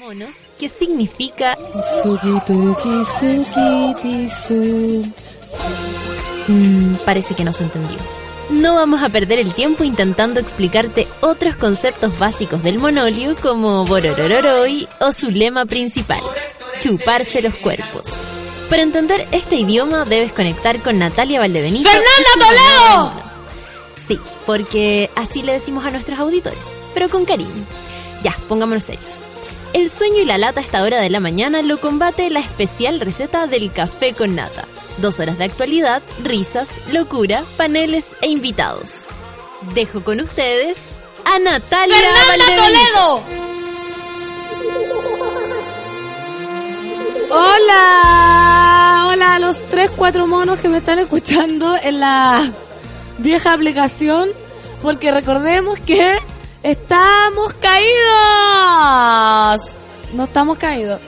monos, que significa Mm, parece que no se entendió. No vamos a perder el tiempo intentando explicarte otros conceptos básicos del monolio como Bororororoi o su lema principal, chuparse los cuerpos. Para entender este idioma debes conectar con Natalia Valdebenito. ¡Fernanda Toledo! Sí, porque así le decimos a nuestros auditores, pero con cariño. Ya, pongámonos serios. El sueño y la lata a esta hora de la mañana lo combate la especial receta del café con nata. Dos horas de actualidad, risas, locura, paneles e invitados. Dejo con ustedes a Natalia ¡Fernanda. Toledo! Hola, hola a los tres, cuatro monos que me están escuchando en la vieja aplicación, porque recordemos que estamos caídos. No estamos caídos,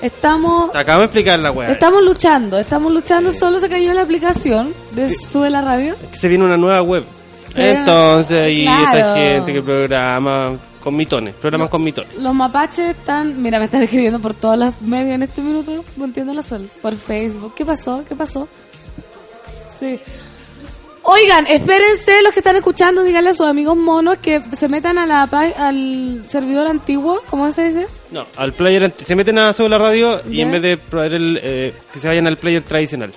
estamos Te acabo de explicar la weá. Estamos luchando, estamos luchando, solo se cayó la aplicación de Sube la Radio. Que se viene una nueva web. Entonces ahí Claro. esta gente que programa con mitones, programas con mitones. Los mapaches están, mira, me están escribiendo por todas las medios en este minuto, no entiendo la sol, por Facebook. ¿Qué pasó? ¿Qué pasó? Sí. Oigan, espérense los que están escuchando, díganle a sus amigos monos que se metan a la al servidor antiguo, ¿cómo se dice? No, al player se meten a sobre la radio y en vez de probar el eh, que se vayan al player tradicional.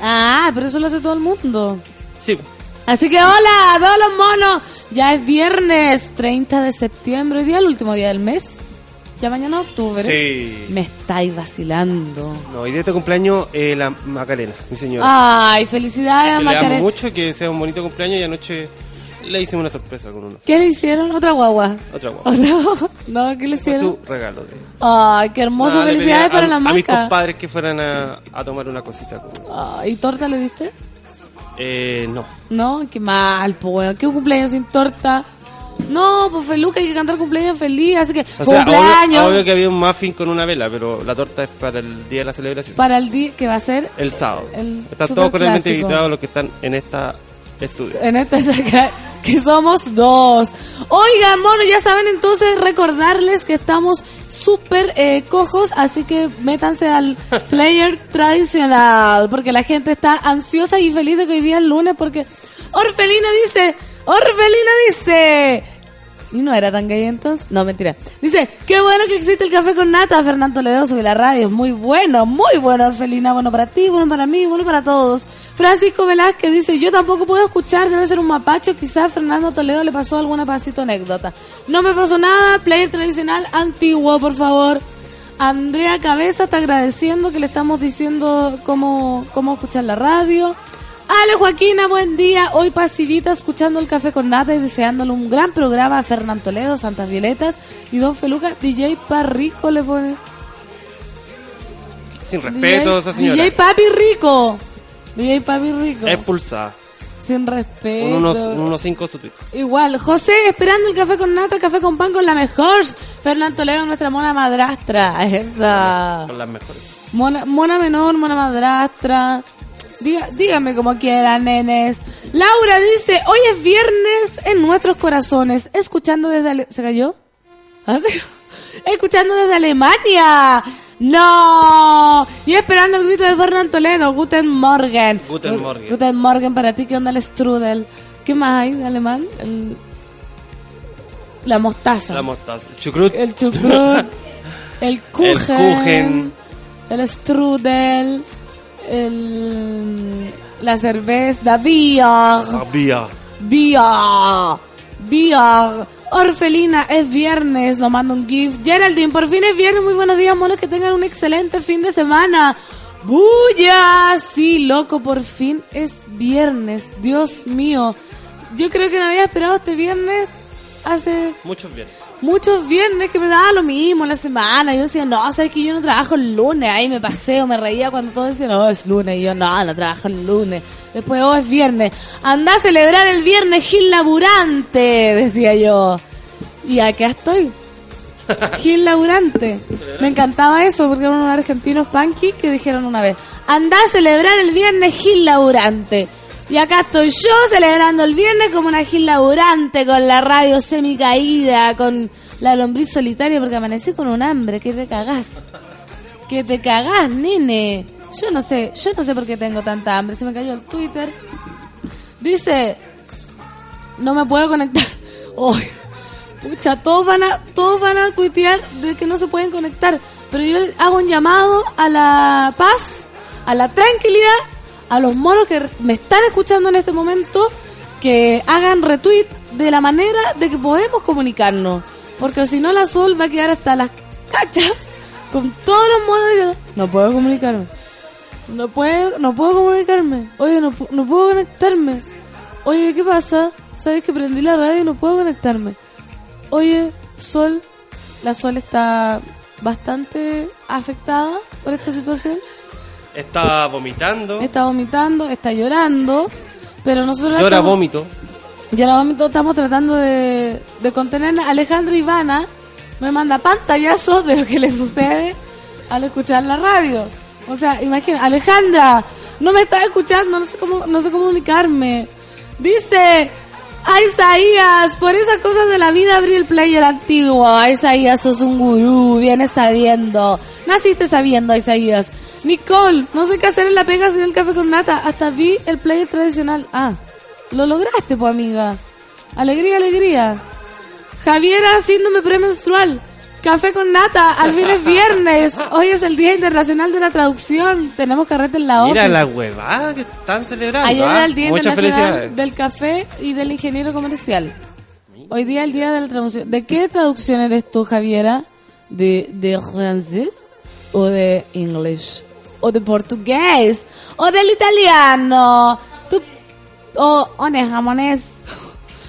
Ah, pero eso lo hace todo el mundo. Sí, Así que hola a todos los monos. Ya es viernes 30 de septiembre, hoy día el último día del mes. Ya mañana octubre. sí. Me estáis vacilando. No, día de cumpleaños eh, la Macarena, mi señora. Ay, felicidades a Que le amo Macarena. mucho, que sea un bonito cumpleaños y anoche le hicimos una sorpresa con uno. ¿Qué le hicieron? Otra guagua. Otra guagua. ¿Otra guagua? No, ¿qué le hicieron? su regalo. De... Ay, qué hermoso. Nada, felicidades para a, la A mis marca. compadres que fueran a, a tomar una cosita. Con... Ay, ¿Y torta le diste? Eh, no. No, qué mal, pues. ¿Qué cumpleaños sin torta? No, pues Feluca hay que cantar cumpleaños feliz, así que O sea, cumpleaños obvio, obvio que había un muffin con una vela, pero la torta es para el día de la celebración. para el día que va a ser El sábado. El Están todos cordialmente invitados los que están en esta estudio. en esta saca que somos dos. Oigan, mono, ya saben entonces recordarles que estamos súper eh, cojos, así que métanse al player tradicional, porque la gente está ansiosa y feliz de que hoy día es lunes, porque Orfelina dice, Orfelina dice... Y no era tan gay entonces. No, mentira. Dice, qué bueno que existe el café con nata, Fernando Toledo sube la radio. Muy bueno, muy bueno, Orfelina. Bueno para ti, bueno para mí, bueno para todos. Francisco Velázquez dice, yo tampoco puedo escuchar, debe ser un mapacho. Quizás Fernando Toledo le pasó alguna pasito anécdota. No me pasó nada, player tradicional antiguo, por favor. Andrea Cabeza está agradeciendo que le estamos diciendo cómo, cómo escuchar la radio. Ale Joaquina, buen día. Hoy pasivita escuchando el café con nata y deseándole un gran programa a Fernán Toledo, Santas Violetas y Don Feluca. DJ Parrico le pone. Sin respeto a esa señora. DJ Papi Rico. DJ Papi Rico. Expulsada. Sin respeto. Un unos, un unos cinco su. Igual, José, esperando el café con nata, café con pan con la mejor. Fernán Toledo, nuestra mona madrastra. Esa. Son las mejores. Mona, mona menor, mona madrastra. Diga, dígame como quieran, nenes. Laura dice, hoy es viernes en nuestros corazones. Escuchando desde... Ale- ¿Se cayó? ¿Ah, Escuchando desde Alemania. No. Y esperando el grito de Fernán Toledo. Guten Morgen. Guten Morgen. Guten Morgen para ti. ¿Qué onda el strudel? ¿Qué más hay de alemán? El- La mostaza. La mostaza. El chucrut. El chucrut, el kuchen, el, kuchen. strudel, el, la cerveza, la beer, Había. beer, beer. Orfelina, es viernes, lo mando un gift. Geraldine, por fin es viernes, muy buenos días, monos, que tengan un excelente fin de semana. ¡Bulla! Sí, loco, por fin es viernes, Dios mío. Yo creo que no había esperado este viernes hace Muchos bien. Muchos viernes que me daba lo mismo en la semana. Yo decía, no, sabes que yo no trabajo el lunes. Ahí me paseo, me reía cuando todos decían, no, es lunes. Y yo, no, no trabajo el lunes. Después, oh, es viernes. Anda a celebrar el viernes Gil Laburante, decía yo. Y acá estoy. Gil Laburante. Me encantaba eso porque eran unos argentinos punky que dijeron una vez, anda a celebrar el viernes Gil Laburante. Y acá estoy yo celebrando el viernes como una Gil Laburante, con la radio semi caída, con, la lombriz solitaria porque amanecí con un hambre, que te cagás. Que te cagás, nene. Yo no sé, yo no sé por qué tengo tanta hambre. Se me cayó el Twitter. Dice, no me puedo conectar. Uy, pucha, todos van a, todos van a tuitear de que no se pueden conectar. Pero yo hago un llamado a la paz, a la tranquilidad, a los monos que me están escuchando en este momento, que hagan retweet de la manera de que podemos comunicarnos. Porque si no, la Sol va a quedar hasta las cachas con todos los monos. No puedo comunicarme. No puedo, no puedo comunicarme. Oye, no, no puedo conectarme. Oye, ¿qué pasa? ¿Sabes que prendí la radio y no puedo conectarme? Oye, Sol, la Sol está bastante afectada por esta situación. Está vomitando. Está vomitando, está llorando, pero nosotros Llora estamos- vómito. y ahora vómito estamos tratando de, de contener. Alejandra Ivana me manda pantallazos de lo que le sucede al escuchar la radio. O sea, imagina, Alejandra, no me estás escuchando, no sé cómo, no sé cómo comunicarme. Dice, a Isaías, por esas cosas de la vida abrí el player antiguo. A Isaías, sos un gurú, vienes sabiendo. Naciste sabiendo, Isaías. Nicole, no sé qué hacer en la pega sin el café con nata. Hasta vi el player tradicional. Ah, lo lograste, pues, amiga. Alegría, alegría. Javiera, síndrome premenstrual. Café con nata, al fin es viernes. Hoy es el Día Internacional de la Traducción. Tenemos carrete en la Mira office. la huevada que están celebrando. Ayer ¿ah? era el Día Muchas Internacional del Café y del Ingeniero Comercial. Hoy día el Día de la Traducción. ¿De qué traducción eres tú, Javiera? ¿De, de francés o de English? ¿O de portugués? ¿O del italiano? ¿Tú, o, o de jamonés?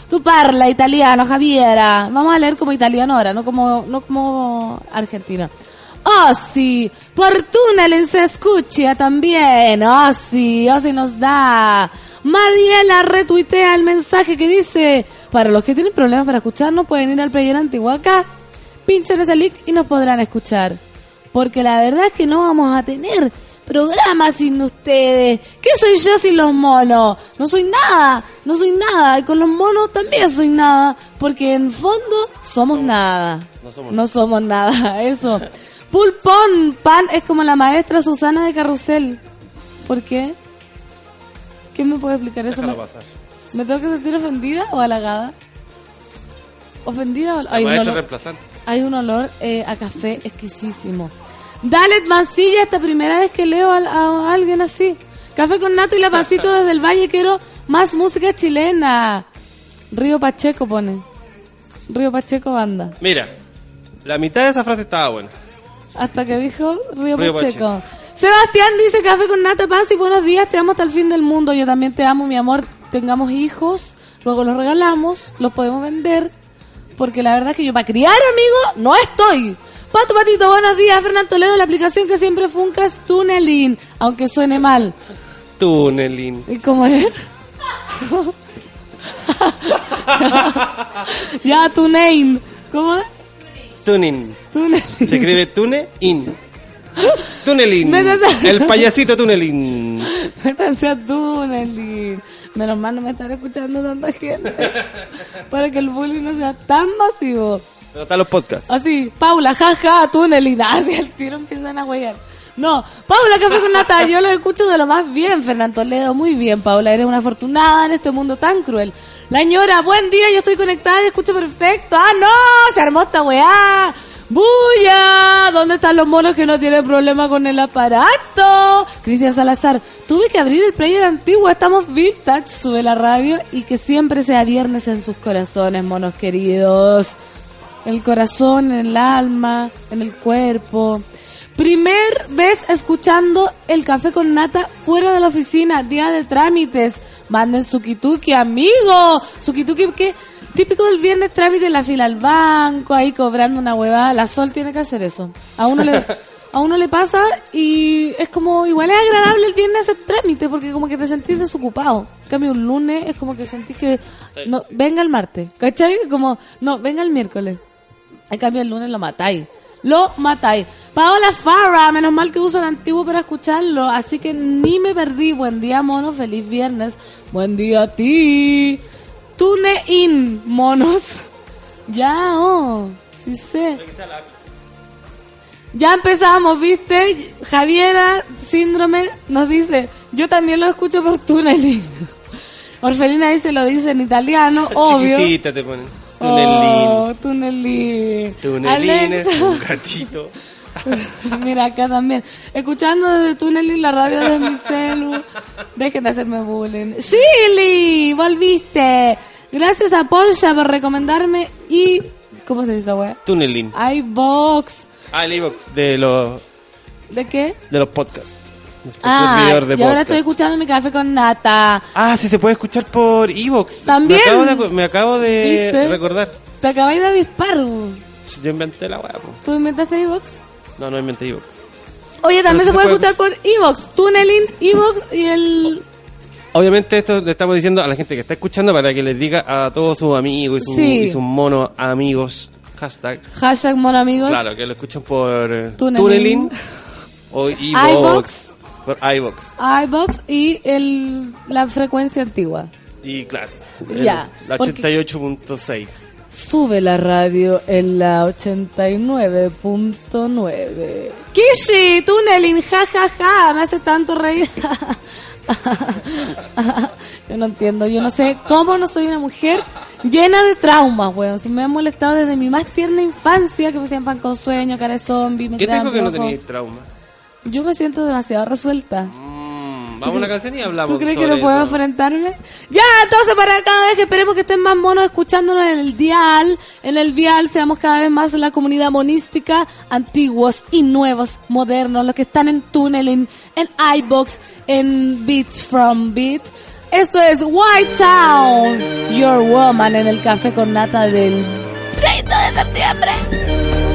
Tú parla italiano, Javiera. Vamos a leer como italiano ahora, no como, no como argentino. Oh sí, por túnel se escucha también. Oh sí, oh sí nos da. Mariela retuitea el mensaje que dice, para los que tienen problemas para escucharnos pueden ir al player antiguo acá, pinchan ese link y nos podrán escuchar. Porque la verdad es que no vamos a tener programa sin ustedes. ¿Qué soy yo sin los monos? No soy nada, no soy nada. Y con los monos también soy nada. Porque en fondo somos nada. no somos No somos nada, eso. Pulpón, pan es como la maestra Susana de Carrusel. ¿Por qué? ¿Quién me puede explicar eso? ¿Me, pasar. me tengo que sentir ofendida o halagada? ¿Ofendida o La Hay un olor- reemplazante. hay un olor eh, a café exquisísimo. Dalet Mancilla, esta primera vez que leo a, a alguien así. Café con nato y la pancito desde el valle. Quiero más música chilena. Río Pacheco pone. Río Pacheco banda. Mira, la mitad de esa frase estaba buena. Hasta que dijo Río, Río Pacheco. Sebastián dice café con nata, paz y buenos días, te amo hasta el fin del mundo. Yo también te amo, mi amor. Tengamos hijos, luego los regalamos, los podemos vender. Porque la verdad es que yo para criar, amigo, no estoy. Pato Patito, buenos días. Fernando Toledo, la aplicación que siempre funca es Tuneling, aunque suene mal. Tunelin. ¿Y cómo es? ya, Tunein. ¿Cómo es? Tunin. Se escribe Tune-in. Tunelin. El payasito Tunelin. Métanse a Tuneling. Menos mal no me estará escuchando tanta gente. Para que el bullying no sea tan masivo. Están los podcasts. Así, Paula, jaja, Tuneling. Así al tiro empiezan a huellar. No, Paula, café con nata, yo lo escucho de lo más bien, Fernando Toledo, muy bien, Paula, eres una afortunada en este mundo tan cruel. La señora, buen día, yo estoy conectada y escucho perfecto. Ah, no, se armó esta weá. ¡Bulla! ¿Dónde están los monos que no tienen problema con el aparato? Cristian Salazar, tuve que abrir el player antiguo, estamos vintage, sube la radio y que siempre sea viernes en sus corazones, monos queridos. En el corazón, en el alma, en el cuerpo. Primer vez escuchando el café con nata fuera de la oficina, día de trámites. Manden su kituki, amigo. Su kituki que típico del viernes trámite en la fila al banco, ahí cobrando una huevada. La Sol tiene que hacer eso. A uno le, a uno le pasa y es como, igual es agradable el viernes hacer trámite porque como que te sentís desocupado. En cambio un lunes es como que sentís que, no, venga el martes, ¿cachai? Como, no, venga el miércoles. En cambio, el lunes lo matáis. Lo matáis. Paola Farra, menos mal que uso el antiguo para escucharlo. Así que ni me perdí. Buen día, mono. Feliz viernes. Buen día a ti. Tune in, monos. Ya, oh. Sí sé. Ya empezamos, ¿viste? Javiera, síndrome, nos dice, yo también lo escucho por tuneling. Orfelina dice, lo dice en italiano, obvio. Chiquitita te ponen. Oh, Tunelín. tunelín. Tunelín es un gatito. Mira, acá también. Escuchando desde Tunelín la radio de mi celu. Dejen de hacerme bullying. Chili, volviste. Gracias a Porsche por recomendarme y... ¿Cómo se dice esa wea? Tunelín. iBox. Ah, el de los, ¿De qué? de los podcasts. Ah, de y ahora estoy escuchando mi café con nata. Ah, sí, se puede escuchar por iVoox. También. Me acabo de, acu- me acabo de ¿Viste? recordar. Te acabáis de avispar. Yo inventé la weá. ¿Tú inventaste iBox? No, no inventé iVoox. Oye, también se puede se puede- escuchar por iBox, Tuneling, iBox y el Obviamente esto le estamos diciendo a la gente que está escuchando para que les diga a todos sus amigos y sus, Sí. y sus monos amigos, hashtag, hashtag monamigos. claro, que lo escuchen por Tunelin. Tunelin o iVoox. Por iVoox. iBox y el, la frecuencia antigua. Y claro, Ya, la porque- 88.6. Sube la radio en la 89.9. Kishi, Tuneling, ja, ja, ja, me hace tanto reír. yo no entiendo, yo no sé cómo no soy una mujer llena de traumas, weón. Si me han molestado desde mi más tierna infancia, que me hacían pan con sueño, cara de zombie, me ¿Qué te dijo que no tenías trauma? Yo me siento demasiado resuelta. Mm, vamos a una canción y hablamos ¿Tú crees que no puedo eso. enfrentarme? Ya, entonces para cada vez que esperemos que estén más monos escuchándonos en el dial, en el vial, seamos cada vez más la comunidad monística, antiguos y nuevos, modernos, los que están en Tunneling, en iBox, en Beats from Beat. Esto es White Town, Your Woman en el café con nata del 30 de septiembre.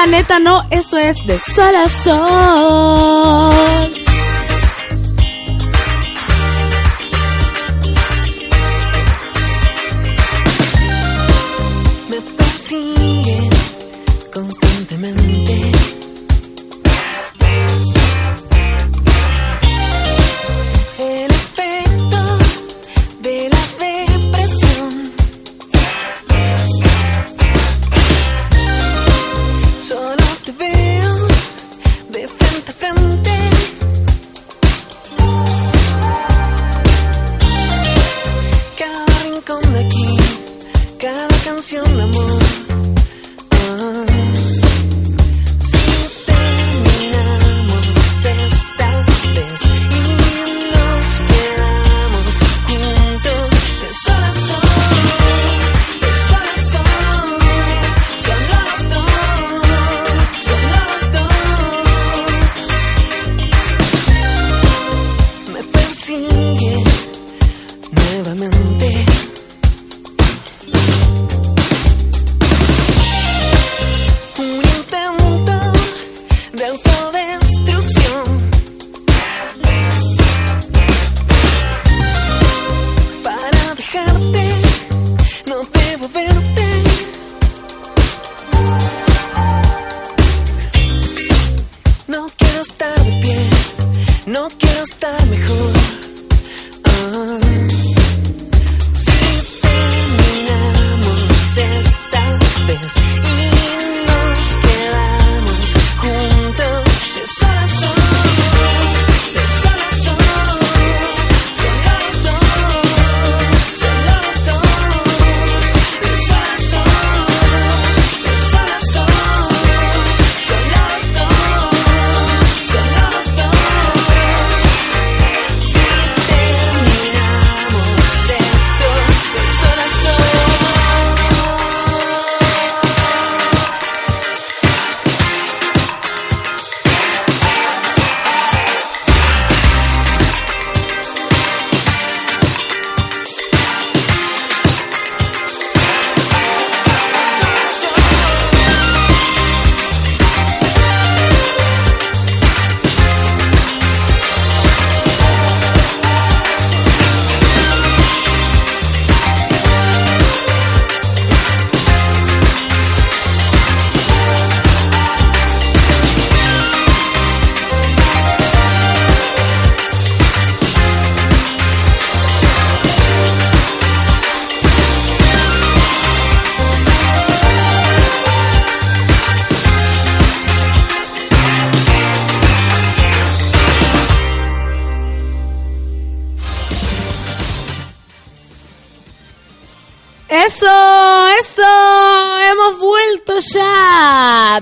Con Planeta No. Esto es de Sol a Sol.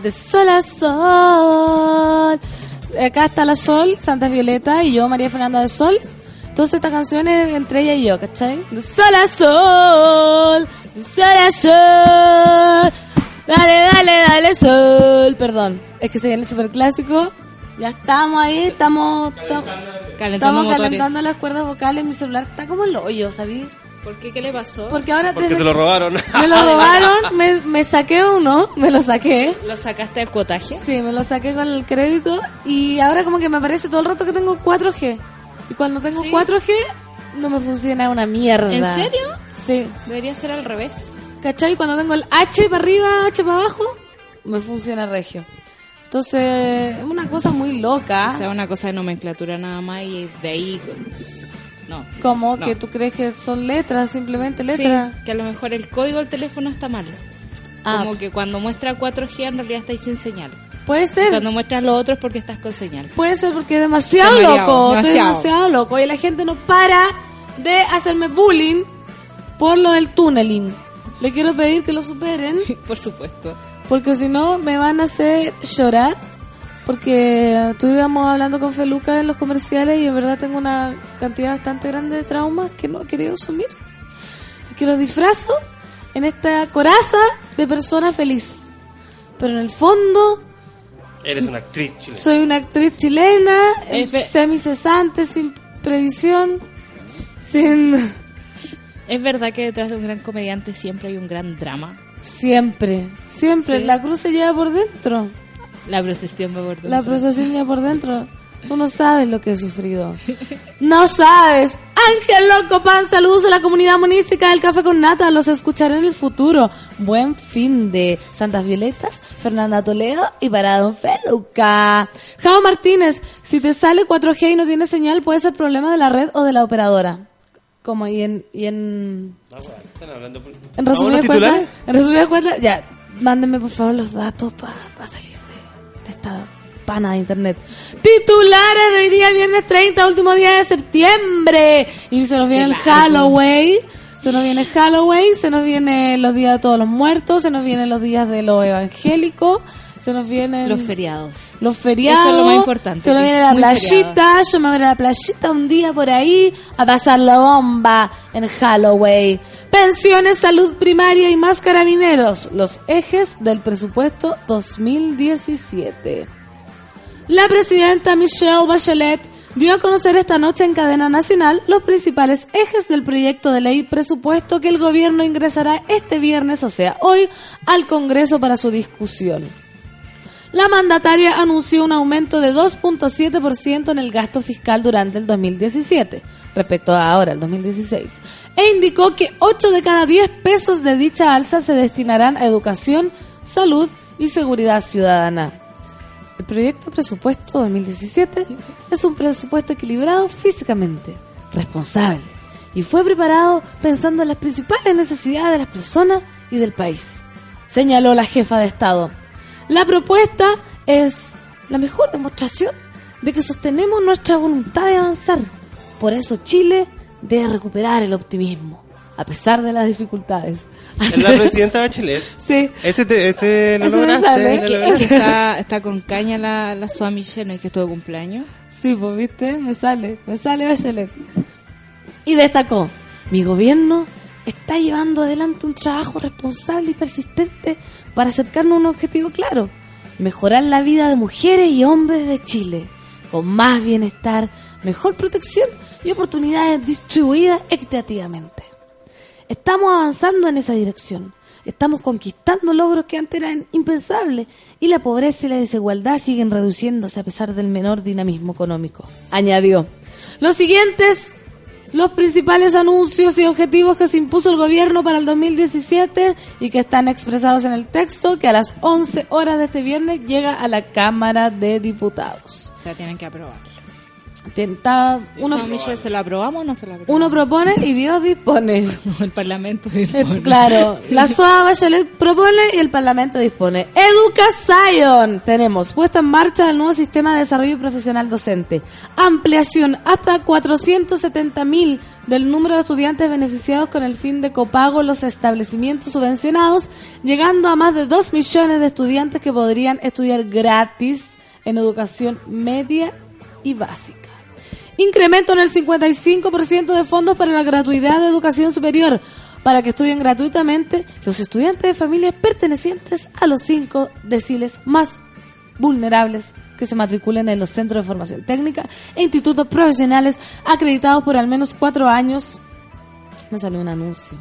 De sol a sol. Acá está la Sol, Santa Violeta y yo, María Fernanda de Sol. Entonces esta canción es entre ella y yo, ¿cachai? De sol a sol, de sol a sol. Dale, dale, dale, sol. Perdón, es que se viene el super clásico. Ya estamos ahí, estamos, estamos, Calentando estamos calentando las cuerdas vocales. Mi celular está como el hoyo, ¿sabí? ¿Por qué? ¿Qué le pasó? Porque ahora Porque desde se lo robaron. me lo robaron, me, me saqué uno, me lo saqué. ¿Lo sacaste del cuotaje? Sí, me lo saqué con el crédito y ahora como que me parece todo el rato que tengo 4G. Y cuando tengo ¿Sí? 4G no me funciona una mierda. ¿En serio? Sí. Debería ser al revés. ¿Cachai? Cuando tengo el H para arriba, H para abajo, me funciona regio. Entonces, es una cosa muy loca. O sea, una cosa de nomenclatura nada más y de ahí... No. como no. que tú crees que son letras, simplemente Sí, letras. que a lo mejor el código del teléfono está mal. Ah. Como que cuando muestra 4G en realidad estáis sin señal. Puede ser. Cuando muestras lo otro es porque estás con señal. Puede ser porque es demasiado mareado, loco. Estoy demasiado. demasiado loco. Y la gente no para de hacerme bullying por lo del tunneling. Le quiero pedir que lo superen. Por supuesto. Porque si no, me van a hacer llorar. Porque estuvimos hablando con Feluca en los comerciales y en verdad tengo una cantidad bastante grande de traumas que no he querido asumir. Y que los disfrazo en esta coraza de persona feliz. Pero en el fondo, Eres una actriz chilena. soy una actriz chilena, semicesante, sin previsión, sin... Es verdad que detrás de un gran comediante siempre hay un gran drama. Siempre, siempre. Sí. La cruz se lleva por dentro. La procesión va por dentro. La procesión lleva por dentro. Tú no sabes lo que he sufrido. No sabes. Ángel Loco Pan, saludos a la comunidad monística del Café con Nata. Los escucharé en el futuro. Buen fin de Santas Violetas, Fernanda Toledo y para Don Feluca. Jao Martínez, si te sale 4G y no tiene señal, puede ser problema de la red o de la operadora. Como y en, y en Están hablando por- en ¿Vamos a resumidas cuentas, en resumidas cuentas, ya, mándenme por favor los datos para salir de, de esta pana de internet. Titulares de hoy día, viernes 30, último día de septiembre. Y se nos viene el Halloween. Se nos viene Halloween, se nos viene los días de todos los muertos, se nos vienen los días de los evangélicos, se nos vienen Los feriados. los feriados. Eso es lo más importante, Se nos viene la playita. Yo me voy a la playita un día por ahí a pasar la bomba en Halloween. Pensiones, salud primaria y más carabineros. Los ejes del presupuesto 2017. La presidenta Michelle Bachelet dio a conocer esta noche en cadena nacional los principales ejes del proyecto de ley presupuesto que el gobierno ingresará este viernes, o sea, hoy, al Congreso para su discusión. La mandataria anunció un aumento de 2.7% en el gasto fiscal durante el 2017, respecto a ahora, el 2016, e indicó que 8 de cada 10 pesos de dicha alza se destinarán a educación, salud y seguridad ciudadana. El proyecto presupuesto 2017 es un presupuesto equilibrado físicamente, responsable, y fue preparado pensando en las principales necesidades de las personas y del país, señaló la jefa de Estado. La propuesta es la mejor demostración de que sostenemos nuestra voluntad de avanzar. Por eso Chile debe recuperar el optimismo, a pesar de las dificultades. Es la presidenta Bachelet. Sí, Este, te, este lo Ese me lograste. sale. lo Que, es lograste. que está, está con caña la, la Soa Michelle, que estuvo de cumpleaños. Sí, pues viste, me sale, me sale Bachelet. Y destacó, mi gobierno está llevando adelante un trabajo responsable y persistente para acercarnos a un objetivo claro, mejorar la vida de mujeres y hombres de Chile, con más bienestar, mejor protección y oportunidades distribuidas equitativamente. Estamos avanzando en esa dirección. Estamos conquistando logros que antes eran impensables y la pobreza y la desigualdad siguen reduciéndose a pesar del menor dinamismo económico. Añadió. Los siguientes, los principales anuncios y objetivos que se impuso el gobierno para el 2017 y que están expresados en el texto que a las 11 horas de este viernes llega a la Cámara de Diputados. O sea, tienen que aprobarlo. Está- Uno, ¿se lo aprobamos o no se lo aprobamos? uno propone y Dios dispone. el Parlamento dispone. Claro, la SOA Bachelet propone y el Parlamento dispone. Educación. Tenemos puesta en marcha del nuevo sistema de desarrollo profesional docente. Ampliación hasta 470 mil del número de estudiantes beneficiados con el fin de copago en los establecimientos subvencionados, llegando a más de 2 millones de estudiantes que podrían estudiar gratis en educación media y básica. Incremento en el 55% de fondos para la gratuidad de educación superior para que estudien gratuitamente los estudiantes de familias pertenecientes a los cinco deciles más vulnerables que se matriculen en los centros de formación técnica e institutos profesionales acreditados por al menos cuatro años. Me salió un anuncio.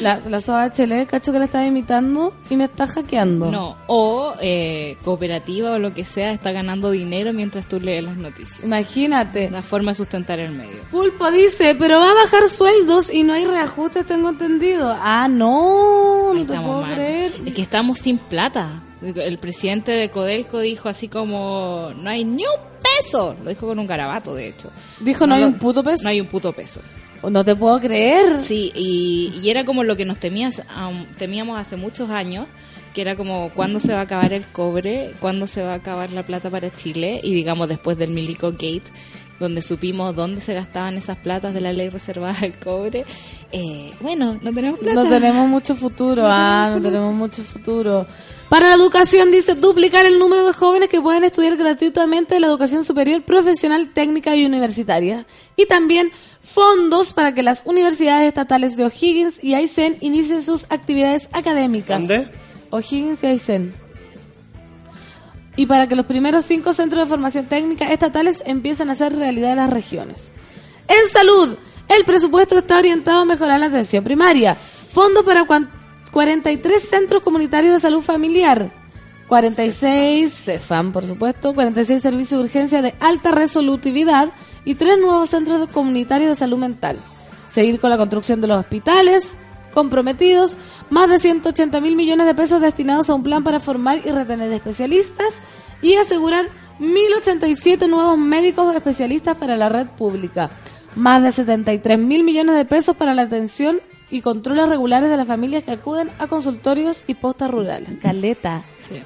La, la SOA Chile, cacho que la estaba imitando y me está hackeando. No, o eh, cooperativa o lo que sea está ganando dinero mientras tú lees las noticias. Imagínate. Una forma de sustentar el medio. Pulpo dice, pero va a bajar sueldos y no hay reajustes, tengo entendido. Ah, no, no te puedo mal. creer. Es que estamos sin plata. El presidente de Codelco dijo así como, no hay ni un peso. Lo dijo con un garabato, de hecho. Dijo, no, hay lo- un puto peso. No hay un puto peso. No te puedo creer. Sí, y, y era como lo que nos temías, am, temíamos hace muchos años, que era como cuándo se va a acabar el cobre, cuándo se va a acabar la plata para Chile, y digamos después del Milico Gate, donde supimos dónde se gastaban esas platas de la ley reservada al cobre, eh, bueno, no tenemos plata. No tenemos mucho futuro. Ah, no tenemos mucho futuro. Para la educación dice duplicar el número de jóvenes que pueden estudiar gratuitamente la educación superior, profesional, técnica y universitaria. Y también fondos para que las universidades estatales de O'Higgins y Aysén inicien sus actividades académicas. ¿Dónde? O'Higgins y Aysén. Y para que los primeros cinco centros de formación técnica estatales empiecen a hacer realidad las regiones. En salud, el presupuesto está orientado a mejorar la atención primaria. Fondos para cuan- 43 centros comunitarios de salud familiar, 46 CEFAM, por supuesto, 46 servicios de urgencia de alta resolutividad y tres nuevos centros de- comunitarios de salud mental. Seguir con la construcción de los hospitales comprometidos, más de 180 mil millones de pesos destinados a un plan para formar y retener especialistas y asegurar 1.087 nuevos médicos especialistas para la red pública, más de 73 mil millones de pesos para la atención y controles regulares de las familias que acuden a consultorios y postas rurales. Caleta. Sí.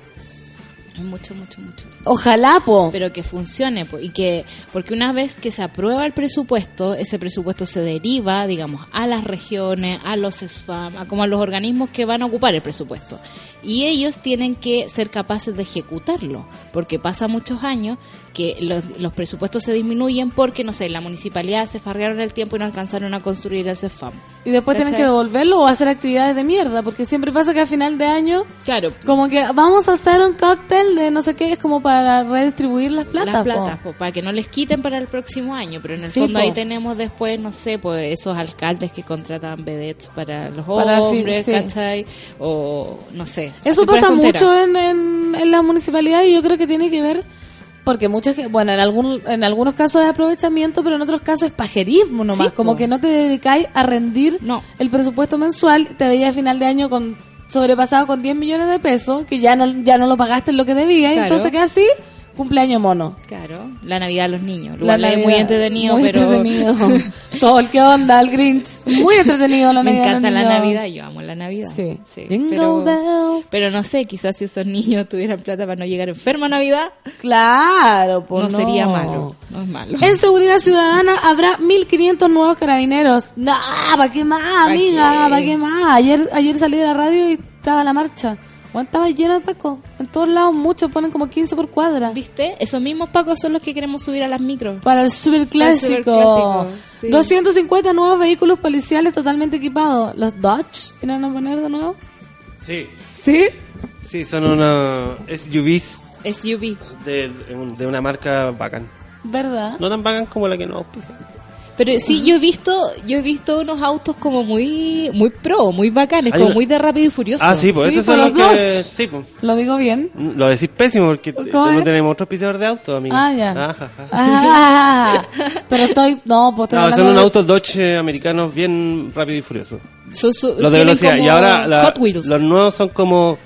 Es mucho, mucho, mucho. Ojalá, po. Pero que funcione, po, y que, porque una vez que se aprueba el presupuesto, ese presupuesto se deriva, digamos, a las regiones, a los SFAM, a como a los organismos que van a ocupar el presupuesto. Y ellos tienen que ser capaces de ejecutarlo, porque pasa muchos años que los, los presupuestos se disminuyen porque, no sé, la municipalidad se farrearon el tiempo y no alcanzaron a construir el SFAM. Y después tienen que devolverlo o hacer actividades de mierda, porque siempre pasa que a final de año, Claro, como que vamos a hacer un cóctel de no sé qué, es como para redistribuir las platas. las platas, po, para que no les quiten para el próximo año, pero en el Sí, fondo po. ahí tenemos después, no sé, pues esos alcaldes que contratan vedettes para los Para hombres, sí. ¿cachai? O no sé. Eso pasa mucho en, en, en la municipalidad y yo creo que tiene que ver porque muchas bueno en algún en algunos casos es aprovechamiento pero en otros casos es pajerismo nomás Sí, como po. que no te dedicáis a rendir No. el presupuesto mensual te veías a final de año con sobrepasado con 10 millones de pesos que ya no ya no lo pagaste en lo que debías Claro. entonces que así cumpleaños mono Claro, la Navidad de los niños. La muy entretenido, muy pero entretenido. Sol qué onda el Grinch muy entretenido la me Navidad de encanta la. Navidad, yo amo la Navidad. sí, Jingle pero, bells. pero no sé, quizás si esos niños tuvieran plata para no llegar enfermo a Navidad, claro pues no, sería malo. No es malo. En seguridad ciudadana habrá 1.500 nuevos carabineros. No, ¿para qué más, ¿Pa' amiga? ¿Para qué más? Ayer, ayer salí de la radio y estaba la marcha. Bueno, estaba lleno de pacos. En todos lados, muchos ponen como 15 por cuadra. ¿Viste? Esos mismos pacos son los que queremos subir a las micros. Para el superclásico. sí. 250 nuevos vehículos policiales totalmente equipados. ¿Los Dodge irán a poner de nuevo? Sí, ¿Sí? sí, son una SUVs SUV. de, de una marca bacán. ¿Verdad? No tan bacán como la que nos auspicia. Pero sí, yo he visto, yo he visto unos autos como muy, muy pro, muy bacanes, Hay como una- muy de rápido y furioso. Ah, sí, pues Sí, esos por son los los que... Dodge. Sí, pues. ¿Lo digo bien? Lo decís pésimo porque ¿Cómo no es? tenemos otro auspiciador de auto, amigo. Ah, ya. Ajá, ajá. Ah, pero estoy... No, pues estoy No, hablando son unos de- autos Dodge eh, americanos bien rápidos y furiosos. Son su- Los de tienen velocidad. como Y ahora la- Hot Wheels. los nuevos son como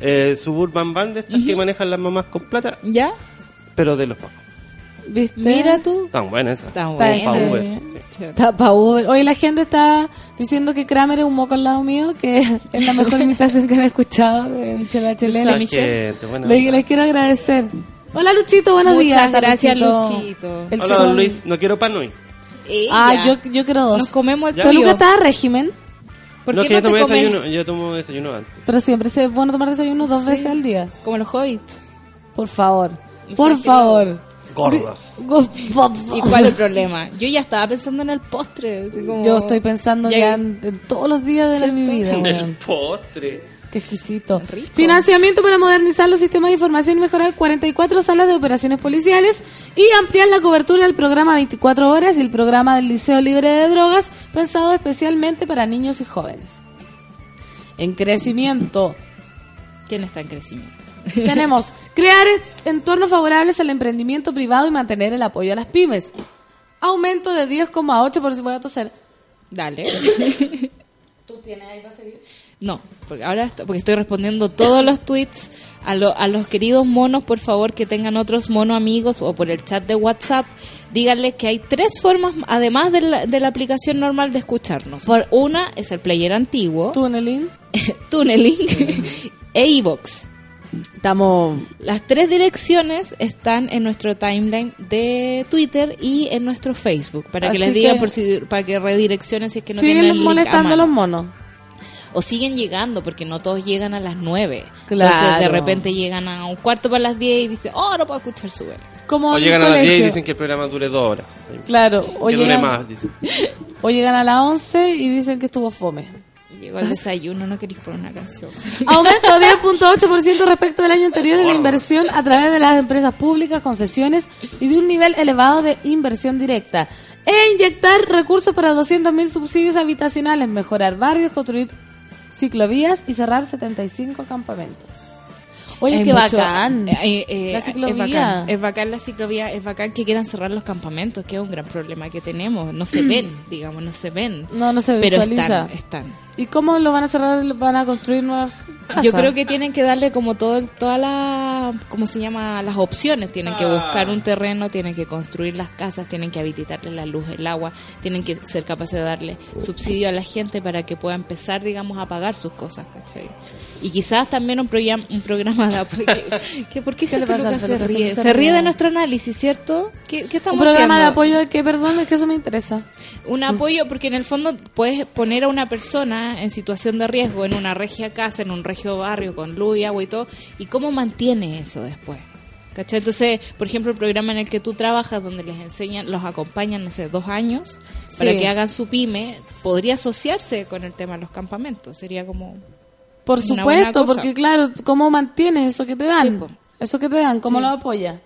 eh, Suburban Van de estas que manejan las mamás con plata, ¿Ya? pero de los pacos. ¿Viste? Mira tú. Tan buenas esas. Tan Está bueno. Pa' bien. Uber, Sí. sí. Está pa' Uber. Hoy la gente está diciendo que Kramer es un moco al lado mío, que es la mejor imitación que han escuchado de Michelle Bachelet. Esa Le- Michelle. Gente, buena Le- onda. les quiero agradecer. Hola Luchito, buenos Muchas días. Está gracias, Luchito. El Hola, Luis. No quiero pan hoy. Ella. Ah, yo, yo quiero dos. Nos comemos el Ya. ¿Tu tuyo. Luca está a régimen? ¿Por no, qué que no yo tomé te comes desayuno. Yo tomo desayuno antes. Pero siempre es bueno tomar desayuno dos Sí. veces al día. como los hobbits? Por favor. No Por favor. Gordos. ¿Y cuál es el problema? Yo ya estaba pensando en el postre. así como- Yo estoy pensando Ya- ya en, en todos los días de la- mi vida. El weón. postre. Qué exquisito. Rico. Financiamiento para modernizar los sistemas de información y mejorar 44 salas de operaciones policiales y ampliar la cobertura del programa 24 horas y el programa del Liceo Libre de Drogas, pensado especialmente para niños y jóvenes. En crecimiento ¿Quién está en crecimiento? tenemos crear entornos favorables al emprendimiento privado y mantener el apoyo a las pymes. Aumento de 10,8 por si voy a toser. Dale. ¿Tú tienes algo serio? No, porque ahora porque estoy respondiendo todos los tweets a, lo- a los queridos monos, por favor, que tengan otros mono amigos o por el chat de WhatsApp, díganle que hay tres formas, además de la, de la aplicación normal, de escucharnos. Por una es el player antiguo, Tunneling. Tunneling e iVoox. Estamos Las tres direcciones están en nuestro timeline de Twitter y en nuestro Facebook para que les digan que- por si para que redireccionen si es que no siguen tienen el a molestando mano. los monos. o siguen llegando porque no todos llegan a las 9. Claro. Entonces de repente llegan a un cuarto para las 10 y dicen, "Oh, no puedo escuchar su ver." Como O llegan a las 10 y dicen que el programa dure dos horas. Claro, o que dure llegan, más, dicen. o llegan a las 11 y dicen que estuvo fome. Llegó el desayuno, no queréis poner una canción. Aumento 10.8% respecto del año anterior en la inversión a través de las empresas públicas, concesiones y de un nivel elevado de inversión directa. E inyectar recursos para 200.000 subsidios habitacionales, mejorar barrios, construir ciclovías y cerrar 75 campamentos. Oye, Hay qué mucho- bacán. eh, eh, La Es ciclovía. bacán, es bacán la ciclovía, es bacán que quieran cerrar los campamentos, que es un gran problema que tenemos. No se ven, digamos, no se ven. No, no se Pero visualiza. están, están. ¿Y cómo lo van a cerrar? ¿Van a construir nuevas casas? Yo creo que tienen que darle como todo, el- toda la, ¿cómo se llama? Las opciones. Tienen que buscar un terreno, tienen que construir las casas, tienen que habilitarle la luz, el agua, tienen que ser capaces de darle subsidio a la gente para que pueda empezar, digamos, a pagar sus cosas, ¿cachai? Y quizás también un, programa un programa de apoyo. que, que- ¿Por qué, ¿Qué le Peluca pasa al se ríe? Se ríe de nuestro análisis, ¿cierto? ¿Qué, qué Un estamos programa de apoyo que, perdón, es que eso me interesa. Un apoyo, porque en el fondo puedes poner a una persona en situación de riesgo en una regia casa, en un regio barrio, con luz y agua y todo, y cómo mantiene eso después. ¿Cachai? Entonces, por ejemplo, el programa en el que tú trabajas, donde les enseñan, los acompañan, no sé, dos años, para que hagan su pyme, podría asociarse con el tema de los campamentos. Sería como... Por supuesto, porque claro, ¿cómo mantienes eso que te dan? Sí, eso que te dan, ¿cómo Sí. lo apoya?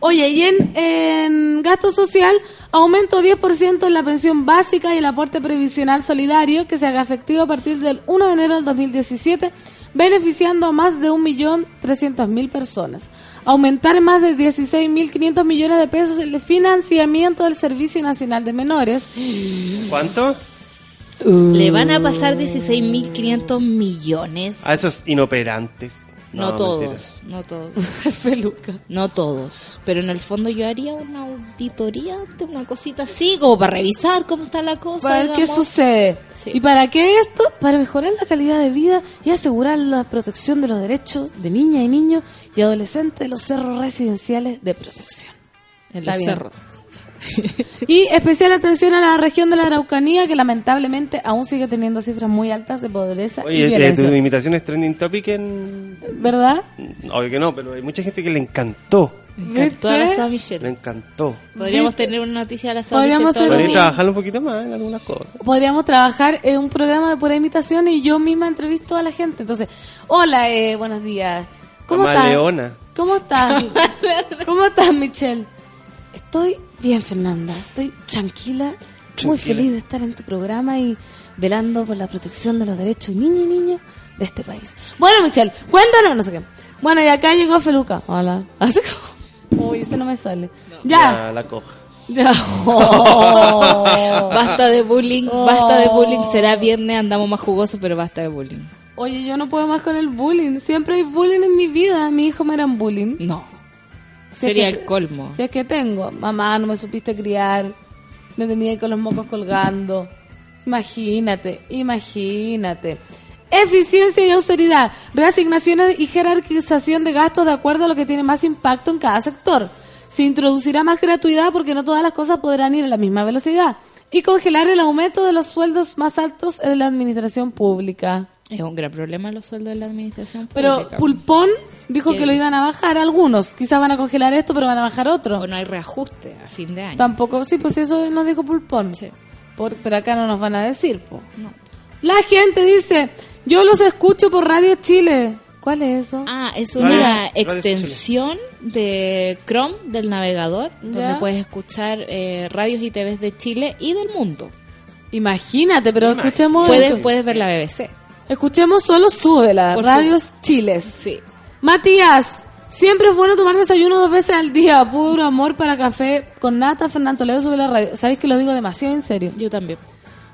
Oye, y en, en gasto social, aumento 10% en la pensión básica y el aporte previsional solidario que se haga efectivo a partir del 1 de enero del 2017, beneficiando a más de 1.300.000 personas. Aumentar en más de 16.500 millones de pesos el financiamiento del Servicio Nacional de Menores. ¿Cuánto? Le van a pasar 16.500 millones. A esos inoperantes. No, todos, no todos. Feluca. No todos, pero en el fondo yo haría una auditoría de una cosita así, como para revisar cómo está la cosa. Para ver qué sucede. Sí. ¿Y para qué esto? Para mejorar la calidad de vida y asegurar la protección de los derechos de niñas y niños y adolescentes de los cerros residenciales de protección. En los cerros. Y especial atención a la región de la Araucanía, que lamentablemente aún sigue teniendo cifras muy altas de pobreza y Oye, eh, violencia. tu imitación es trending topic en... ¿Verdad? Obvio que no, pero hay mucha gente que le encantó. Me encantó a la Michelle. encantó. Podríamos ¿Viste? tener una noticia de la Soa Podríamos Michelle Podría un- poquito más en algunas cosas. Podríamos trabajar en un programa de pura imitación y yo misma entrevisto a la gente. Entonces, hola, eh, buenos días. ¿Cómo Mamá estás? Leona. ¿Cómo estás? ¿Cómo estás, Michelle? Estoy bien, Fernanda. Estoy tranquila, muy feliz de estar en tu programa y velando por la protección de los derechos de niños y niñas de este país. Bueno, Michelle, cuéntanos, no sé qué. Bueno, y acá llegó Feluca. Hola. Así como... Uy, ese no me sale. Ya. Ya, la coja. Ya. Oh. Basta de bullying, Oh. basta de bullying. Será viernes, andamos más jugosos, pero basta de bullying. Oye, yo no puedo más con el bullying. Siempre hay bullying en mi vida. Mi hijo me eran bullying. No. Si es Sería que- el colmo. Si es que tengo. Mamá, no me supiste criar. Me tenía ahí con los mocos colgando. Imagínate, imagínate. Eficiencia y austeridad. Reasignaciones y jerarquización de gastos de acuerdo a lo que tiene más impacto en cada sector. Se introducirá más gratuidad porque no todas las cosas podrán ir a la misma velocidad. Y congelar el aumento de los sueldos más altos en la administración pública. Es un gran problema los sueldos de la administración Pero pública. Pulpón dijo ¿Qué que lo iban a bajar algunos. Quizás van a congelar esto, pero van a bajar otro. O no hay reajuste a fin de año. Tampoco, sí, pues eso nos dijo Pulpón. Sí. Por- pero acá no nos van a decir, po. La gente dice, yo los escucho por Radio Chile. ¿Cuál es eso? Ah, es Radio- una Radio extensión de Chrome del navegador donde Ya. puedes escuchar eh, radios y TVs de Chile y del mundo. Imagínate, pero Imagínate. escuchemos Puedes, puedes ver la BBC. escuchemos solo súbela, Por Radios Chiles. Sí. Matías, siempre es bueno tomar desayuno dos veces al día. Puro amor para café con nata, Fernando Toledo sobre la radio. Sabéis que lo digo demasiado en serio. Yo también.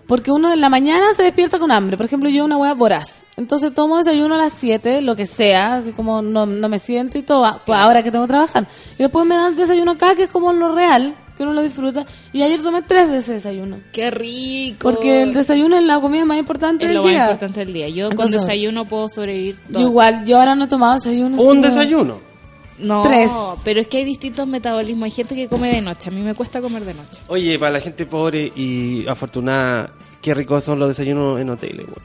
Porque uno en la mañana se despierta con hambre. Por ejemplo, yo una hueá voraz. Entonces tomo desayuno a las 7, lo que sea, así como no, no me siento y todo, ah, pues ahora que tengo que trabajar. Y después me dan desayuno acá, que es como lo real, que uno lo disfruta. Y ayer tomé tres veces desayuno. Qué rico. Porque el desayuno es la comida más importante es del lo más día. importante del día. Yo con desayuno puedo sobrevivir todo. Yo igual, yo ahora no he tomado desayuno. Un sino- desayuno. No, Tres. pero es que hay distintos metabolismos. Hay gente que come de noche. A mí me cuesta comer de noche. Oye, para la gente pobre y afortunada, qué ricos son los desayunos en hoteles, güey.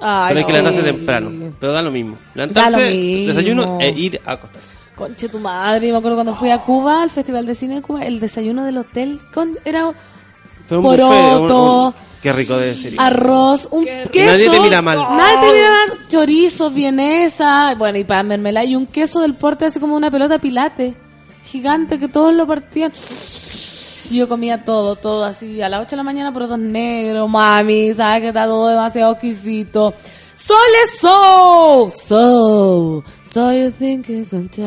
Ay, Pero hay que sí. levantarse temprano. Pero da lo mismo. Da Levantarse, lo mismo. desayuno e ir a acostarse. Conche tu madre, me acuerdo cuando fui a Cuba, al Festival de Cine de Cuba, el desayuno del hotel con era Pero un Poroto. buffet, un- un- qué rico debe ser. arroz, un Qué queso. Nadie te mira mal. Nadie te mira mal. Chorizo, vienesa, bueno, y pan, mermelada, y un queso del porte así como una pelota de pilate. Gigante que todos lo partían. Yo comía todo, todo así, a las 8 de la mañana, porotos negros, mami, sabes que está todo demasiado exquisito. Sole So. So. So you think you can tell.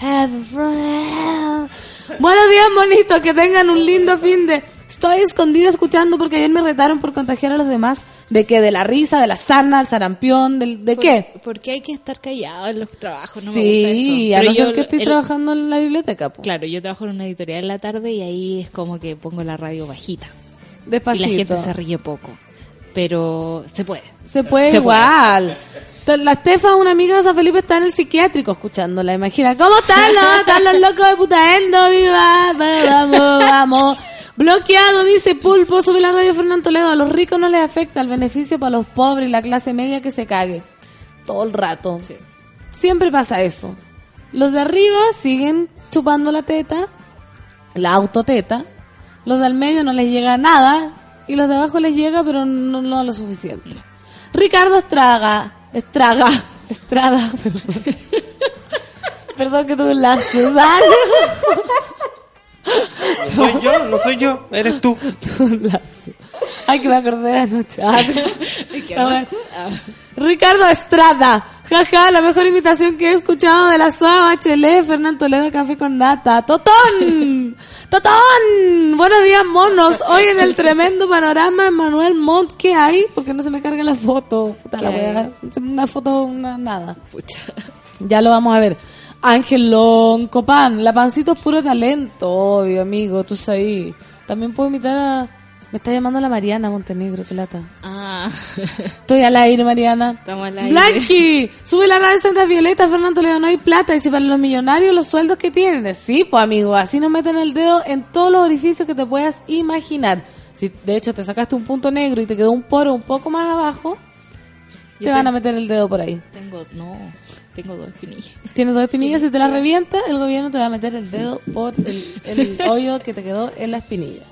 Have a friend. Buenos días, bonitos. Que tengan un lindo fin de. Estoy escondida escuchando porque ayer me retaron por contagiar a los demás. ¿De qué? ¿De la risa, de la sarna, del sarampión? del- ¿De qué? Porque hay que estar callado en los trabajos, no me gusta eso. Sí, a no ser que estoy el- trabajando en la biblioteca. po. Claro, yo trabajo en una editorial en la tarde y ahí es como que pongo la radio bajita. Despacito. Y la gente se ríe poco. Pero se puede. Se puede Se igual. La Estefa, una amiga de San Felipe, está en el psiquiátrico escuchándola. Imagina, ¿cómo están los, están los locos de Putaendo? ¡Viva! ¡Vamos, vamos! Bloqueado, dice Pulpo, sube la radio Fernando Toledo. A los ricos no les afecta el beneficio para los pobres y la clase media que se cague. Todo el rato. Sí. Siempre pasa eso. Los de arriba siguen chupando la teta, la autoteta. Los del medio no les llega nada y los de abajo les llega, pero no, no lo suficiente. Ricardo Estraga, Estraga, Estrada, perdón. perdón que tuve un lapsus. No soy yo, no soy yo, eres tú. Tuve un. Ay, que me acordé anoche. Ah. Ah. Ricardo Estrada. Jaja, la mejor invitación que he escuchado de la SOA Bachelet, Fernando Toledo, Café con Nata. ¡Totón! ¡Totón! Buenos días, monos. Hoy en el tremendo panorama Manuel Montt, ¿qué hay? Porque no se me carga la foto. Puta ¿Qué la wea. Una foto, una nada. Pucha. Ya lo vamos a ver. Ángel Copán, la pancito es puro talento, obvio, amigo, tú sabes. También puedo imitar a... Me está llamando la Mariana Montenegro, qué lata. Ah. Estoy al aire, Mariana. Estamos al aire. Blanqui, sube la radio Santa Violeta, Fernando Toledo, no hay plata. Y si para los millonarios los sueldos que tienen. Sí, pues amigo, así nos meten el dedo en todos los orificios que te puedas imaginar. Si de hecho te sacaste un punto negro y te quedó un poro un poco más abajo, te van a meter el dedo por ahí. Tengo, no, tengo dos espinillas. Tienes dos espinillas, si te las revienta, el gobierno te va a meter el dedo por el, el hoyo que te quedó en la espinilla.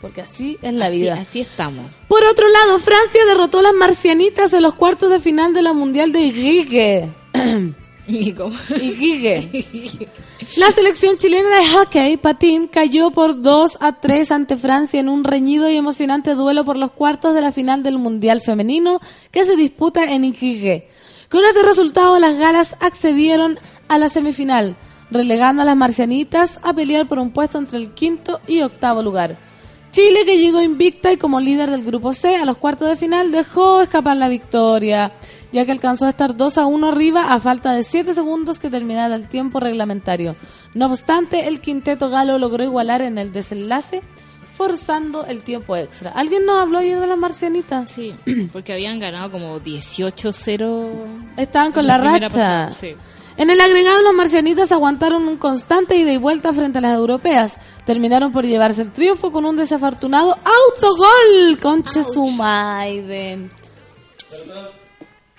Porque así es la Así- vida. Así, estamos. Por otro lado, Francia derrotó a las marcianitas en los cuartos de final de la Mundial de Iquique. Iquique. La selección chilena de hockey patín cayó por 2 a 3 ante Francia en un reñido y emocionante duelo por los cuartos de la final del Mundial femenino que se disputa en Iquique. Con este resultado las galas accedieron a la semifinal, relegando a las marcianitas a pelear por un puesto entre el quinto y octavo lugar. Chile, que llegó invicta y como líder del grupo C a los cuartos de final, dejó escapar la victoria, ya que alcanzó a estar 2 a 1 arriba a falta de 7 segundos que terminara el tiempo reglamentario. No obstante, el quinteto galo logró igualar en el desenlace, forzando el tiempo extra. ¿Alguien nos habló ayer de las marcianitas? Sí, porque habían ganado como 18-0. Estaban con la, primera racha. pasada, sí. En el agregado, los marcianitas aguantaron un constante ida y vuelta frente a las europeas. Terminaron por llevarse el triunfo con un desafortunado autogol. Conche su Maiden.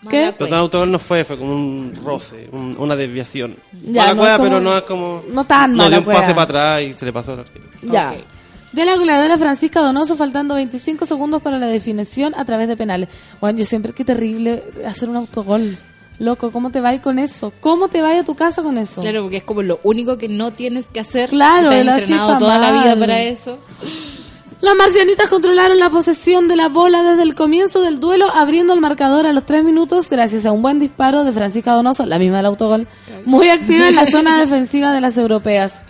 ¿Qué? Pero tan autogol no fue, fue como un roce, un- una desviación. Ya, Mala no cueva, como- pero no es como... no tan No mala dio un pase cueva. para atrás y se le pasó al arquero. Ya. Ok. De la goleadora Francisca Donoso, faltando 25 segundos para la definición a través de penales. Bueno, yo siempre, qué terrible hacer un autogol. Loco, ¿cómo te va a ir con eso? ¿Cómo te va a tu casa con eso? Claro, porque es como lo único que no tienes que hacer. Claro, Te has entrenado toda la vida para eso. Las marcianitas controlaron la posesión de la bola desde el comienzo del duelo, abriendo el marcador a los tres minutos gracias a un buen disparo de Francisca Donoso, la misma del autogol, muy activa en la zona defensiva de las europeas.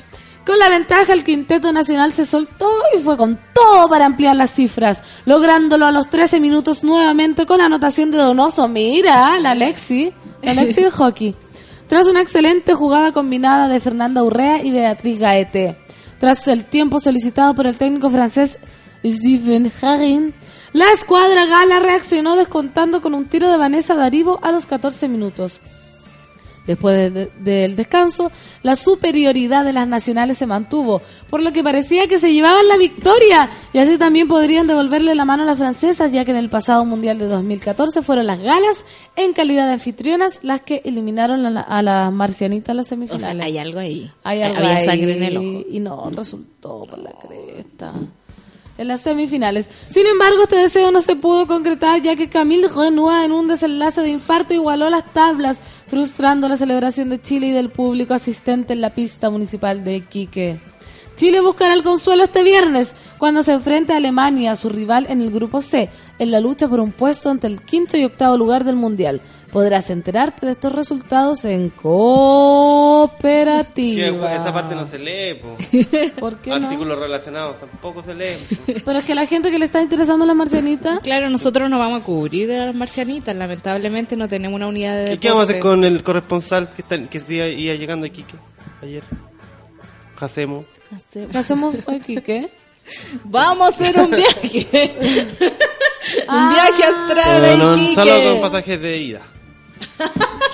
Con la ventaja, el quinteto nacional se soltó y fue con todo para ampliar las cifras, lográndolo a los 13 minutos nuevamente con anotación de Donoso. Mira, la Alexi, la Alexi del hockey. Tras una excelente jugada combinada de Fernanda Urrea y Beatriz Gaete. Tras el tiempo solicitado por el técnico francés Stephen Harin, la escuadra gala reaccionó descontando con un tiro de Vanessa Darivo a los 14 minutos. Después de- de- del descanso, la superioridad de las nacionales se mantuvo, por lo que parecía que se llevaban la victoria y así también podrían devolverle la mano a las francesas, ya que en el pasado Mundial de 2014 fueron las galas en calidad de anfitrionas las que eliminaron a, la- a las marcianitas en las O sea, semifinales. hay algo ahí. Hay algo Había ahí, sangre en el ojo. Y no, resultó por la cresta. En las semifinales. Sin embargo, este deseo no se pudo concretar ya que Camille Renoir en un desenlace de infarto igualó las tablas, frustrando la celebración de Chile y del público asistente en la pista municipal de Iquique. Chile buscará el consuelo este viernes, cuando se enfrenta a Alemania, su rival en el grupo C, en la lucha por un puesto ante el quinto y octavo lugar del Mundial. Podrás enterarte de estos resultados en Cooperativa. esa parte no se lee, po. ¿Por qué no? Artículos relacionados tampoco se leen. Pero es que la gente que le está interesando la marcianita... Claro, nosotros no vamos a cubrir a las marcianitas, lamentablemente no tenemos una unidad de ¿Y qué vamos a hacer con el corresponsal que, está, que iba llegando aquí que, ayer? Hacemos. ¿Qué hacemos aquí? ¿Qué? Vamos a hacer un viaje. un Ah. viaje astral Pero a no, Iquique. solo con pasajes de ida.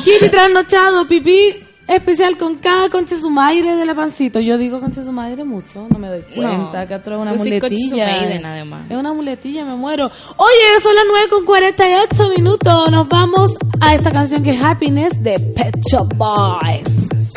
Hippie trasnochado, pipí especial con cada concha su madre de la pancito. Yo digo concha su madre mucho, no me doy cuenta. No. que es una muletilla. maiden, además. Es una muletilla, me muero. Oye, son las 9 con 48 minutos. Nos vamos a esta canción que es Happiness de Pet Shop Boys.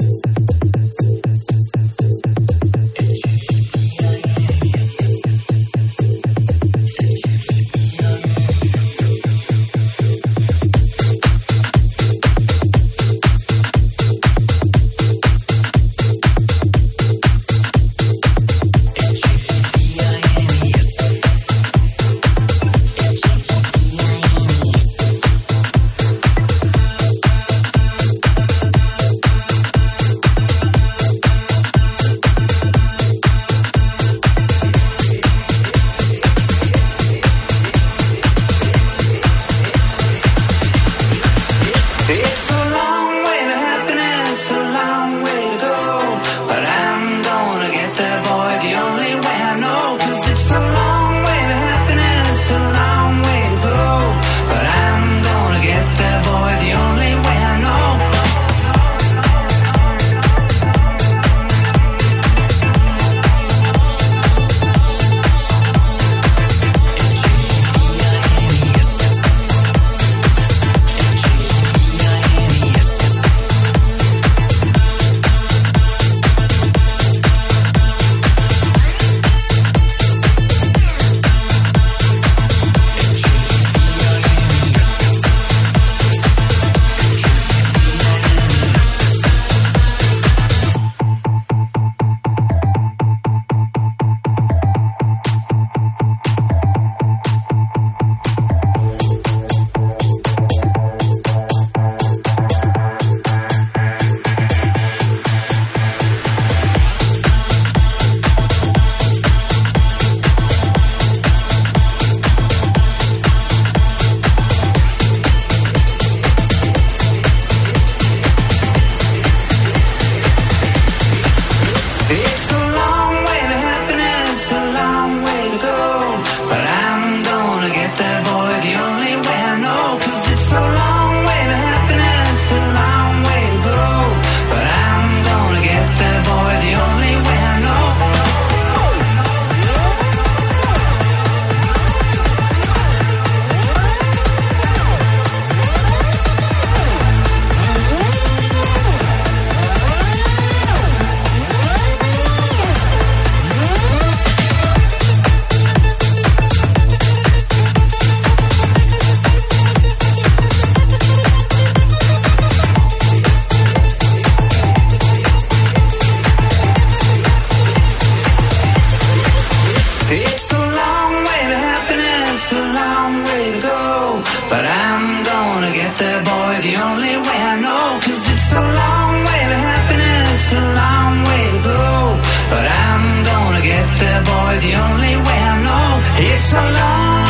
There, boy, the only way I know. It's a long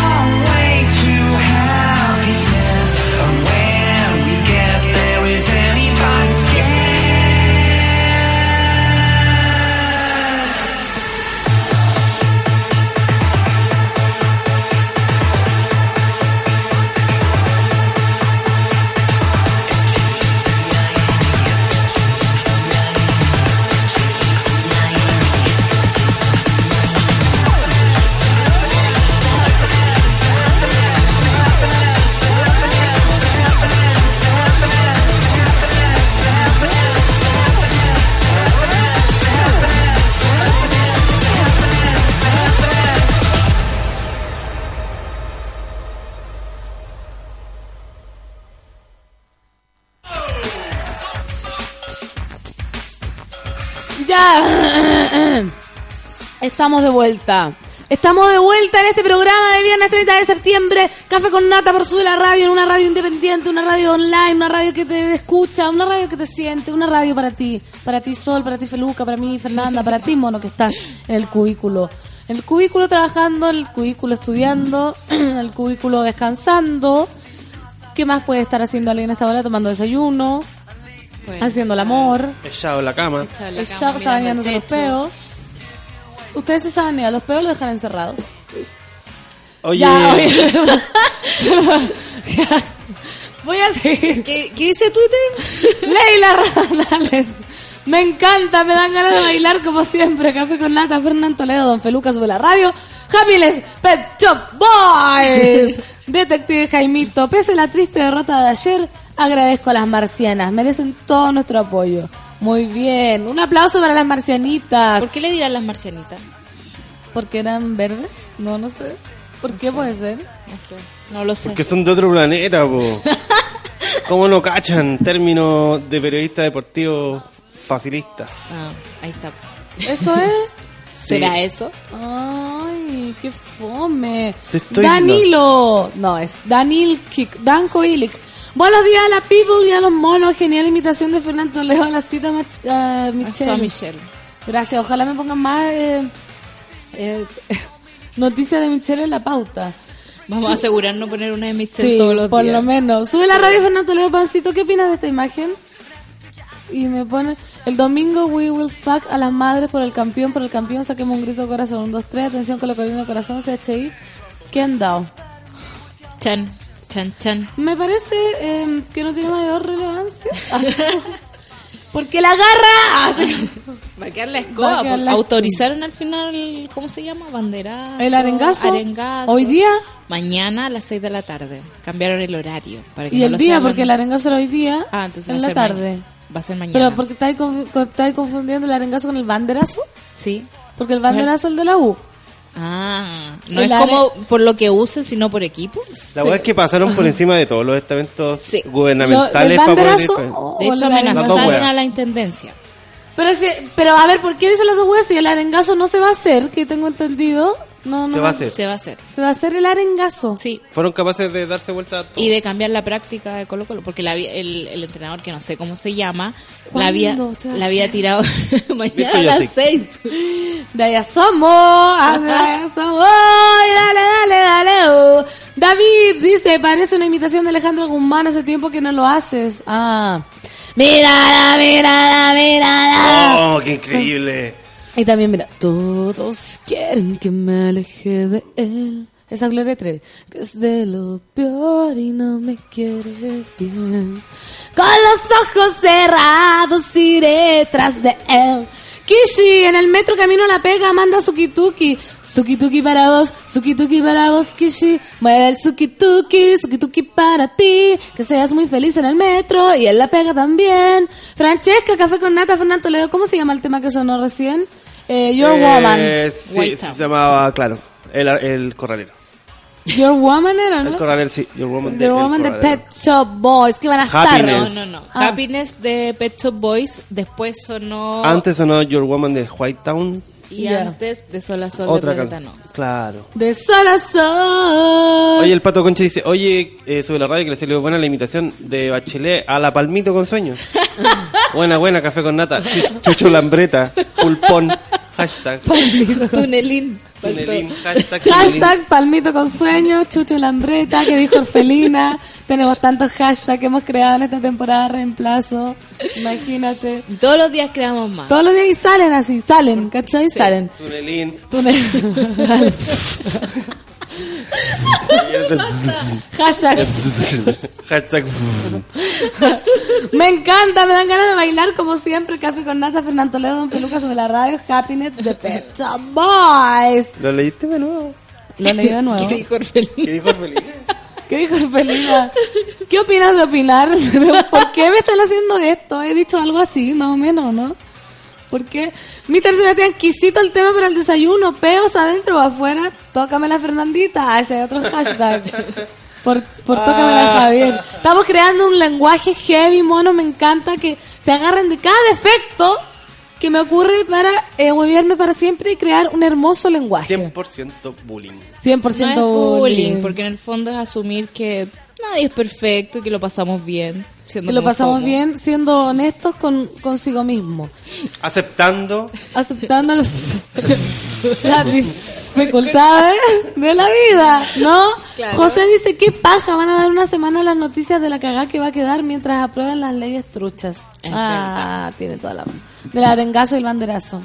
Estamos de vuelta. Estamos de vuelta en este programa de viernes 30 de septiembre. Café con nata por Sube la Radio, en una radio independiente, una radio online, una radio que te escucha, una radio que te siente, una radio para ti. Para ti Sol, para ti Feluca, para mí Fernanda, para ti Mono que estás en el cubículo. En el cubículo trabajando, en el cubículo estudiando, en el cubículo descansando. ¿Qué más puede estar haciendo alguien a esta hora? Tomando desayuno, haciendo el amor, Echado en la cama. echado en la el cama, chavo mirando los peos. Ustedes se saben, a los peos los dejan encerrados. Oye, Ya, oye. Voy a seguir. ¿Qué, ¿Qué dice Twitter? Leila Ranales. Me encanta, me dan ganas de bailar como siempre. Café con nata, Fernán Toledo, Don Feluca sube la radio. Happiness Pet Shop Boys. Detective Jaimito, pese a la triste derrota de ayer, agradezco a las marcianas. Merecen todo nuestro apoyo. Muy bien. Un aplauso para las marcianitas. ¿Por qué le dirán las marcianitas? ¿Porque eran verdes? No, no sé. ¿Por qué puede ser? No sé. No lo sé. porque son de otro planeta, po. ¿Cómo no cachan términos de periodista deportivo facilista? Ah, ahí está. ¿Eso es? ¿Será eso? Ay, qué fome. Te estoy- Danilo. No, es Danil Kik, Danko Ilik. Buenos días a la people y a los monos. Genial imitación de Fernando Leo a la cita a Michelle. Michelle. Gracias. Ojalá me pongan más eh, eh, noticias de Michelle en la pauta. Vamos a asegurarnos de poner una de Michelle Sí, todos los por días. lo menos. Sube la radio Fernando Leo Pancito. ¿Qué opinas de esta imagen? Y me pone, el domingo we will fuck a las madres por el campeón, por el campeón, saquemos un grito de corazón. Un, dos, tres, atención con la colina de corazón, CHI. ¿Qué han dado? Chan, chan, chan. Me parece eh, que no tiene mayor relevancia. Porque la garra hace Va a quedar la escoba. quedar pues. la- Autorizaron al final, ¿cómo se llama? Banderazo. el arengazo. arengazo. Hoy día Mañana a las 6 de la tarde. Cambiaron el horario. Para que y no el lo día, porque el arengazo era hoy día, Ah, entonces en va la ser tarde. Va a ser mañana. Pero porque estáis confundiendo el arengazo con el banderazo. Sí. Porque el banderazo es el de la U. Ah, no El es como por lo que usen, sino por equipo. La verdad es que pasaron por encima de todos los estamentos Sí. gubernamentales Lo- el para poder o- De o hecho, amenazaron a la intendencia. Pero, si- pero a ver, ¿por qué dicen las dos weas si el arengazo no se va a hacer? Que tengo entendido. No, no Se va a hacer. Se va a hacer. Se va a hacer el arengazo. Sí. Fueron capaces de darse vuelta a todo. Y de cambiar la práctica de Colo Colo, porque la había- el, el entrenador, que no sé cómo se llama, la había, ¿Cuándo se va a la había tirado mañana a las. 6. De allá somos, de allá somos, ay, dale, dale, dale. oh. David dice, parece una imitación de Alejandro Guzmán, hace tiempo que no lo haces. Ah. Mírala, mírala, mírala. ¡Oh, qué increíble! Y también, mira, todos quieren que me aleje de él. Esa Gloria Trevi, que es de lo peor y no me quiere bien. Con los ojos cerrados iré tras de él. Kishi, en el metro camino la pega, manda Sukituki. Sukituki para vos, Sukituki para vos, Kishi. Mueve el Sukituki, Sukituki para ti. Que seas muy feliz en el metro y en la pega también. Francesca, café con nata, Fernando Toledo. ¿Cómo se llama el tema que sonó recién? Eh, Your Eh, Woman. Sí, se llamaba, claro, el, el corralero. Your Woman era, El ¿no? corralero, sí. Your Woman de, Your el Woman de. Pet Shop Boys. Que van a estar. No, no, no. Ah. Happiness de Pet Shop Boys, después sonó. Antes sonó Your Woman de White Town. Y antes de Sol a Sol Otra de Planeta. No. Claro. De sol a sol. Oye, el Pato Concha dice, oye, eh, sobre la radio que le salió buena la imitación de Bachelet a la Palmito con sueños. buena, buena, café con nata. Chucho Lambreta, pulpón, hashtag. Tunelín. Tunelín, hashtag. tunelín. Hashtag Palmito con sueño, Chucho Lambreta, que dijo Orfelina. Tenemos tantos hashtags que hemos creado en esta temporada de reemplazo. Imagínate. Todos los días creamos más. Todos los días y salen así, salen, ¿cachai? Salen. Tunelín. Túnel. Hashtag. hashtag. Me encanta, me dan ganas de bailar como siempre. Café con Nata, Fernando Toledo, Don Peluca sobre la radio. Happiness de Pet Shop Boys. ¿Lo leíste de nuevo? Lo leí de nuevo. ¿Qué dijo Orfelina? ¿Qué dijo Felipe? ¿Qué dijo Orfelina? ¿Qué opinas de opinar? ¿Por qué me están haciendo esto? He dicho algo así, más o menos, ¿no? ¿Por qué? Mr. Sebastián, quisito el tema para el desayuno. Peos adentro o afuera. Tócame la Fernandita. Ah, Ese es otro hashtag. Por, por tócame la Javier. Estamos creando un lenguaje heavy, mono. Me encanta que se agarren de cada defecto que me ocurre para eh, huevearme para siempre y crear un hermoso lenguaje. 100% bullying. 100% No es bullying. bullying, porque en el fondo es asumir que nadie es perfecto y que lo pasamos bien. Siendo Que lo pasamos somos. bien siendo honestos con consigo mismo. Aceptando. Aceptando los- las dificultades de la vida, ¿no? Claro. José dice, ¿qué paja? Van a dar una semana las noticias de la cagada que va a quedar mientras aprueban las leyes truchas. Es ah, tiene toda la razón. Del arengazo y el banderazo.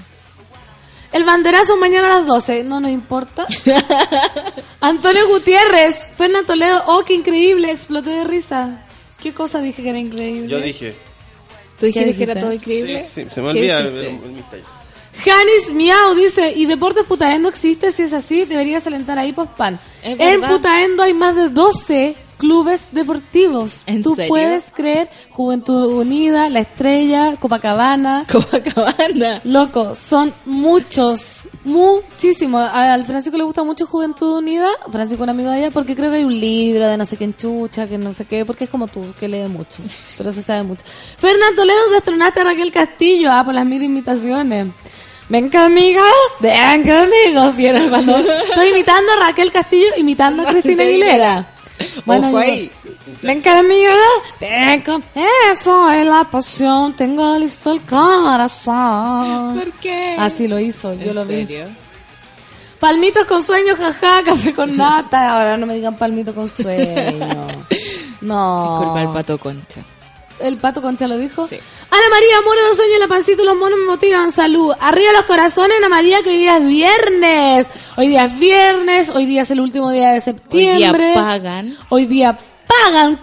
El banderazo mañana a las 12, no nos importa. Antonio Gutiérrez, Fernando Toledo, oh, qué increíble, exploté de risa. ¿Qué cosa dije que era increíble? Yo dije. ¿Tú dijiste ¿Qué que era todo Sí, increíble? sí, se me ¿Qué olvida el, el- el misterio. Janis Miau dice, y Deportes Putaendo existe, si es así, deberías alentar ahí pospan. Es En. Putaendo hay más de 12 clubes deportivos. ¿En Tú serio? puedes creer, Juventud Unida, La Estrella, Copacabana. Copacabana. Loco, son muchos, muchísimos. Al Francisco le gusta mucho Juventud Unida, Francisco un amigo de ella, porque creo que hay un libro de no sé qué chucha, que no sé qué, porque es como tú, que lee mucho, pero se sabe mucho. Fernando Toledo destronaste a Raquel Castillo, ah, por las mil imitaciones. Venga amiga, venga amigo, ¿vieron cuando estoy imitando a Raquel Castillo, imitando a Cristina Aguilera? Ojo yo- ahí. Venga amiga, venga, eso es la pasión, tengo listo el corazón. ¿Por qué? Así lo hizo, yo ¿En lo vi. serio? Palmitos con sueño, jaja, café con nata. Ahora no me digan palmito con sueño. No. Disculpa el pato concha. ¿El pato concha lo dijo? Sí. Ana María, muero de sueño en la pancita y los monos me motivan. Salud. Arriba los corazones, Ana María, que hoy día es viernes. Hoy día es viernes, hoy día es el último día de Hoy septiembre. día pagan. Hoy día pagan.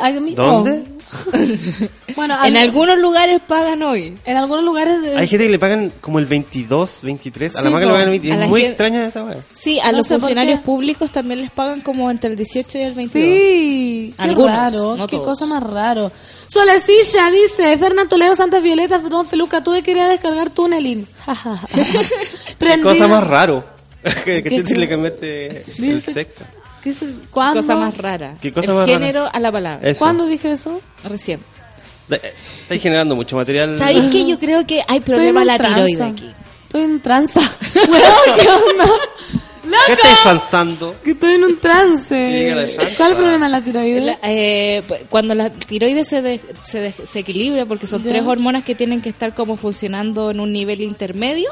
Ay, ¿Dónde? bueno, En al- algunos lugares pagan hoy. en algunos lugares de... Hay gente que le pagan como el 22, 23. A la Sí, más que le pagan el 20. A la Es muy gente- extraña esa weá. Sí, a No los funcionarios qué. públicos también les pagan como entre el 18 y el 22. Sí, qué Algunos, raro, no qué todos. cosa más raro. Solecilla dice, Fernando Toledo, Santas Violetas, Don Feluca, tuve que ir a descargar Tunelin. Qué cosa más raro. que ¿Qué que cosa? le cambiaste el sexo. ¿Qué es- ¿Cuándo? Cosa más rara. ¿Qué cosa el más rara? género a la palabra. Eso. ¿Cuándo dije eso? Recién. Eh, Estáis generando mucho material. ¿Sabéis que yo creo que hay problema en la tiroides aquí? Estoy en tranza. Weón, ¿qué onda? ¿Qué estáis pensando? Que estoy en un trance. ¿Cuál es el problema de la tiroides? La- eh, pues, cuando la tiroides se, de- se, de- se equilibra, porque son Ya. tres hormonas que tienen que estar como funcionando en un nivel intermedio,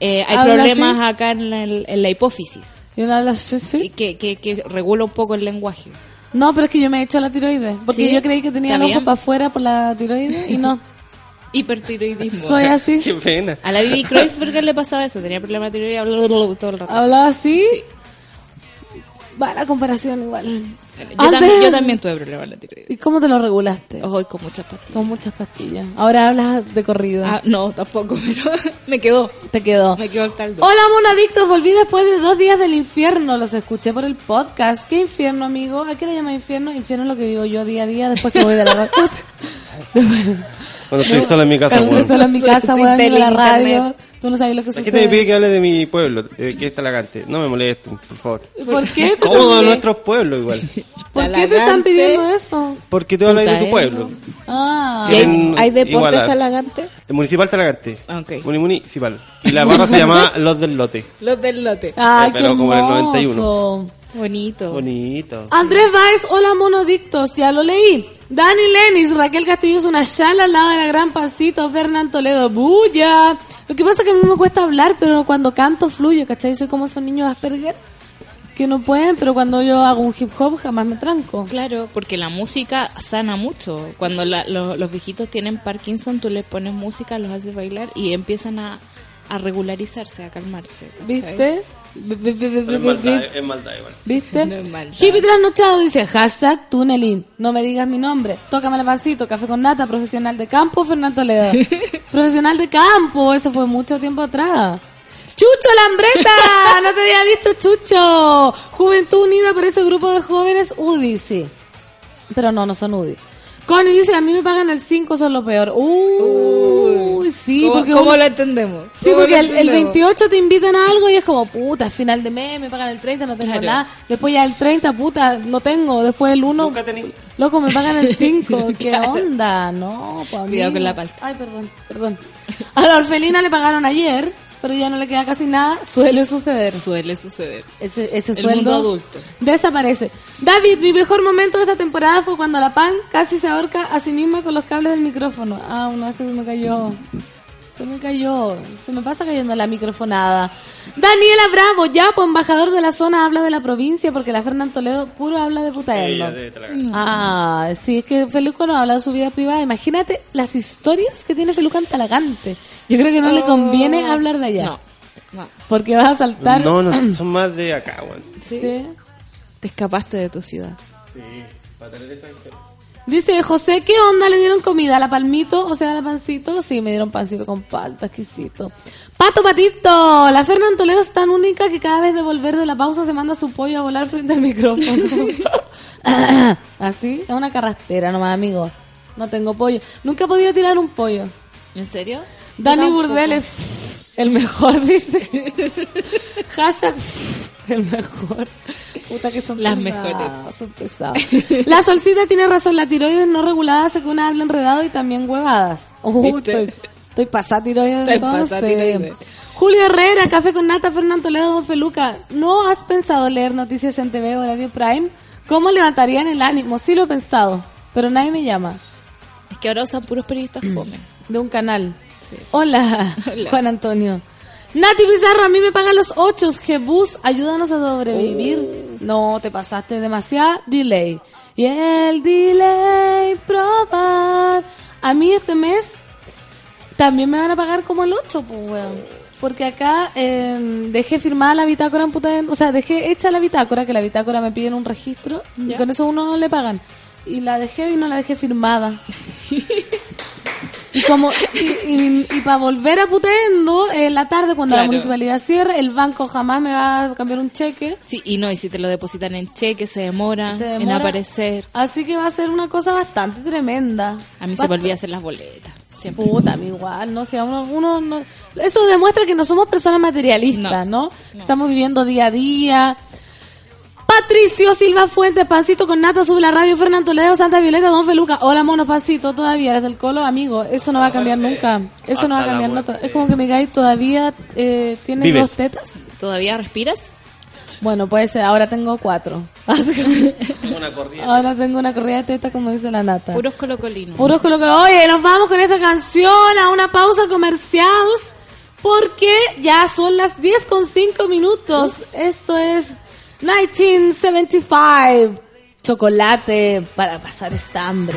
eh, hay ¿Habla problemas así? acá en la, en la hipófisis, ¿Y una de las sí, y sí? que, que, que regula un poco el lenguaje. No, pero es que yo me he hecho la tiroides. Porque ¿Sí? yo creí que tenía ¿Está el ojo para afuera por la tiroides y no. Hipertiroidismo. Soy así. Qué pena. A la Bibi Kreuzberger le pasaba eso, tenía problemas de tiroides blablabla, todo el rato. ¿Hablaba así? Sí. Va la comparación igual. Yo, también, yo también tuve problemas de tiroides. ¿Y cómo te lo regulaste? Hoy con muchas pastillas. Con muchas pastillas. Ahora hablas de corrido. Ah, no, tampoco, pero me quedó. Te quedó. Me quedó el caldo. Hola, monadictos. Volví después de dos días del infierno. Los escuché por el podcast. ¿Qué infierno, amigo? ¿A qué le llama infierno? Infierno es lo que vivo yo día a día después que voy de la radio. Cuando estoy solo en mi casa, Cuando estoy solo en mi casa, tele, de la internet. Tú no sabes lo que La gente me pide sucede. que hable de mi pueblo, eh, que es Talagante. No me molesten, por favor. ¿Por qué? Cómodo nuestros pueblos igual. ¿Por qué te están Talagante. pidiendo eso? Porque tú hablas de tu pueblo. Ah. ¿Y hay, hay deportes talagantes? El municipal Talagante. Ah, ok. Muni- municipal. Y la barra se llama Los del Lote. Los del lote. Ay, Pero qué como en el hermoso. 91. Bonito. Bonito. Andrés Baez, hola monodictos, ya lo leí. Dani Lenis, Raquel Castillo es una chala al lado de la gran pancito, Fernán Toledo, bulla. Lo que pasa es que a mí me cuesta hablar, pero cuando canto fluyo, ¿cachai? Soy como esos niños Asperger que no pueden, pero cuando yo hago un hip hop jamás me tranco. Claro, porque la música sana mucho. Cuando la- lo- los viejitos tienen Parkinson, tú les pones música, los haces bailar y empiezan a, a regularizarse, a calmarse. ¿Viste? Es maldad, vi- es maldad igual. ¿Viste? No es maldad. Hippie trasnochado dice, hashtag tunelin, no me digas mi nombre, tócame el pancito, café con nata, profesional de campo, Fernando Toledo. profesional de campo, eso fue mucho tiempo atrás. Chucho Lambreta, no te había visto Chucho. Juventud Unida para ese grupo de jóvenes UDI, sí. Pero no, no son UDI. Connie dice, a mí me pagan el 5, son lo peor. Uy, sí, ¿Cómo, porque cómo uno- lo entendemos? Sí, ¿Cómo porque el, el entendemos? 28 te invitan a algo y es como, puta, final de mes, me pagan el 30, no tengo Claro. nada. Después ya el 30, puta, no tengo. Después el 1, Nunca tení. Loco, me pagan el 5. ¿Qué onda? No, pues Cuidado con la palta. Ay, perdón, perdón. A la orfelina le pagaron ayer, pero ya no le queda casi nada. Suele suceder. Suele suceder. Ese, ese El sueldo mundo adulto. desaparece. David, mi mejor momento de esta temporada fue cuando la pan casi se ahorca a sí misma con los cables del micrófono. Ah, una vez que se me cayó. Se me cayó. Se me pasa cayendo la microfonada. Daniela Bravo, Yapo, embajador de la zona, habla de la provincia porque la Fernán Toledo puro habla de puta ganar. Ah, sí, es que Feluco no habla de su vida privada. Imagínate las historias que tiene Feluco en Talagante. Yo creo que no le conviene hablar de allá. No. no. Porque vas a saltar. No, no, son más de acá, weón. Sí. Te escapaste de tu ciudad. Dice José, ¿qué onda? ¿Le dieron comida a la palmito? O sea, a la pancito. Sí, me dieron pancito con palta, exquisito. Pato Patito, la Fernán Toledo es tan única que cada vez de volver de la pausa se manda su pollo a volar frente al micrófono. Así, es una carraspera nomás, amigo. No tengo pollo. Nunca he podido tirar un pollo. ¿En serio? Dani. Burdel es el mejor, dice. Hashtag el mejor. Puta que son Las mejores. Son pesados. La solcita tiene razón, la tiroides no regulada hace que una habla enredado y también huevadas. Uh, estoy, estoy pasada tiroides Estoy entonces. Julio Herrera, Café con Nata, Fernando Toledo, Don Feluca. ¿No has pensado leer noticias en TV horario Prime? ¿Cómo levantarían el ánimo? Sí lo he pensado, pero nadie me llama. Es que ahora usan puros periodistas fome. De un canal. Sí. Hola, Hola. Juan Antonio. Nati Pizarro, a mí me pagan los ocho. Jebus, ayúdanos a sobrevivir. No, te pasaste demasiado delay. Y el delay probar. A mí este mes también me van a pagar como el 8, pues, weón. Porque acá eh, dejé firmada la bitácora en puta... O sea, dejé hecha la bitácora, que la bitácora me piden un registro. Y con eso uno le pagan. Y la dejé y no la dejé firmada. Y como y, para volver a Putendo en la tarde cuando la municipalidad cierre, el banco jamás me va a cambiar un cheque. Sí, y no, y si te lo depositan en cheque, se demora, Se en aparecer. Así que va a ser una cosa bastante tremenda. A mí se me olvida hacer las boletas. Siempre. Puta, igual, no sé, a uno, uno no- eso demuestra que no somos personas materialistas, ¿no? Estamos viviendo día a día. Patricio Silva Fuentes, Pancito con Nata, sube la radio, Fernando Toledo, Santa Violeta, Don Feluca. Hola, mono, Pancito, todavía eres del colo, amigo. Eso no va a cambiar nunca. Eso no va a cambiar. to- es como que gay todavía eh, tiene Vives. dos tetas. ¿Todavía respiras? Bueno, puede ser, ahora tengo cuatro. Una ahora tengo una corrida de tetas, como dice la Nata. Puros colocolinos. Puros colo colo. Oye, nos vamos con esta canción a una pausa comercial porque ya son las 10 con 5 minutos. Esto es 1975. Chocolate para pasar esta hambre.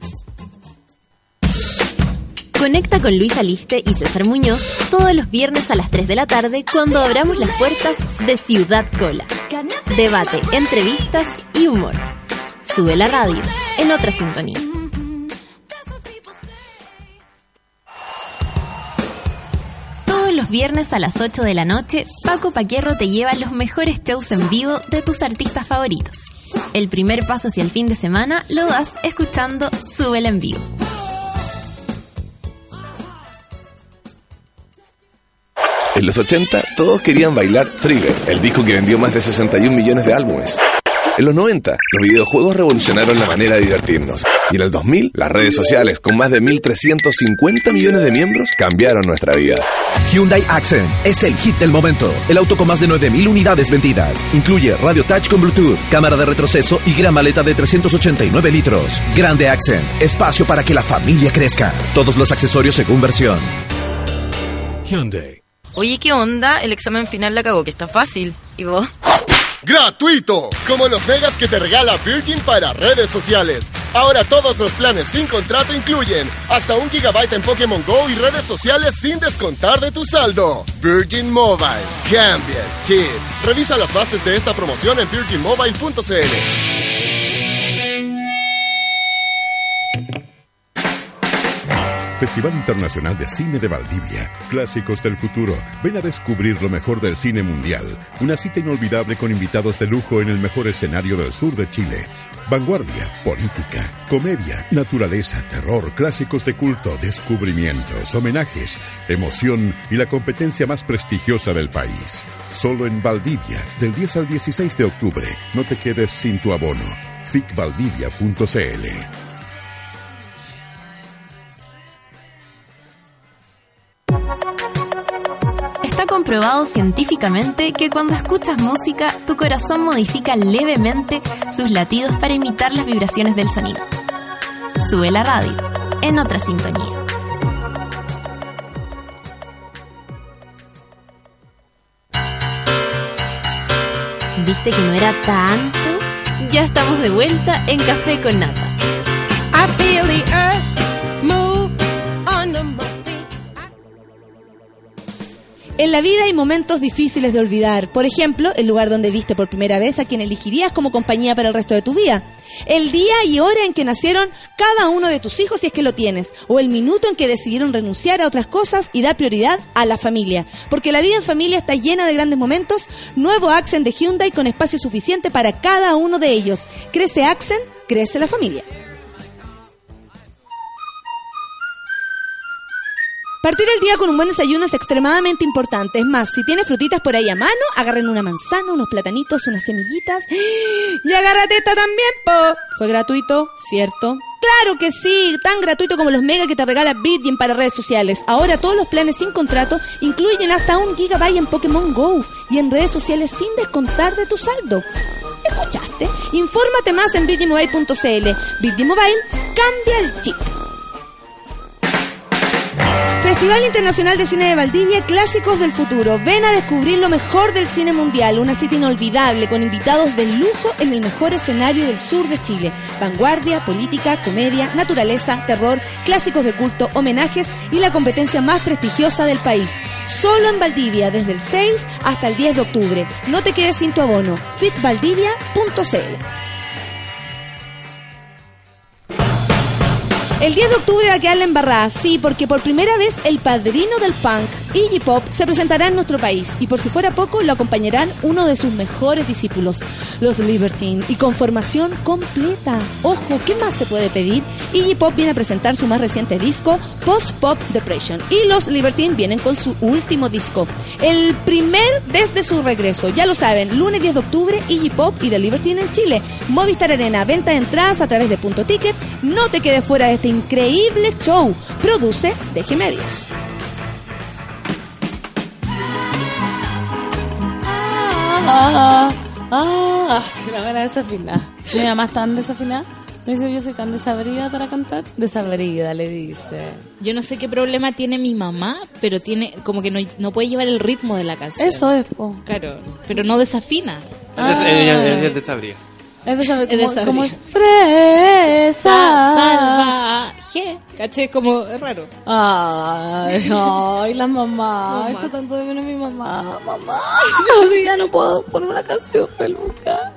Conecta con Luis Aliste y César Muñoz todos los viernes a las 3 de la tarde cuando abramos las puertas de Ciudad Cola. Debate, entrevistas y humor. Sube la radio en otra sintonía. Todos los viernes a las 8 de la noche, Paco Paquierro te lleva los mejores shows en vivo de tus artistas favoritos. El primer paso hacia el fin de semana lo das escuchando Súbela en vivo. En los 80 todos querían bailar Thriller, el disco que vendió más de 61 millones de álbumes. En los 90 los videojuegos revolucionaron la manera de divertirnos. Y en el 2000 las redes sociales con más de 1.350 millones de miembros cambiaron nuestra vida. Hyundai Accent es el hit del momento. El auto con más de 9.000 unidades vendidas. Incluye radio touch con Bluetooth, cámara de retroceso y gran maleta de 389 litros. Grande Accent, espacio para que la familia crezca. Todos los accesorios según versión. Hyundai. Oye, ¿qué onda? El examen final la cagó, que está fácil. ¿Y vos? ¡Gratuito! Como los megas que te regala Virgin para redes sociales. Ahora todos los planes sin contrato incluyen hasta un gigabyte en Pokémon Go y redes sociales sin descontar de tu saldo. Virgin Mobile. Cambia chip. Revisa las bases de esta promoción en virginmobile.cl. Festival Internacional de Cine de Valdivia. Clásicos del futuro. Ven a descubrir lo mejor del cine mundial. Una cita inolvidable con invitados de lujo en el mejor escenario del sur de Chile. Vanguardia, política, comedia, naturaleza, terror, clásicos de culto, descubrimientos, homenajes, emoción y la competencia más prestigiosa del país. Solo en Valdivia, del 10 al 16 de octubre. No te quedes sin tu abono. ficvaldivia.cl Está comprobado científicamente que cuando escuchas música, tu corazón modifica levemente sus latidos para imitar las vibraciones del sonido. Sube la radio, en otra sintonía. ¿Viste que no era tanto? Ya estamos de vuelta en Café con Nata. I earth En la vida hay momentos difíciles de olvidar. Por ejemplo, el lugar donde viste por primera vez a quien elegirías como compañía para el resto de tu vida. El día y hora en que nacieron cada uno de tus hijos si es que lo tienes. O el minuto en que decidieron renunciar a otras cosas y dar prioridad a la familia. Porque la vida en familia está llena de grandes momentos. Nuevo Accent de Hyundai con espacio suficiente para cada uno de ellos. Crece Accent, crece la familia. Partir el día con un buen desayuno es extremadamente importante. Es más, si tienes frutitas por ahí a mano, agarren una manzana, unos platanitos, unas semillitas. Y agárrate esta también, po. Fue gratuito, ¿cierto? Claro que sí, tan gratuito como los mega que te regala Virgin para redes sociales. Ahora todos los planes sin contrato incluyen hasta un gigabyte en Pokémon Go y en redes sociales sin descontar de tu saldo. ¿Escuchaste? Infórmate más en. Virgin Mobile, cambia el chip. Festival Internacional de Cine de Valdivia, Clásicos del Futuro. Ven a descubrir lo mejor del cine mundial, una cita inolvidable con invitados de lujo en el mejor escenario del sur de Chile. Vanguardia, política, comedia, naturaleza, terror, clásicos de culto, homenajes y la competencia más prestigiosa del país. Solo en Valdivia, desde el 6 hasta el 10 de octubre. No te quedes sin tu abono. fitvaldivia.cl El 10 de octubre va a quedar la embarrada, sí, porque por primera vez el padrino del punk, Iggy Pop, se presentará en nuestro país y por si fuera poco lo acompañarán uno de sus mejores discípulos, los Libertine, y con formación completa. Ojo, ¿qué más se puede pedir? Iggy Pop viene a presentar su más reciente disco, Post Pop Depression, y los Libertine vienen con su último disco, el primer desde su regreso. Ya lo saben, lunes 10 de octubre, Iggy Pop y The Libertine en Chile. Movistar Arena, venta de entradas a través de Punto Ticket. No te quedes fuera de este increíble show. Produce Deje Media. Ah, ah, ah, sí, la desafinada. Mi mamá es tan desafinada. Me dice, yo soy tan desabrida para cantar. Desabrida, le dice. Yo no sé qué problema tiene mi mamá, pero tiene como que no, no puede llevar el ritmo de la canción. Eso es, po. Claro, pero no desafina. Ah. Entonces, ella, ella es desabrida de sabría. Es desab- Es como, desabrida. como es fresa. Salvaje. ¿Caché? Como es raro. Ay, ay, la mamá. He hecho tanto de menos a mi mamá. Mamá. Así ya no puedo poner una canción peluca.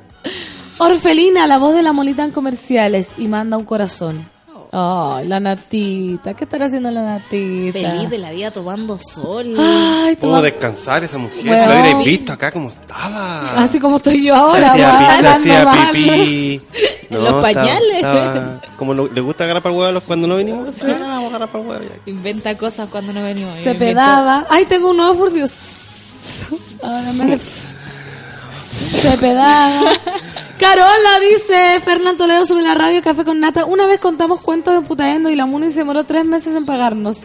Orfelina, la voz de la molita en comerciales y manda un corazón. Ay, la natita. ¿Qué estará haciendo la natita? Feliz de la vida tomando sol. Ay, Pudo descansar esa mujer. Bueno. La hubierais visto acá como estaba. Así como estoy yo Se ahora, hacía, se hacía. En los pañales. estaba- como lo- le gusta agarrar para el huevo a los cuando no venimos. Ah, vamos a agarrar para el huevo ya. Inventa cosas cuando no venimos. Se pedaba. Ay, tengo un nuevo furcio. Ahora me- Se pedaba. Carola dice, Fernán Toledo sube la radio Café con Nata. Una vez contamos cuentos de putaendo y la Muni se demoró tres meses en pagarnos.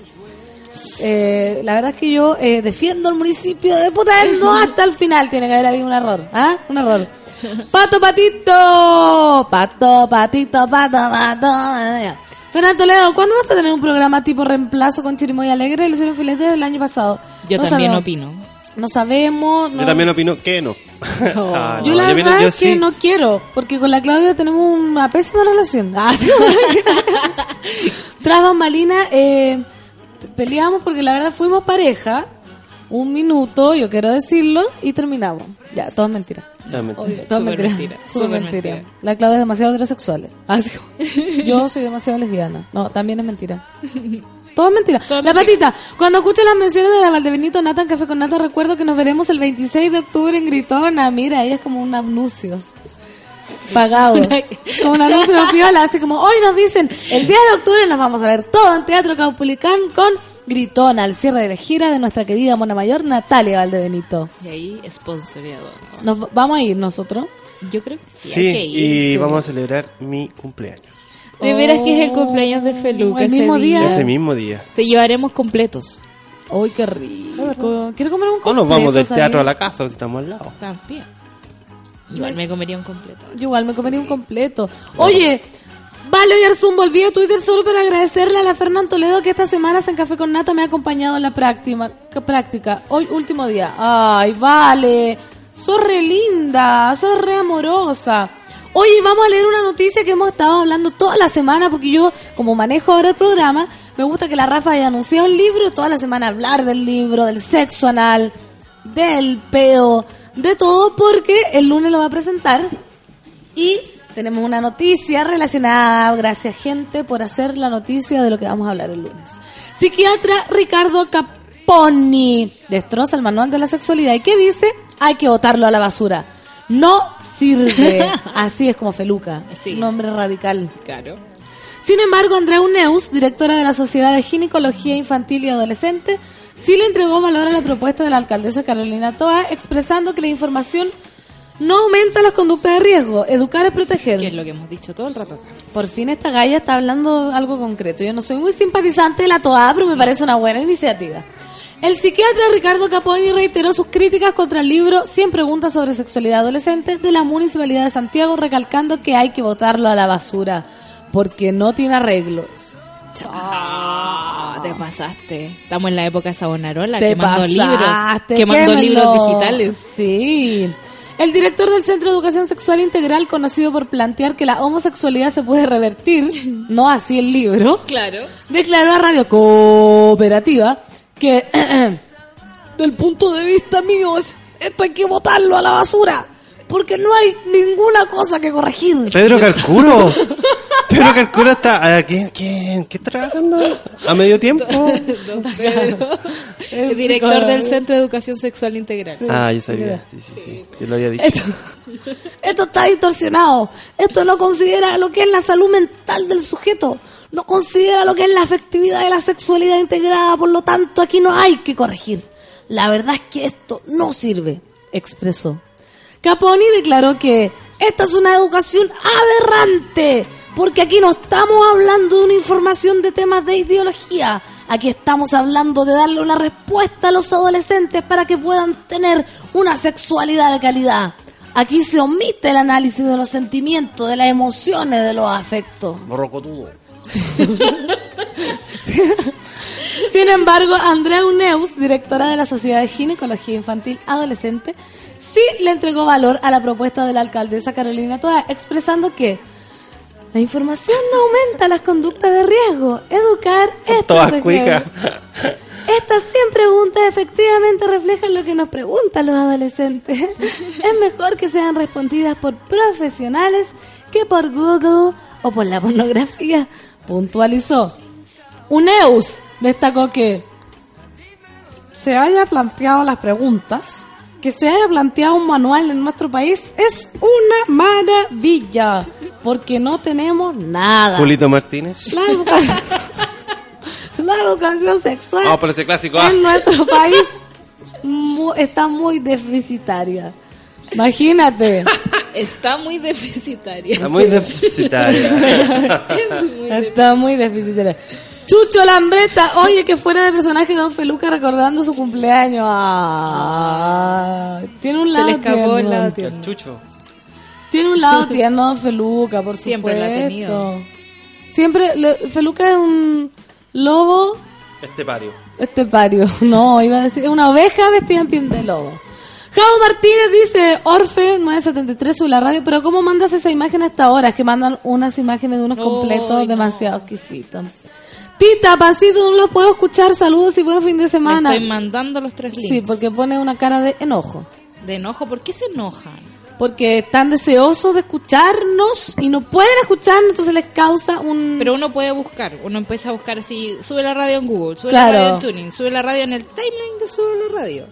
Eh, la verdad es que yo eh, defiendo el municipio de Putaendo hasta el final. Tiene que haber habido un error. ¿Ah? Un error. Pato, patito. Pato, patito, pato, pato. Fernando Toledo, ¿cuándo vas a tener un programa tipo reemplazo con Chirimoy Alegre? Le hicieron filete del año pasado. Yo No también sabemos. opino. No sabemos. no- Yo también opino que no. Ah, yo la verdad es que sí. no quiero, porque con la Claudia tenemos una pésima relación. Ah, sí. Tras bambalina, eh, peleamos porque la verdad fuimos pareja, un minuto, yo quiero decirlo, y terminamos. Ya, todo es mentira. Todo es mentira. súper mentira. mentira. La Claudia es demasiado heterosexual. Así como- yo soy demasiado lesbiana. No, también es mentira. Todo es mentira. la patita, cuando escucho las menciones de la Valdebenito Nata en Café con Nata, recuerdo que nos veremos el 26 de octubre en Gritona. Mira, ella es como un anuncio. Pagado. como un anuncio de piola, así como, hoy nos dicen, el día de octubre nos vamos a ver todo en Teatro Caupolicán con Gritona, al cierre de la gira de nuestra querida Mona Mayor, Natalia Valdebenito. Y ahí, sponsoriado. Nos vamos a ir nosotros. Yo creo que sí, Sí, hay que ir. y vamos a celebrar mi cumpleaños. De veras que es el cumpleaños de Feluca el ese mismo día. día. Ese mismo día. Te llevaremos completos. ¡Ay, qué rico! Quiero comer un O nos vamos del completo, teatro a la casa, si estamos al lado. También. Igual me comería un completo. Yo igual me comería un completo. Oye, Vale Oyarzún, volví a Twitter solo para agradecerle a la Fernán Toledo que estas semanas en Café con Nata me ha acompañado en la práctica. ¿Qué práctica? Hoy, último día. Ay, Vale. Sos re linda, sos re amorosa. Oye, vamos a leer una noticia que hemos estado hablando toda la semana porque yo, como manejo ahora el programa, me gusta que la Rafa haya anunciado el libro toda la semana hablar del libro, del sexo anal, del peo, de todo porque el lunes lo va a presentar y tenemos una noticia relacionada. Gracias, gente, por hacer la noticia de lo que vamos a hablar el lunes. Psiquiatra Ricardo Caponi destroza el manual de la sexualidad. ¿Y qué dice? Hay que botarlo a la basura. No sirve. Así es como Feluca. Sí. Hombre radical. Claro. Sin embargo, Andrea Neus, directora de la Sociedad de Ginecología Infantil y Adolescente, sí le entregó valor a la propuesta de la alcaldesa Carolina Toa, expresando que la información no aumenta las conductas de riesgo. Educar es proteger. Que es lo que hemos dicho todo el rato. Por fin esta galla está hablando algo concreto. Yo no soy muy simpatizante de la Toa, pero me parece una buena iniciativa. El psiquiatra Ricardo Caponi reiteró sus críticas contra el libro 100 preguntas sobre sexualidad adolescente de la Municipalidad de Santiago, recalcando que hay que botarlo a la basura porque no tiene arreglo. Ah, te pasaste. Estamos en la época Sabonarola, Te quemando pasaste, libros. Quemando quémelo. libros digitales. Sí. El director del Centro de Educación Sexual Integral, conocido por plantear que la homosexualidad se puede revertir, no así el libro, Claro. declaró a Radio Cooperativa que, del punto de vista mío, es- esto hay que botarlo a la basura, porque no hay ninguna cosa que corregir. Pedro Calcuro. Pedro Calcuro está. ¿a ¿Quién, quién, qué está trabajando? ¿A medio tiempo? Don Pedro, el director del Centro de Educación Sexual Integral. Ah, yo sabía. Sí, sí, sí. Sí, lo había dicho. Esto, esto está distorsionado. Esto no considera lo que es la salud mental del sujeto. No considera lo que es la afectividad de la sexualidad integrada. Por lo tanto, aquí no hay que corregir. La verdad es que esto no sirve, expresó. Caponi declaró que esta es una educación aberrante, porque aquí no estamos hablando de una información de temas de ideología. Aquí estamos hablando de darle una respuesta a los adolescentes para que puedan tener una sexualidad de calidad. Aquí se omite el análisis de los sentimientos, de las emociones, de los afectos. Morrocotudo. Sin embargo, Andrea Uneus, directora de la Sociedad de Ginecología Infantil Adolescente, sí le entregó valor a la propuesta de la alcaldesa Carolina Toa, expresando que la información no aumenta las conductas de riesgo. Educar es Todas cuicas. Estas 100 preguntas efectivamente reflejan lo que nos preguntan los adolescentes. Es mejor que sean respondidas por profesionales que por Google o por la pornografía, puntualizó. Uneus destacó que se haya planteado las preguntas, que se haya planteado un manual en nuestro país es una maravilla, porque no tenemos nada. Julito Martínez. La, educa- la educación sexual Vamos por ese clásico. ah. en nuestro país mu- está muy deficitaria. Imagínate. Está muy deficitaria. Está muy deficitaria. Es muy Está muy deficitaria. Chucho Lambreta, oye, que fuera de personaje Don Feluca recordando su cumpleaños. Ah, tiene un Se lado le escapó el tierno. lado tierno. Chucho. Tiene un lado tierno Don Feluca, por Siempre lo ha supuesto. tenido. Siempre, le- Feluca es un lobo Este pario. estepario. No, iba a decir, es una oveja vestida en piel de lobo. Jao Martínez dice, Orfe 973 sube la radio, pero ¿cómo mandas esa imagen hasta ahora? Es que mandan unas imágenes de unos completos demasiado exquisitos. Tita, Pancito, no lo puedo escuchar. Saludos y buen fin de semana. estoy mandando los tres links. Sí, porque pone una cara de enojo. De enojo, ¿por qué se enojan? Porque están deseosos de escucharnos y no pueden escucharnos, entonces les causa un... Pero uno puede buscar, uno empieza a buscar así, sube la radio en Google, sube Claro. la radio en Tuning, sube la radio en el timeline de sube la radio.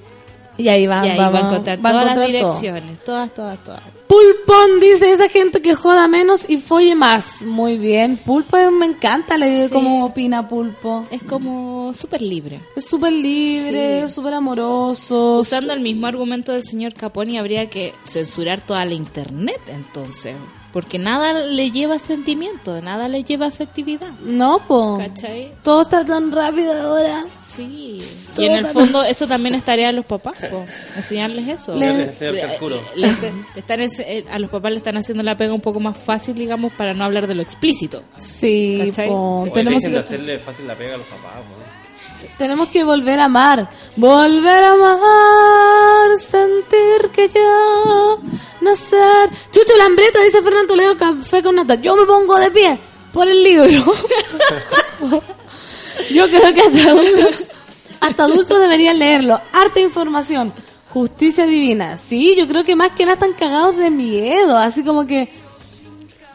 Y ahí va, y ahí va- va a encontrar va a todas las todo. direcciones, todas, todas, todas. Pulpón dice esa gente que joda menos y folle más. Muy bien. Pulpo me encanta leer Sí. cómo opina Pulpo. Es como súper libre. Es súper libre, Sí. súper amoroso. Usando el mismo argumento del señor Caponi, habría que censurar toda la internet entonces. Porque nada le lleva sentimiento, nada le lleva afectividad. No, po. ¿Cachai? Todo está tan rápido ahora. Sí. Todo Y en el fondo eso también es tarea de los papás, po, enseñarles eso. Le- Señor Carcuro. Le- le están ense- eh, a los papás le están haciendo la pega un poco más fácil, digamos, para no hablar de lo explícito. Sí, Tenemos que, hacerle fácil la pega a los papás. po. tenemos que volver a amar. Volver a amar, sentir que ya nacer. Chucho Lambreta, dice Fernando Leo, café con nata. Yo me pongo de pie por el libro. Yo creo que hasta adultos, hasta adultos deberían leerlo. Arte e información. Justicia divina. Sí, yo creo que más que nada están cagados de miedo. Así como que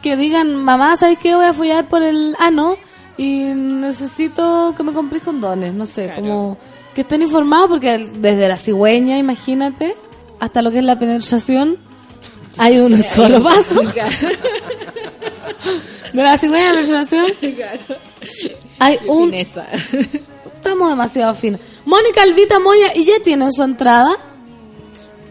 que digan, mamá, ¿sabes qué? Voy a follar por el ano y necesito que me compres condones. No sé, como que estén informados porque desde la cigüeña, imagínate, hasta lo que es la penetración, hay un solo paso. De la cigüeña a la penetración, hay un... Fineza. Estamos demasiado finos. Mónica Alvita Moya, ¿y ya tienen su entrada?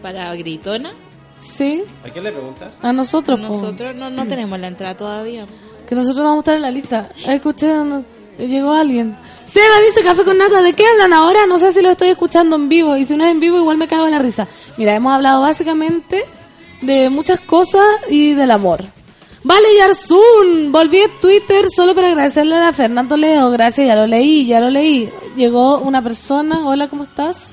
Para Gritona, Sí, ¿A quién le preguntas? a nosotros. po. nosotros no, no tenemos la entrada todavía. Que nosotros vamos a estar en la lista. Escuché, no- llegó alguien. Seba dice café con nata. ¿De qué hablan ahora? No sé si lo estoy escuchando en vivo. Y si no es en vivo, igual me cago en la risa. Mira, hemos hablado básicamente de muchas cosas y del amor. Vale, Yarsun, volví a Twitter solo para agradecerle a Fernando Leo. Gracias, ya lo leí, ya lo leí. Llegó una persona. Hola, ¿cómo estás?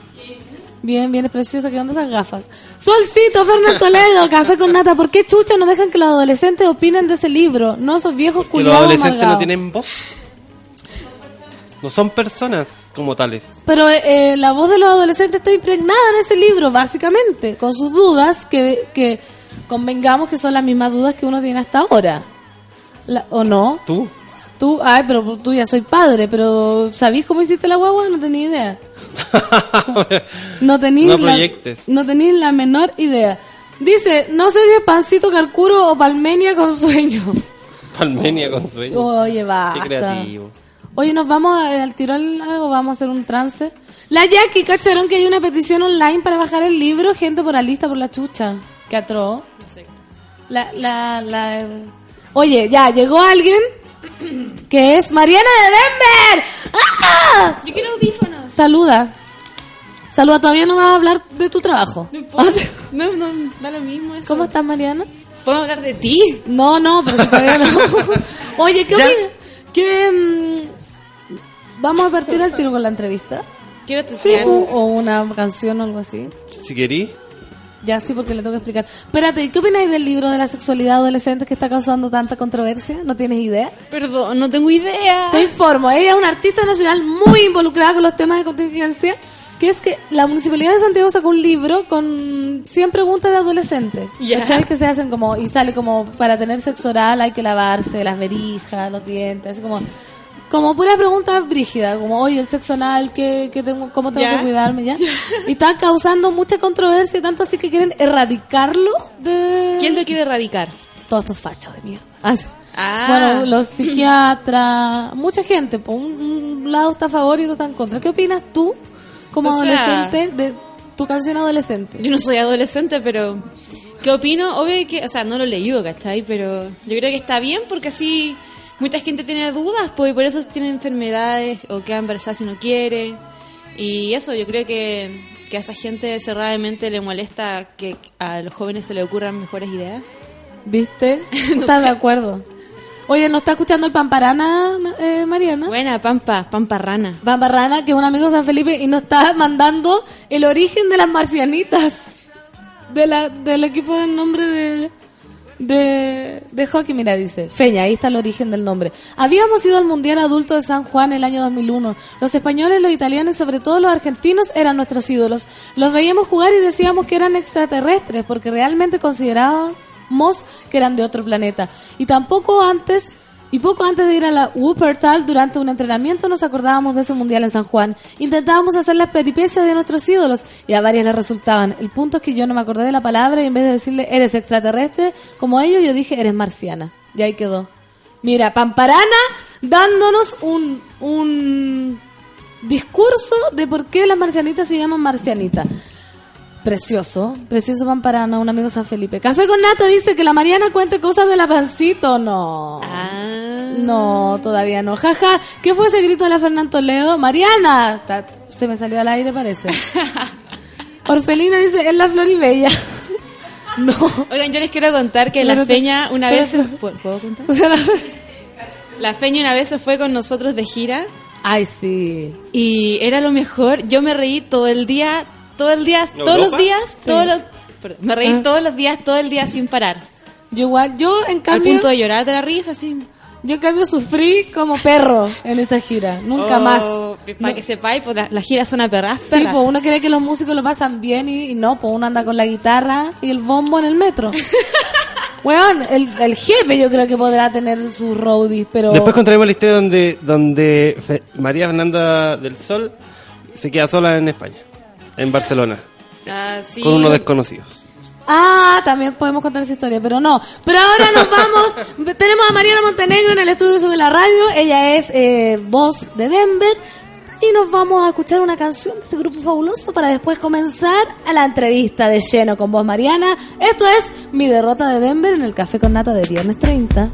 Bien, bien, es preciosa. ¿Qué onda esas gafas? Solcito, Fernando Toledo, café con nata. ¿Por qué chucha no dejan que los adolescentes opinen de ese libro? No, esos viejos Que los culiados adolescentes no tienen voz. No son personas como tales. Pero eh, la voz de los adolescentes está impregnada en ese libro, básicamente, con sus dudas, que, que convengamos que son las mismas dudas que uno tiene hasta ahora. La- ¿O no? ¿Tú? Tú, ay, pero tú ya soy padre, pero ¿sabís cómo hiciste la guagua? No tenía idea. No tenéis No la, no la menor idea. Dice, no sé si es pancito carcuro o palmenia con sueño. Palmenia con sueño. Oye, basta. Qué creativo. Oye, ¿nos vamos a- al tiro al algo? ¿Vamos a hacer un trance? La Jackie, ¿cacharon que hay una petición online para bajar el libro? Gente por la lista, por la chucha. ¿Qué atroz? La, la, la... Oye, ya, llegó alguien que es Mariana de Denver. ¡Ah! Yo quiero audífonos. Saluda. Saluda, todavía no vas a hablar de tu trabajo. No, no, da lo mismo eso. ¿Cómo estás, Mariana? ¿Podemos hablar de ti? No, no, pero si todavía no. Oye, ¿qué opinas? ¿Qué, mm, ¿Vamos a partir al tiro con la entrevista? Quiero tu Sí, o, o una canción o algo así. Si querí. Ya sí, porque le tengo que explicar. Espérate, ¿qué opináis del libro de la sexualidad adolescente que está causando tanta controversia? ¿No tienes idea? Perdón, no tengo idea. Te informo, ella es una artista nacional muy involucrada con los temas de contingencia, que es que la Municipalidad de Santiago sacó un libro con 100 preguntas de adolescentes. Ya. ¿Cachai? Que se hacen como, y sale como, para tener sexo oral hay que lavarse las verijas, los dientes, así como... Como puras preguntas brígidas, como, oye, el sexo anal, ¿qué, qué tengo, ¿cómo tengo Ya. que cuidarme? ya Y está causando mucha controversia, tanto así que quieren erradicarlo de... ¿Quién lo quiere erradicar? Todos estos fachos de mierda. Ah. Bueno, los psiquiatras, mucha gente, por un, un lado está a favor y otro está en contra. ¿Qué opinas tú, como O sea- adolescente, de tu canción adolescente? Yo no soy adolescente, pero ¿qué opino? Obvio que, o sea, no lo he leído, ¿cachai? Pero yo creo que está bien porque así mucha gente tiene dudas, pues y por eso tiene enfermedades o queda embarazada si no quiere. Y eso, yo creo que, que a esa gente cerradamente le molesta que a los jóvenes se le ocurran mejores ideas. ¿Viste? No ¿Estás sé. de acuerdo? Oye, ¿no está escuchando el Pamparana, eh, Mariana? Buena, Pampa, Pampa Rana. Pamparana, que es un amigo de San Felipe, y nos está mandando el origen de las marcianitas. De la, del equipo del nombre de, de, de hockey. Mira, dice, Feña, ahí está el origen del nombre. Habíamos ido al Mundial Adulto de San Juan el año 2001. Los españoles, los italianos sobre todo los argentinos eran nuestros ídolos. Los veíamos jugar y decíamos que eran extraterrestres porque realmente considerábamos que eran de otro planeta. Y tampoco antes... Y poco antes de ir a la Wuppertal, durante un entrenamiento, nos acordábamos de ese mundial en San Juan. Intentábamos hacer las peripecias de nuestros ídolos y a varias les resultaban. El punto es que yo no me acordé de la palabra y en vez de decirle eres extraterrestre, como ellos, yo dije eres marciana. Y ahí quedó. Mira, Pamparana dándonos un, un discurso de por qué las marcianitas se llaman marcianitas. Precioso, precioso Pamparana, un amigo San Felipe. Café con Nata dice que la Mariana cuente cosas de la pancito. No. No, todavía no. Jaja, ¿qué fue ese grito de la Fernando Toledo? Mariana. Se me salió al aire, parece. Orfelina dice, es la Floribella. no. Oigan, yo les quiero contar que la te- Feña una pero vez... ¿Puedo puedo contar? La Feña una vez se fue con nosotros de gira Ay, sí. y era lo mejor. Yo me reí todo el día, todo el día, todos los días, todos Sí. los... perdón, me reí Ah. todos los días, todo el día sin parar. Yo igual, yo en Al cambio, punto de llorar de la risa, así. yo en cambio sufrí como perro en esa gira. Nunca Oh, más. Para que sepáis, pues la, la gira son perras. Sí, pues uno cree que los músicos lo pasan bien y, y no, pues uno anda con la guitarra y el bombo en el metro. Weón, el, el jefe yo creo que podrá tener su roadie, pero... Después contaremos la historia donde, donde María Fernanda del Sol se queda sola en España, en Barcelona, Ah, sí. con unos desconocidos. Ah, también podemos contar esa historia, pero no. Pero ahora nos vamos. Tenemos a Mariana Montenegro en el estudio sobre la radio. Ella es eh, voz de Denver. Y nos vamos a escuchar una canción de este grupo fabuloso para después comenzar a la entrevista de lleno con voz Mariana. Esto es Mi derrota de Denver en el Café con Nata de viernes 30.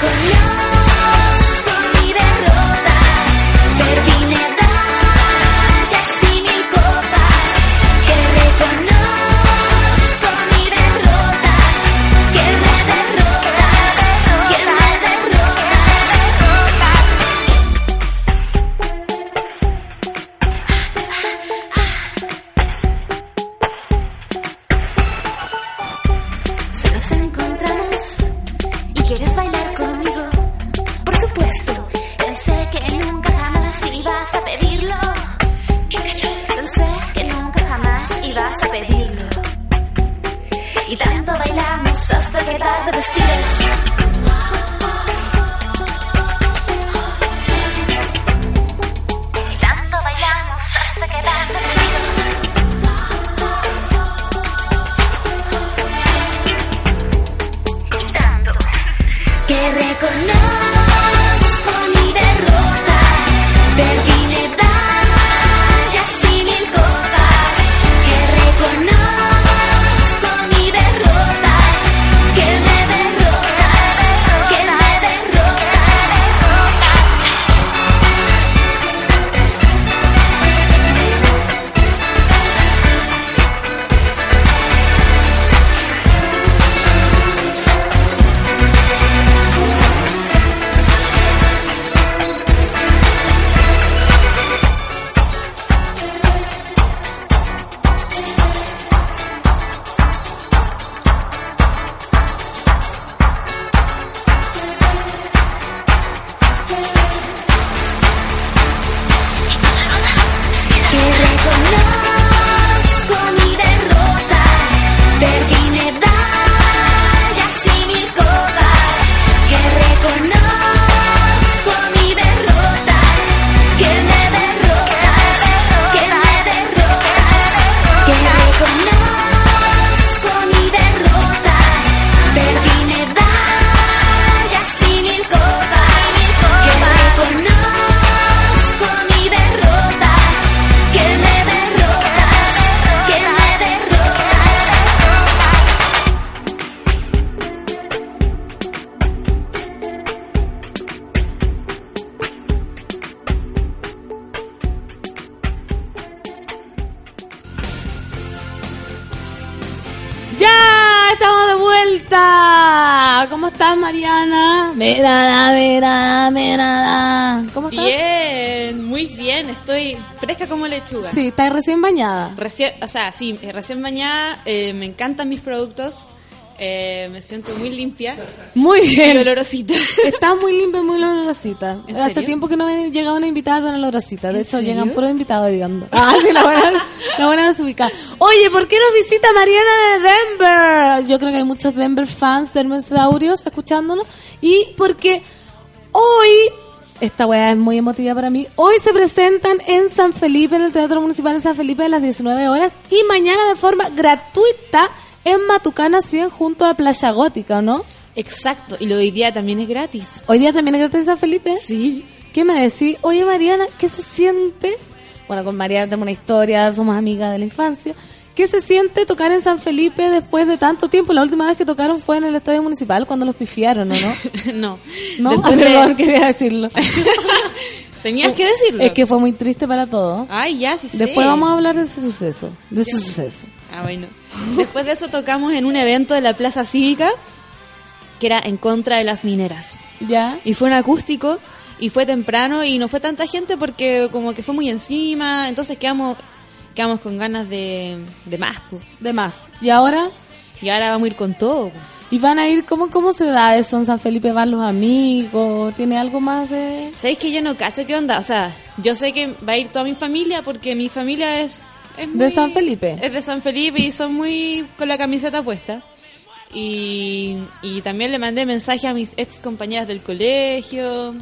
Que lechuga. Sí, estás recién bañada. Recién, o sea, sí, eh, recién bañada. eh, me encantan mis productos. eh, me siento muy limpia. Muy bien. Y olorosita. Estás muy limpia, muy olorosita. ¿En Hace serio? tiempo que no me llegaba una invitada tan olorosita. De ¿En hecho, serio? llegan puros invitados digamos. Ah, sí, la buena, la buena desubicada. Oye, ¿por qué nos visita Mariana de Denver? Yo creo que hay muchos Denver fans de Hermesaurios escuchándonos. Y porque esta weá es muy emotiva para mí, hoy se presentan en San Felipe, en el Teatro Municipal de San Felipe a las 19 horas. Y mañana de forma gratuita en Matucana 100 junto a Playa Gótica, ¿no? Exacto. Y lo de hoy día también es gratis. Hoy día también es gratis en San Felipe. Sí. ¿Qué me decís? Oye, Mariana, ¿qué se siente? Bueno, con Mariana tenemos una historia, somos amigas de la infancia. ¿Qué se siente tocar en San Felipe después de tanto tiempo? La última vez que tocaron fue en el Estadio Municipal cuando los pifiaron, ¿o no? no. No, Ah, de- perdón, quería decirlo. Tenías que decirlo. Es que fue muy triste para todos. Ay, ya, sí sé. Después vamos a hablar de ese suceso, de ese suceso. Ah, bueno. Después de eso tocamos en un evento de la Plaza Cívica que era en contra de las mineras. ¿Ya? Y fue un acústico y fue temprano y no fue tanta gente porque como que fue muy encima, entonces quedamos quedamos con ganas de, de más. po. De más. ¿Y ahora? Y ahora vamos a ir con todo. po. ¿Y van a ir? ¿Cómo, cómo se da eso en San Felipe? ¿Van los amigos? ¿Tiene algo más de...? ¿Sabéis que yo no cacho qué onda? O sea, yo sé que va a ir toda mi familia porque mi familia es... es ¿De muy- San Felipe? Es de San Felipe y son muy con la camiseta puesta. Y, y también le mandé mensaje a mis ex compañeras del colegio.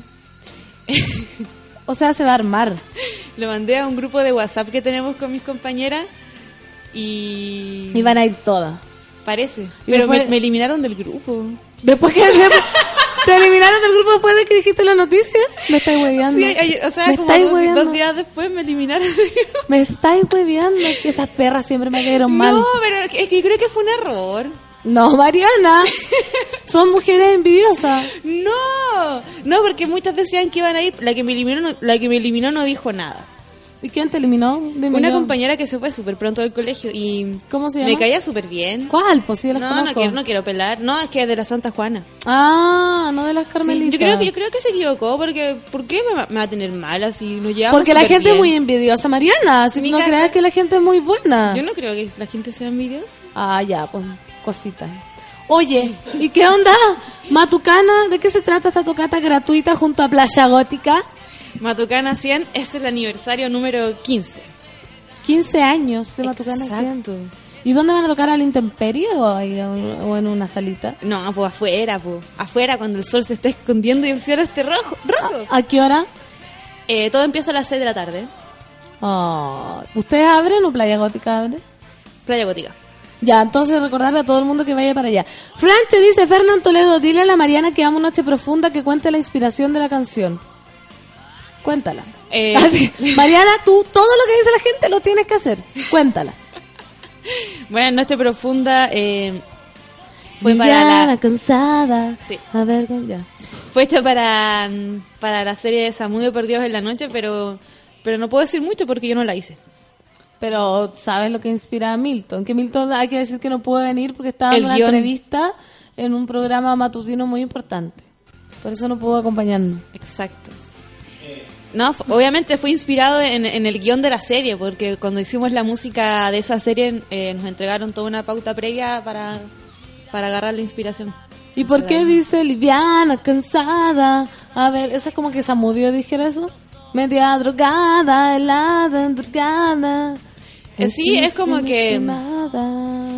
O sea, se va a armar. Lo mandé a un grupo de WhatsApp que tenemos con mis compañeras y... Y van a ir todas. Parece. Y Pero después- me, me eliminaron del grupo. Después que te eliminaron del grupo después de que dijiste la noticia, me estáis hueveando. Sí, ayer- o sea, me como dos, días después me eliminaron del grupo. Me estáis hueveando, que esas perras siempre me cayeron mal. No, pero es que yo creo que fue un error. No, Mariana. Son mujeres envidiosas. No, no, porque muchas decían que iban a ir. La que me eliminó, no, la que me eliminó no dijo nada. ¿Y quién te eliminó? Dime Una yo. compañera que se fue súper pronto del colegio y ¿Cómo se me llama? caía súper bien. ¿Cuál? Pues sí, las No, no quiero, no quiero pelar. No, es que es de la Santa Juana. Ah, no de las Sí, Carmelitas. yo creo que yo creo que se equivocó porque ¿por qué me, va- me va a tener mala si nos llevamos Porque la gente es muy envidiosa, Mariana. Si Mi no cara- creas que la gente es muy buena. Yo no creo que la gente sea envidiosa. Ah, ya, pues, cositas. Oye, ¿y qué onda? Matucana, ¿de qué se trata esta tocata gratuita junto a Playa Gótica? Matucana 100 es el aniversario número 15. 15 años de Matucana 100. Exacto. ¿Y dónde van a tocar a la intemperie o, en una salita? No, pues afuera, pues. Afuera cuando el sol se está escondiendo y el cielo esté rojo. rojo. ¿A qué hora? Eh, todo empieza a las 6 de la tarde. Ah, ¿Ustedes abren o Playa Gótica abre? Playa Gótica. Ya, entonces recordarle a todo el mundo que vaya para allá. Frank te dice, Fernán Toledo, dile a la Mariana que amo Noche Profunda que cuente la inspiración de la canción. Cuéntala. Eh, Así, Mariana, tú todo lo que dice la gente lo tienes que hacer. Cuéntala. Bueno, Noche Profunda eh, fue para Mariana, la... cansada. Sí. A ver, ya. Fue hecho para, para la serie de Samudio Perdidos en la Noche, pero, pero no puedo decir mucho porque yo no la hice. Pero, ¿sabes lo que inspira a Milton? Que Milton hay que decir que no pudo venir porque estaba en una guion. entrevista en un programa matutino muy importante. Por eso no pudo acompañarnos. Exacto. No, obviamente fue inspirado en, en el guion de la serie, porque cuando hicimos la música de esa serie eh, nos entregaron toda una pauta previa para, para agarrar la inspiración. ¿Y por qué dice liviana, cansada? A ver, ¿eso es como que Samudio dijera eso? Media drogada, helada, drogada. Eh, sí, es como que-.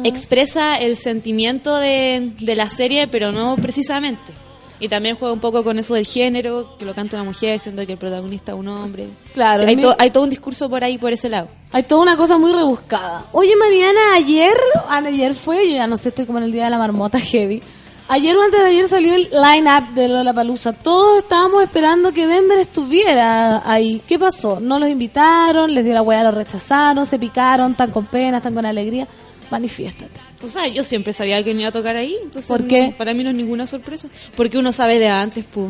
Expresa el sentimiento de, de la serie, pero no precisamente. Y también juega un poco con eso del género, que lo canta una mujer, siendo que el protagonista es un hombre. Claro, hay, mi- to- hay todo un discurso por ahí, por ese lado. Hay toda una cosa muy rebuscada. Oye, Mariana, ayer, ayer fue, yo ya no sé, estoy como en el día de la marmota heavy. Ayer o antes de ayer salió el line-up de Lollapalooza. Todos estábamos esperando que Denver estuviera ahí. ¿Qué pasó? No los invitaron, les dio la hueá, los rechazaron, se picaron, están con pena, están con alegría. Manifiéstate. O sea, yo siempre sabía que no iba a tocar ahí, entonces ¿Por no- qué? para mí no es ninguna sorpresa. Porque uno sabe de antes, pues.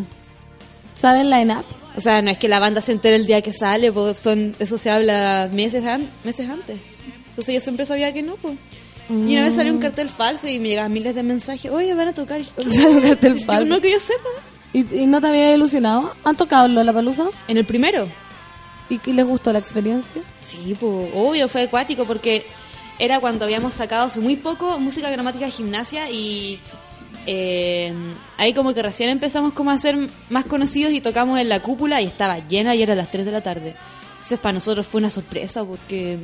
¿Saben el line-up? O sea, no es que la banda se entere el día que sale, pues son, eso se habla meses, an- meses antes. Entonces yo siempre sabía que no, pues. Y una vez salió un cartel falso y me llegaban miles de mensajes, oye, van a tocar. Salió un cartel falso. No que yo sepa. ¿Y, y no te había ilusionado? ¿Han tocado en Lollapalooza? En el primero. ¿Y qué les gustó la experiencia? Sí, pues, obvio, fue acuático porque era cuando habíamos sacado hace muy poco música gramática de gimnasia y eh, ahí como que recién empezamos como a ser más conocidos y tocamos en la cúpula y estaba llena y era las 3 de la tarde. Entonces para nosotros fue una sorpresa porque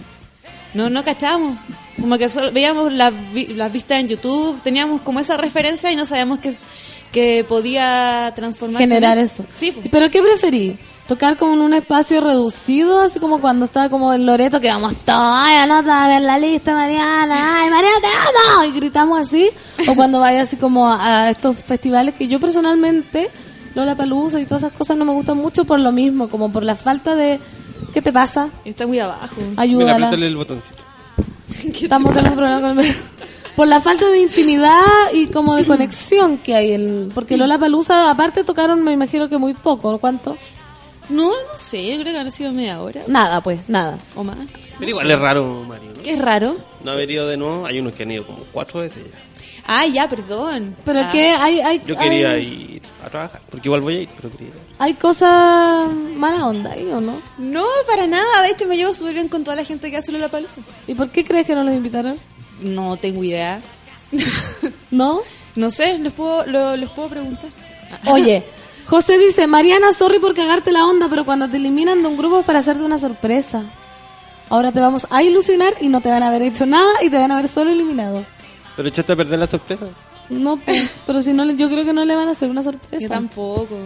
no no cachábamos. Como que solo veíamos las, las vistas en YouTube, teníamos como esa referencia y no sabíamos que, que podía transformarse. en Generar eso. Sí, pues. ¿Pero qué preferí? ¿Tocar como en un espacio reducido, así como cuando estaba como el Loreto, que vamos todos, ay, anota a ver la lista, Mariana, ay, Mariana, te amo, y gritamos así? ¿O cuando vaya así como a, a estos festivales que yo personalmente, Lola Palusa y todas esas cosas no me gustan mucho por lo mismo, como por la falta de... ¿Qué te pasa? Está muy abajo. Mira, Ayúdala. apriétale el botoncito. Estamos teniendo problemas con el... Por la falta de intimidad y como de conexión que hay. En... Porque Lola Palusa, aparte tocaron, me imagino que muy poco, ¿cuánto? No, no sé, yo creo que han sido media hora. Nada, pues, nada. O más. Pero igual es raro, Mario. ¿no? ¿Qué es raro? No haber ido de nuevo. Hay unos que han ido como cuatro veces ya. Ah, ya, perdón. Pero Ah. que hay, hay, Yo quería hay, ir a trabajar. Porque igual voy a ir, pero quería ir. hay cosas mala onda ahí, ¿o no? No, para nada. De hecho, me llevo súper bien con toda la gente que hace la palusa. ¿Y por qué crees que no los invitaron? No tengo idea. ¿No? No sé, les puedo, lo- les puedo preguntar. Oye, José dice, Mariana, sorry por cagarte la onda, pero cuando te eliminan de un grupo es para hacerte una sorpresa. Ahora te vamos a ilusionar y no te van a haber hecho nada y te van a haber solo eliminado. Pero echaste a perder la sorpresa. No, pues, pero si no, le- yo creo que no le van a hacer una Yo sorpresa. tampoco.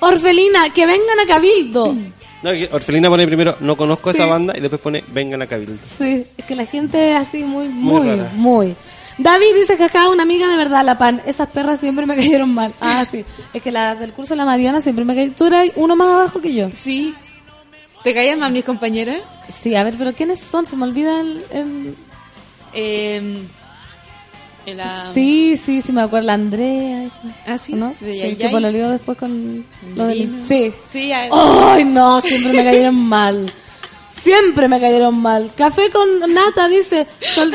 Orfelina, que vengan a Cabildo. No, que Orfelina pone primero, no conozco Sí. esa banda, y después pone, vengan a Cabildo. Sí, es que la gente es así muy, Muy muy. David dice, jaja, una amiga de verdad, la pan. Esas perras siempre me cayeron mal. Ah, sí. Es que la del curso de la Mariana siempre me cayeron. Tú eras uno más abajo que yo. Sí. ¿Te caían mal mis compañeras? Sí, a ver, pero ¿quiénes son? Se me olvida el... el- Eh, la... Sí, sí, sí, me acuerdo. La Andrea. esa. Ah, sí. ¿No? De Sí, que pololeó después con... Lo del... Sí. Sí. ¡Ay, no! Siempre me cayeron mal. Siempre me cayeron mal. Café con nata, dice. Sol-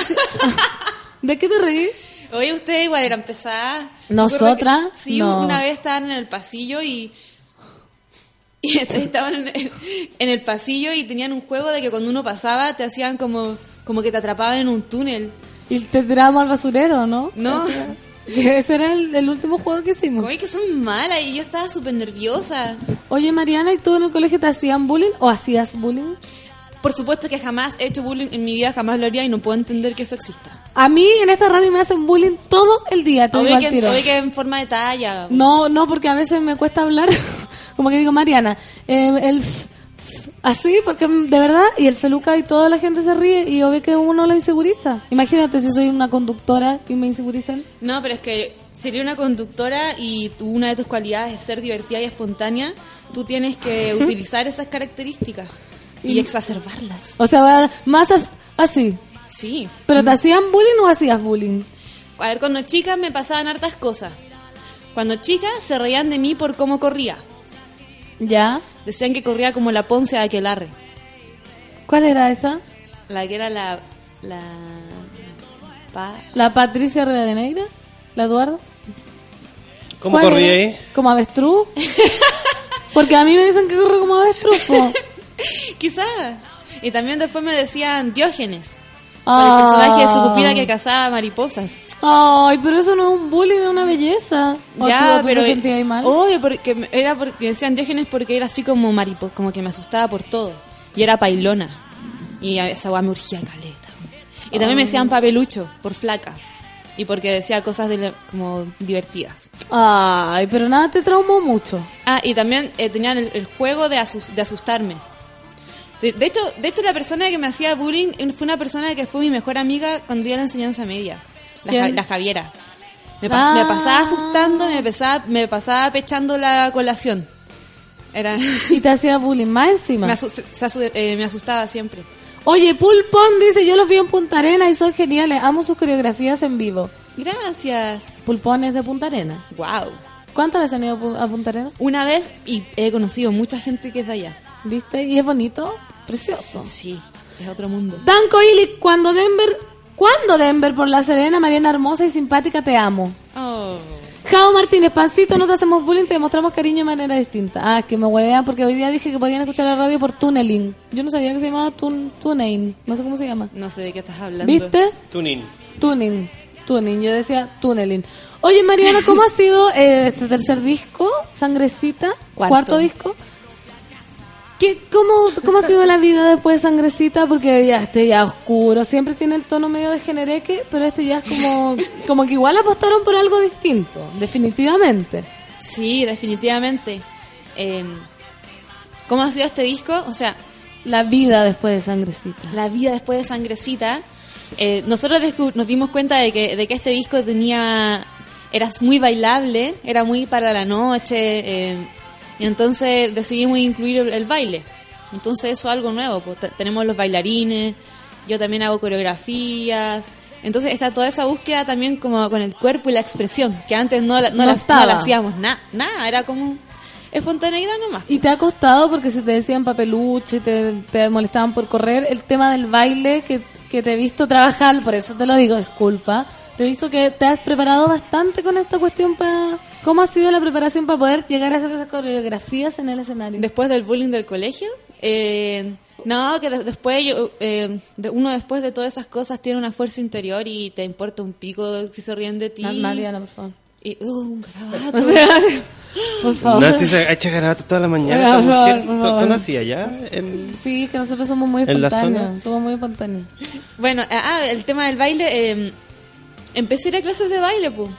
¿De qué te reí? Oye, ustedes igual eran pesadas. ¿Nosotras? Que- Sí, No. una vez estaban en el pasillo y... Y estaban en el, en el pasillo y tenían un juego de que cuando uno pasaba te hacían como, como que te atrapaban en un túnel. Y te tirábamos al basurero, ¿no? No. Ese era el, el último juego que hicimos. Oye, que son malas y yo estaba súper nerviosa. Oye, Mariana, ¿y tú en el colegio te hacían bullying o hacías bullying? por supuesto que jamás he hecho bullying en mi vida, jamás lo haría y no puedo entender que eso exista. A mí en esta radio me hacen bullying todo el día, te digo Obvio al que, tiro. obvio que en forma de talla. No, no, porque a veces me cuesta hablar, como que digo Mariana, eh, el f- así, porque de verdad, y el feluca y toda la gente se ríe y obvio que uno lo inseguriza. Imagínate si soy una conductora y me insegurizan. No, pero es que sería una conductora y tú, una de tus cualidades es ser divertida y espontánea, tú tienes que utilizar esas características y Y- exacerbarlas. O sea, más así. Sí. ¿Pero te hacían bullying o hacías bullying? A ver, cuando chica me pasaban hartas cosas. Cuando chica se reían de mí por cómo corría. ¿Ya? Decían que corría como la Ponce de Aquelarre. ¿Cuál era esa? La que era la... la pa- ¿La Patricia Rivadeneira? ¿La Eduardo? ¿Cómo ¿Cuál corrí era? ahí? ¿Como avestruz? Porque a mí me dicen que corro como avestruz. Quizás. Y también después me decían Diógenes. Por el Ah. personaje de Sucupira que cazaba mariposas. Ay, pero eso no es un bullying, es una belleza. ¿O ya, pero te sentías ahí mal? obvio porque me- era porque decían Diógenes porque era así como mariposa, como que me asustaba por todo y era pailona y esa weá me urgía caleta. Y también me Ay. decían papelucho por flaca y porque decía cosas de como divertidas. Ay, pero nada te traumó mucho. Ah, y también eh, tenían el, el juego de, asus- de asustarme. De, de hecho, de hecho, la persona que me hacía bullying fue una persona que fue mi mejor amiga cuando iba a la enseñanza media. La, ¿Quién? Ja- la Javiera. Me, pas- me Ah. pasaba asustando, me pasaba, me pasaba pechando la colación. Era... Y te hacía bullying más encima. me, asu- se asu- eh, me asustaba siempre. Oye, Pulpón dice, yo los vi en Punta Arena y son geniales. Amo sus coreografías en vivo. Gracias. Pulpón es de Punta Arena. Wow. ¿Cuántas veces han ido a Punta Arena? Una vez y he conocido mucha gente que es de allá. ¿Viste? Y es bonito. Precioso. Sí, es otro mundo. Danco Ili, cuando Denver... ¿Cuándo Denver por La Serena, Mariana hermosa y simpática, te amo? Oh. Jao Martínez, pancito, no te hacemos bullying, te demostramos cariño de manera distinta. Ah, que me huevean porque hoy día dije que podían escuchar la radio por tunneling. Yo no sabía que se llamaba tun tuning, no sé cómo se llama. No sé de qué estás hablando. ¿Viste? Tuning. Tuning, tuning, yo decía tunneling. Oye, Mariana, ¿cómo ha sido eh, este tercer disco, Sangrecita? Cuarto. disco. ¿Qué, cómo, ¿Cómo ha sido la vida después de Sangrecita? Porque ya este ya oscuro, siempre tiene el tono medio de genereque, pero este ya es como, como que igual apostaron por algo distinto, definitivamente. Sí, definitivamente. Eh, ¿Cómo ha sido este disco? O sea, La vida después de Sangrecita. la vida después de Sangrecita. eh, nosotros nos dimos cuenta de que, de que este disco tenía. Era muy bailable, era muy para la noche. eh, y entonces decidimos incluir el, el baile. Entonces eso es algo nuevo. pues, te- tenemos los bailarines, yo también hago coreografías. Entonces está toda esa búsqueda también como con el cuerpo y la expresión, que antes no la, no No la- no la hacíamos nada, nada, era como espontaneidad nomás. ¿Y te ha costado porque si te decían papelucho y te, te molestaban por correr, el tema del baile que, que te he visto trabajar, por eso te lo digo, disculpa, te he visto que te has preparado bastante con esta cuestión para... ¿Cómo ha sido la preparación para poder llegar a hacer esas coreografías en el escenario? Después del bullying del colegio, eh, no, que de- después yo, eh, de- uno después de todas esas cosas tiene una fuerza interior y te importa un pico si se ríen de ti. Ma- Mariana, por favor. Y, uh, un garabato. O sea, por favor. Nancy se ha hecho garabato toda la mañana. Por favor, mujer, por ¿son- favor. ¿Son así allá? En- Sí, que nosotros somos muy ¿En la espontáneos. Somos muy espontáneos. Bueno, ah, el tema del baile, eh, empecé a ir a clases de baile, pues.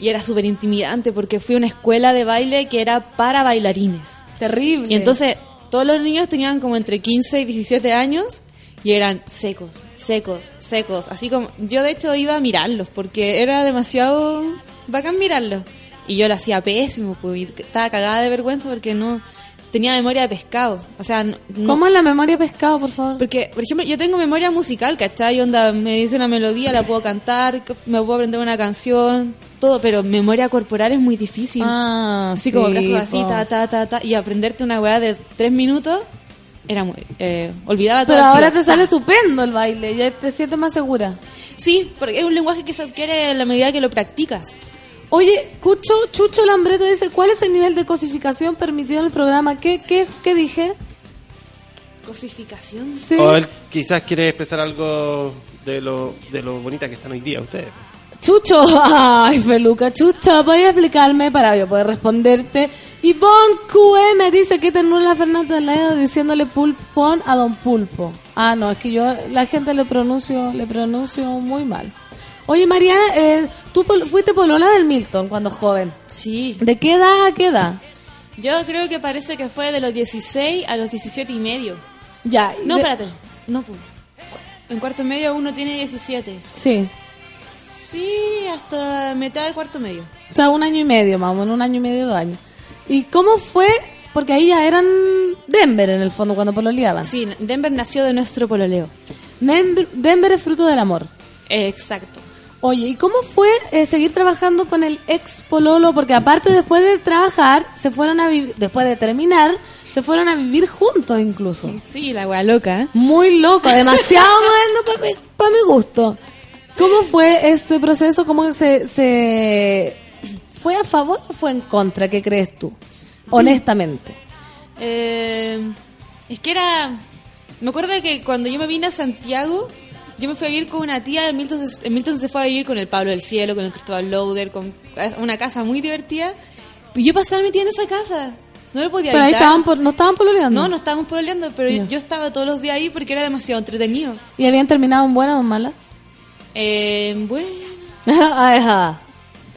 Y era súper intimidante porque fui a una escuela de baile que era para bailarines. Terrible. Y entonces todos los niños tenían como entre 15 y 17 años y eran secos, secos, secos. Así como yo de hecho iba a mirarlos porque era demasiado bacán mirarlos. Y yo lo hacía pésimo, pues, estaba cagada de vergüenza porque no tenía memoria de pescado. O sea, no- ¿Cómo es la memoria pescado, por favor? porque, por ejemplo, yo tengo memoria musical, ¿cachai? Onda, me dice una melodía, la puedo cantar, me puedo aprender una canción, todo, pero memoria corporal es muy difícil. Ah, así sí, como brazos así, po. ta, ta, ta, ta, y aprenderte una weá de tres minutos, era muy... Eh, olvidaba todo. Pero el ahora tiro. te sale estupendo el baile, ya te sientes más segura. Sí, porque es un lenguaje que se adquiere en la medida que lo practicas. Oye, Cucho, Chucho Lambreta dice, ¿cuál es el nivel de cosificación permitido en el programa? ¿Qué, qué, qué dije? Cosificación. Sí. O él quizás quiere expresar algo de lo, de lo bonita que están hoy día ustedes. Chucho, ay, Feluca, Chucho, ¿podrías explicarme para yo poder responderte? Ivonne QM dice que ternura la Fernanda Leo diciéndole pulpón a Don Pulpo. Ah, no, es que yo la gente le pronuncio, le pronuncio muy mal. Oye, Mariana, eh, tú pol- fuiste polola del Milton cuando joven. Sí. ¿De qué edad a qué edad? Yo creo que parece que fue de los 16 a los 17 y medio. Ya. No, de- espérate. No. En cuarto medio uno tiene 17. Sí. Sí, hasta mitad de cuarto medio. O sea, un año y medio, más o menos, un año y medio, dos años. ¿Y cómo fue? Porque ahí ya eran Denver en el fondo cuando pololeaban. Sí, Denver nació de nuestro pololeo. Denver, Denver es fruto del amor. Exacto. Oye, ¿y cómo fue eh, seguir trabajando con el ex pololo? Porque aparte después de trabajar, se fueron a vivir, después de terminar, se fueron a vivir juntos incluso. Sí, la wea loca. ¿eh? Muy loco, demasiado moderno para mi, pa' mi gusto. ¿Cómo fue ese proceso? ¿Cómo se, se fue a favor o fue en contra? ¿Qué crees tú? Honestamente. Eh, es que era... Me acuerdo que cuando yo me vine a Santiago, yo me fui a vivir con una tía, en Milton, se fue a vivir con el Pablo del Cielo, con el Cristóbal Lauder, con una casa muy divertida. Y yo pasaba metida en esa casa. No lo podía Pero ahí estaban, por- no estaban pololeando. No, no estábamos pololeando, pero yo estaba todos los días ahí porque era demasiado entretenido. ¿Y habían terminado en buena o en mala? Eh, bueno, Ajá.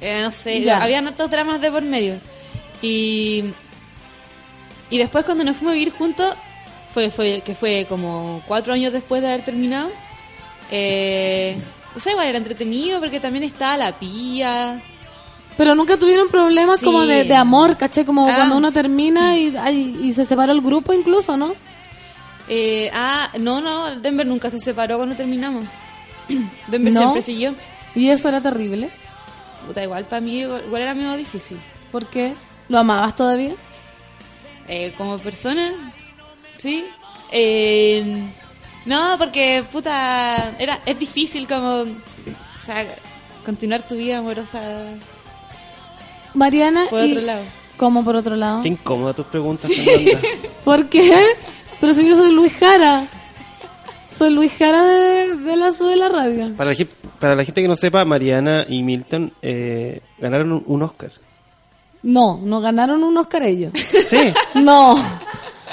eh, no sé, Ya. habían hartos dramas de por medio. Y, y después cuando nos fuimos a vivir juntos, fue, fue que fue como cuatro años después de haber terminado, eh, o sea, igual era entretenido porque también estaba la pía. Pero nunca tuvieron problemas Sí. como de, de amor, ¿caché? Como Ah. cuando uno termina y, y se separó el grupo incluso, ¿no? Eh, ah, no, no, Denver nunca se separó cuando terminamos. Denver ¿No? siempre siguió. Y eso era terrible. Puta, igual para mí igual era medio difícil. ¿Por qué? ¿Lo amabas todavía? Eh, como persona, sí. Eh, no, porque puta, era, es difícil como, o sea, continuar tu vida amorosa Mariana. por y- otro lado. ¿Cómo por otro lado? Qué incómoda tus preguntas, Fernanda. ¿Por qué? Pero si yo soy Luis Jara. Soy Luis Jara de, de la SU de la radio. Para la, para la gente que no sepa, Mariana y Milton eh, ganaron un, un Oscar. No, no ganaron un Oscar ellos. Sí. No.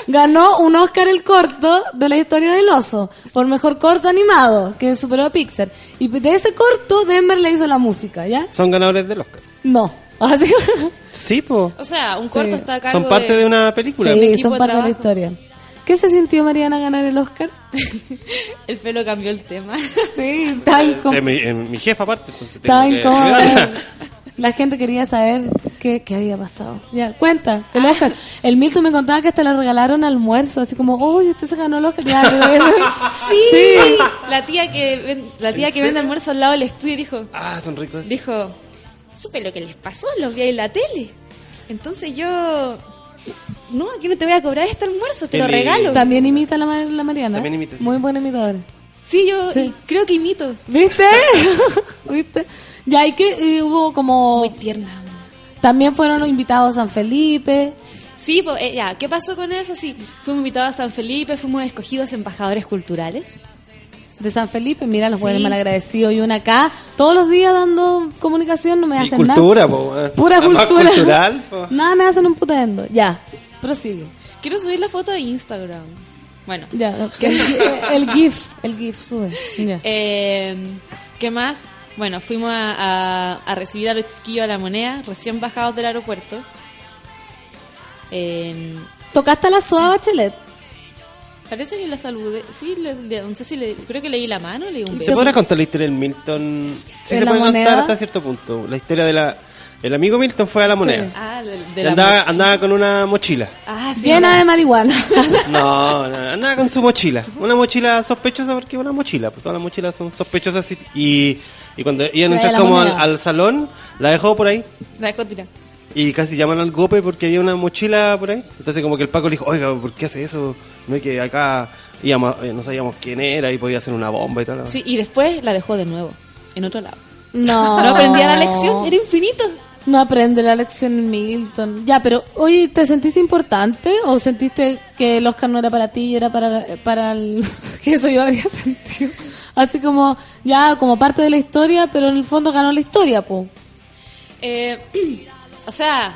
Ganó un Oscar el corto de la historia del oso, por mejor corto animado, que superó a Pixar. Y de ese corto, Denver le hizo la música, ¿ya? Son ganadores del Oscar. No. Así Sí, po. O sea, un corto Sí. está a cargo Son parte de, una película. Sí, son de parte de la trabajo. historia. ¿Qué se sintió Mariana ganar el Oscar? El pelo cambió el tema. Sí, está Eh, incómodo. mi, eh, mi jefa aparte. entonces que- incómodo. La gente quería saber qué, qué había pasado. Ya, cuenta, el Oscar. El Milton me contaba que hasta le regalaron almuerzo, así como, oye, usted se ganó el Oscar. Ya, bueno. sí, la tía que ven- la tía que vende almuerzo al lado del estudio dijo, Ah, son ricos. dijo, supe lo que les pasó, los vi ahí en la tele. Entonces yo, no, aquí no te voy a cobrar este almuerzo, te lo lindo. regalo. También imita la, la Mariana. También imita, sí. Muy buena imitadora. Sí, yo Sí. creo que imito. ¿Viste? ¿Viste? Ya, y que y hubo como... Muy tierna. También fueron los invitados a San Felipe. Sí, pues, eh, ya, ¿qué pasó con eso? Sí, fuimos invitados a San Felipe, fuimos escogidos embajadores culturales. De San Felipe, mira los Sí. buenos malagradecidos. Y una acá, todos los días dando comunicación, no me Y hacen cultura, nada. po. Pura cultura. cultural, po. Nada me hacen un putendo. Ya, prosigue. Quiero subir la foto a Instagram. Bueno, Ya, el, el GIF, el GIF sube. Ya. Eh, ¿Qué más? Bueno, fuimos a, a- a recibir a los chiquillos a la moneda, recién bajados del aeropuerto. Eh, ¿Tocaste a la Soa Bachelet? Parece que la saludé. Sí, le- le- no sé si le. Creo que le di la mano, le di un ¿Se beso. podrá contar la historia del Milton? Sí, ¿En se puede moneda? contar hasta cierto punto. La historia de la... El amigo Milton fue a la moneda. Ah, de, de la andaba, andaba con una mochila. Ah, sí. Llena de marihuana. No, no, andaba con su mochila. Una mochila sospechosa porque una mochila. Pues todas las mochilas son sospechosas. Y, y cuando iban a entrar como al, salón, la dejó por ahí. La dejó tirar. Y casi llaman al golpe porque había una mochila por ahí. Entonces como que el Paco le dijo, oiga, ¿por qué hace eso? No es que acá íbamos, eh, no sabíamos quién era y podía hacer una bomba y tal. Sí, y después la dejó de nuevo, en otro lado. No. No aprendía la lección, era infinito. No aprende la lección en Milton. Ya, pero, oye, ¿te sentiste importante o sentiste que el Oscar no era para ti y era para, para el... que eso yo habría sentido? Así como, ya, como parte de la historia, pero en el fondo ganó la historia, po. Eh, o sea,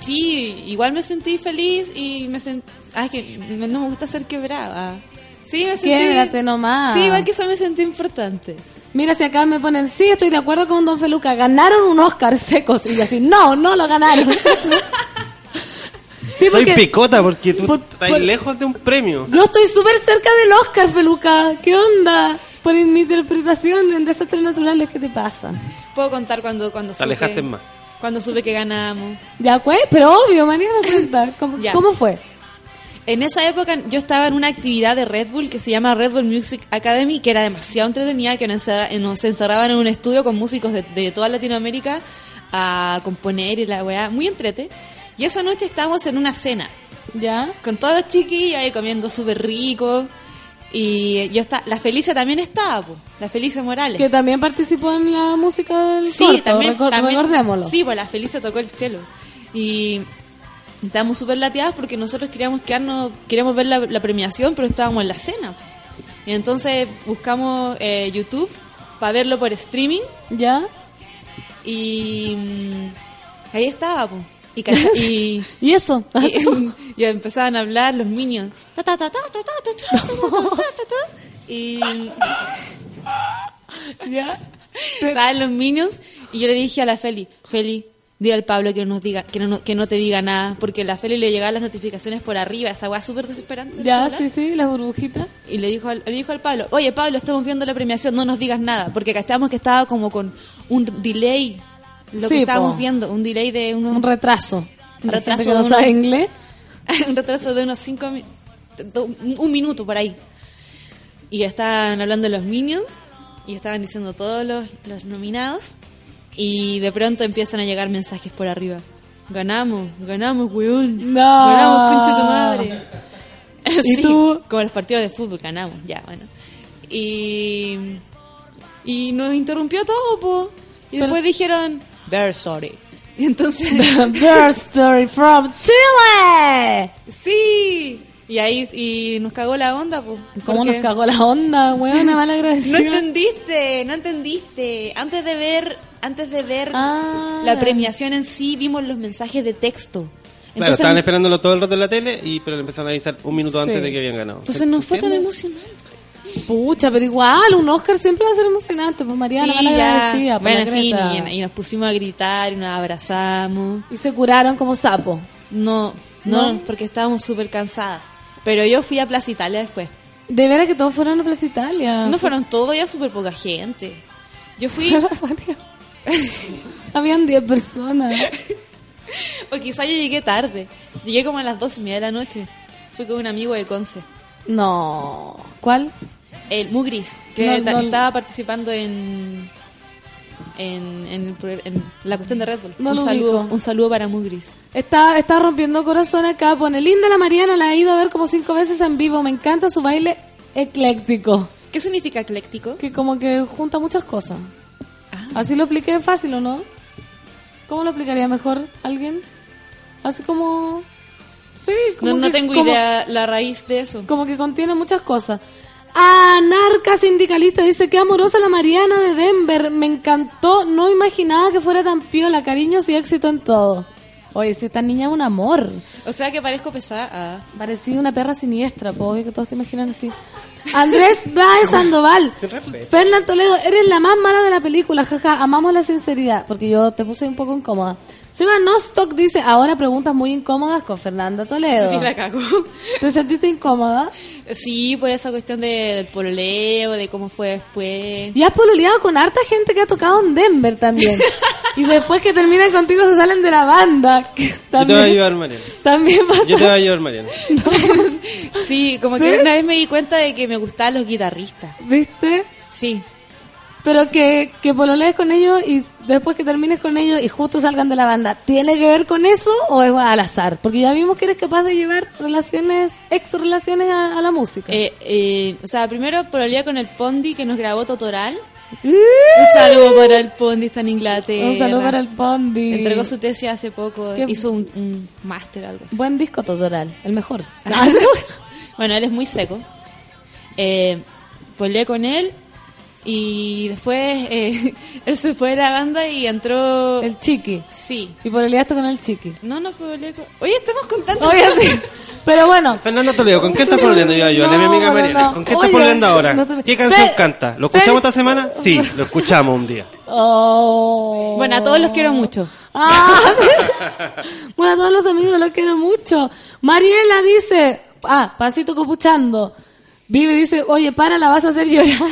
sí, igual me sentí feliz y me sentí... Ah, es que me- no me gusta ser quebrada. Sí, me sentí... Quédate nomás. Sí, igual que eso me sentí importante. Mira, si acá me ponen, sí, estoy de acuerdo con Don Feluca, ganaron un Oscar secos. Y yo así, no, no lo ganaron. sí, Soy picota porque tú por- estás por- lejos de un premio. yo estoy súper cerca del Oscar, Feluca. ¿Qué onda? Por mi interpretación en desastres naturales, ¿qué te pasa? Puedo contar cuando, cuando Te supe... alejaste más. Cuando supe que ganamos. Ya, pues, pero obvio, María, cuenta. ¿Cómo, Ya. ¿Cómo fue? En esa época yo estaba en una actividad de Red Bull que se llama Red Bull Music Academy, que era demasiado entretenida, que nos, nos encerraban en un estudio con músicos de, de toda Latinoamérica a componer y la weá, muy entrete. Y esa noche estábamos en una cena, ¿Ya? con todos los chiquillos ahí comiendo súper rico. Y yo está, la Felicia también estaba, po, la Felicia Morales. Que también participó en la música del Sí, corto, también, recor- también- recordémoslo. Sí, pues la Felicia tocó el chelo. Y estábamos súper lateadas porque nosotros queríamos quedarnos, queríamos ver la, la premiación, pero estábamos en la cena. Y entonces buscamos eh, YouTube para verlo por streaming. ¿Ya? Y mm, ahí estaba, pues. Y, y, eso. Y, empezaban a hablar los minions. y. ¿Ya? Estaban los minions y yo le dije a la Feli: Feli, di al Pablo que no, nos diga, que, no, que no te diga nada, porque a la Feli le llegaban las notificaciones por arriba, esa weá súper desesperante. Ya, sí, sí, las burbujitas. Y le dijo, al, le dijo al Pablo: Oye, Pablo, estamos viendo la premiación, no nos digas nada, porque acá estábamos que estaba como con un delay lo Sí, que estábamos po. viendo, un delay de unos... Un retraso. Un retraso que no sabe inglés. un retraso de unos cinco un minuto por ahí. Y estaban hablando los Minions y estaban diciendo todos los, los nominados y de pronto empiezan a llegar mensajes por arriba. Ganamos, ganamos, weón. No. Ganamos, concha tu madre. ¿Y Sí, tú? Como los partidos de fútbol, ganamos, ya, bueno. Y, y nos interrumpió todo, po. Y después dijeron, Bear Story. Y entonces... Bird Story from Chile. Sí. Y ahí y nos cagó la onda, pues. ¿Cómo nos cagó la onda, weón? Una mala No agradecida. entendiste, no entendiste. Antes de ver, antes de ver Ah. la premiación en sí, vimos los mensajes de texto. Claro, estaban esperándolo todo el rato en la tele, y pero le empezaron a avisar un minuto antes de que habían ganado. entonces no fue tan emocionante. Pucha, pero igual, un Oscar siempre va a ser emocionante, pues Mariana, Sí, agradecida. pues, Bueno, en fin, y, y nos pusimos a gritar y nos abrazamos. Y se curaron como sapo. No, no, ¿No? porque estábamos súper cansadas. Pero yo fui a Plaza Italia después. De veras que todos fueron a Plaza Italia. No fueron todos, ya súper poca gente. Yo fui, Habían 10 personas. o quizá yo llegué tarde. Llegué como a las dos y media de la noche. Fui con un amigo de Conce. No. ¿Cuál? El Mugris, que No, ta- no. estaba participando en, en, la cuestión de Red Bull. No un, saludo, ubico. un saludo para Mugris. Está, está rompiendo corazón acá. Pone linda la Mariana, la he ido a ver como cinco veces en vivo. Me encanta su baile ecléctico. ¿Qué significa ecléctico? Que como que junta muchas cosas. Ah. Así lo expliqué fácil, ¿o no? ¿Cómo lo explicaría mejor alguien? Así como... Sí, como No, no que- tengo como- idea la raíz de eso. Como que contiene muchas cosas. Anarca sindicalista dice que amorosa la Mariana de Denver. Me encantó. No imaginaba que fuera tan piola. Cariños y éxito en todo. Oye, si esta niña es un amor. O sea que parezco pesada. Parecía una perra siniestra, po, obvio que todos te imaginan así. Andrés Baez Sandoval. Fernán Toledo, eres la más mala de la película, jaja, amamos la sinceridad, porque yo te puse un poco incómoda. Seba Nostock dice, ahora preguntas muy incómodas con Fernanda Toledo. Sí, la cago. ¿Te sentiste incómoda? Sí, por esa cuestión de, del pololeo, de cómo fue después. Y has pololeado con harta gente que ha tocado en Denver también. y después que terminan contigo se salen de la banda. que Yo te voy a También, ayudar, Mariana. también pasa. Yo te voy a ayudar, Mariana. Sí, como ¿Sí? que una vez me di cuenta de que me gustaban los guitarristas. ¿Viste? Sí. Pero que, que pololees con ellos y después que termines con ellos y justo salgan de la banda, ¿tiene que ver con eso o es al azar? Porque ya vimos que eres capaz de llevar relaciones, ex relaciones a, a la música. Eh, eh, o sea, primero pololeé con el Pondi que nos grabó Totoral. Un saludo para el Pondi, está en Inglaterra. Un saludo para el Pondi. Se entregó su tesis hace poco. Qué- Hizo un, un máster algo así. Buen disco total, el mejor. bueno, él es muy seco. Eh, pololeé con él y después eh, él se fue de la banda y entró... el chiqui. Sí. Y pololeaste con el chiqui. No, no pololeé con... Oye, estamos contando... Oye, sí. Pero bueno. Fernanda Toledo, ¿con qué estás pololeando yo? Yo, mi amiga No, Mariana. no. ¿Con qué estás pololeando ahora? no te- ¿Qué canción Fe- canta? ¿Lo escuchamos Fe- esta semana? Sí, lo escuchamos un día. Oh. Bueno, a todos los quiero mucho. Ah, bueno, a todos los amigos los quiero mucho. Mariela dice, ah, pasito copuchando. Vive dice, oye, para, la vas a hacer llorar.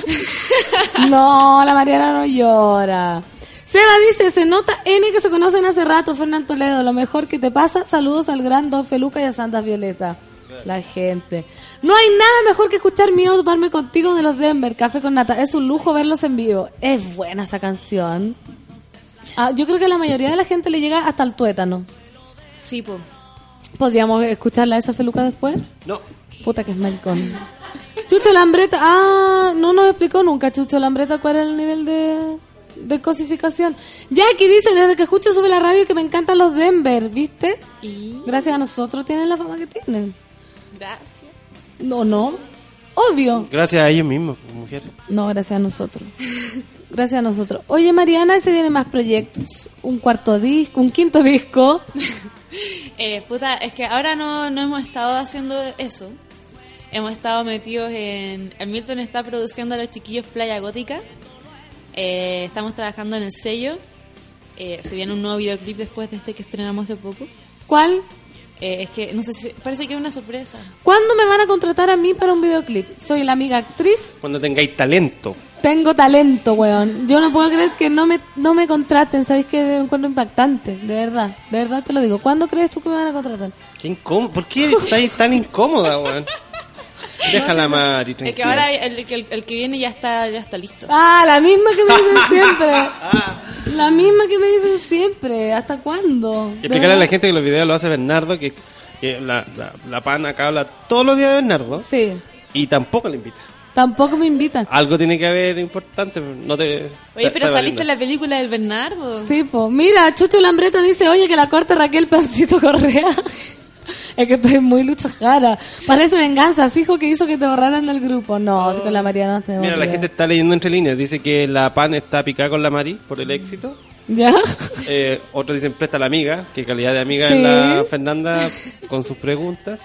no, la Mariela no llora. Seba dice, se nota N que se conocen hace rato, Fernando Toledo. Lo mejor que te pasa, saludos al gran Don Feluca y a Santa Violeta. La gente. No hay nada mejor que escuchar mi toparme contigo de los Denver, Café con Nata. Es un lujo verlos en vivo. Es buena esa canción. Ah, yo creo que a la mayoría de la gente le llega hasta el tuétano. Sí, po. ¿Podríamos escucharla esa feluca después? No. Puta que es maricón. Chucho Lambreta, ah, no nos explicó nunca Chucho Lambreta cuál era el nivel de, de cosificación. Jackie dice, desde que escucho sube la radio que me encantan los Denver, ¿viste? Gracias a nosotros tienen la fama que tienen. Gracias. No, no. Obvio. Gracias a ellos mismos, mujeres. No, gracias a nosotros. Gracias a nosotros. Oye, Mariana, se vienen más proyectos. Un cuarto disco, un quinto disco. Eh, puta, es que ahora no, no hemos estado haciendo eso. Hemos estado metidos en... El Milton está produciendo a los chiquillos Playa Gótica. Eh, estamos trabajando en el sello. Eh, se viene un nuevo videoclip después de este que estrenamos hace poco. ¿Cuál? Eh, es que, no sé si... Parece que es una sorpresa. ¿Cuándo me van a contratar a mí para un videoclip? Soy la amiga actriz. Cuando tengáis talento. Tengo talento, weón. Yo no puedo creer que no me, no me contraten. ¿Sabéis que lo encuentro impactante? De verdad, de verdad te lo digo. ¿Cuándo crees tú que me van a contratar? Qué incómodo. ¿Por qué estáis tan incómoda, weón? Déjala, Mari, Es que ahora el, el- el que viene ya está, ya está listo. Ah, la misma que me dicen siempre. La misma que me dicen siempre. ¿Hasta cuándo? Explicarle a la gente que los videos lo hace Bernardo, que, que la, la, la pan acá habla todos los días de Bernardo. Sí. Y tampoco le invita. Tampoco me invitan. Algo tiene que haber importante. No te, Oye, pero te saliste en la película del Bernardo. Sí, po. Mira, Chucho Lambreta dice, oye, que la corte Raquel Pancito Correa. es que estoy muy lucho jara. Parece venganza. Fijo que hizo que te borraran del grupo. No, con la Mariana te Mira, la gente está leyendo entre líneas. Dice que la pan está picada con la Mari por el éxito. ¿Ya? Eh, otros dicen presta a la amiga. Qué calidad de amiga Sí. es la Fernanda con sus preguntas.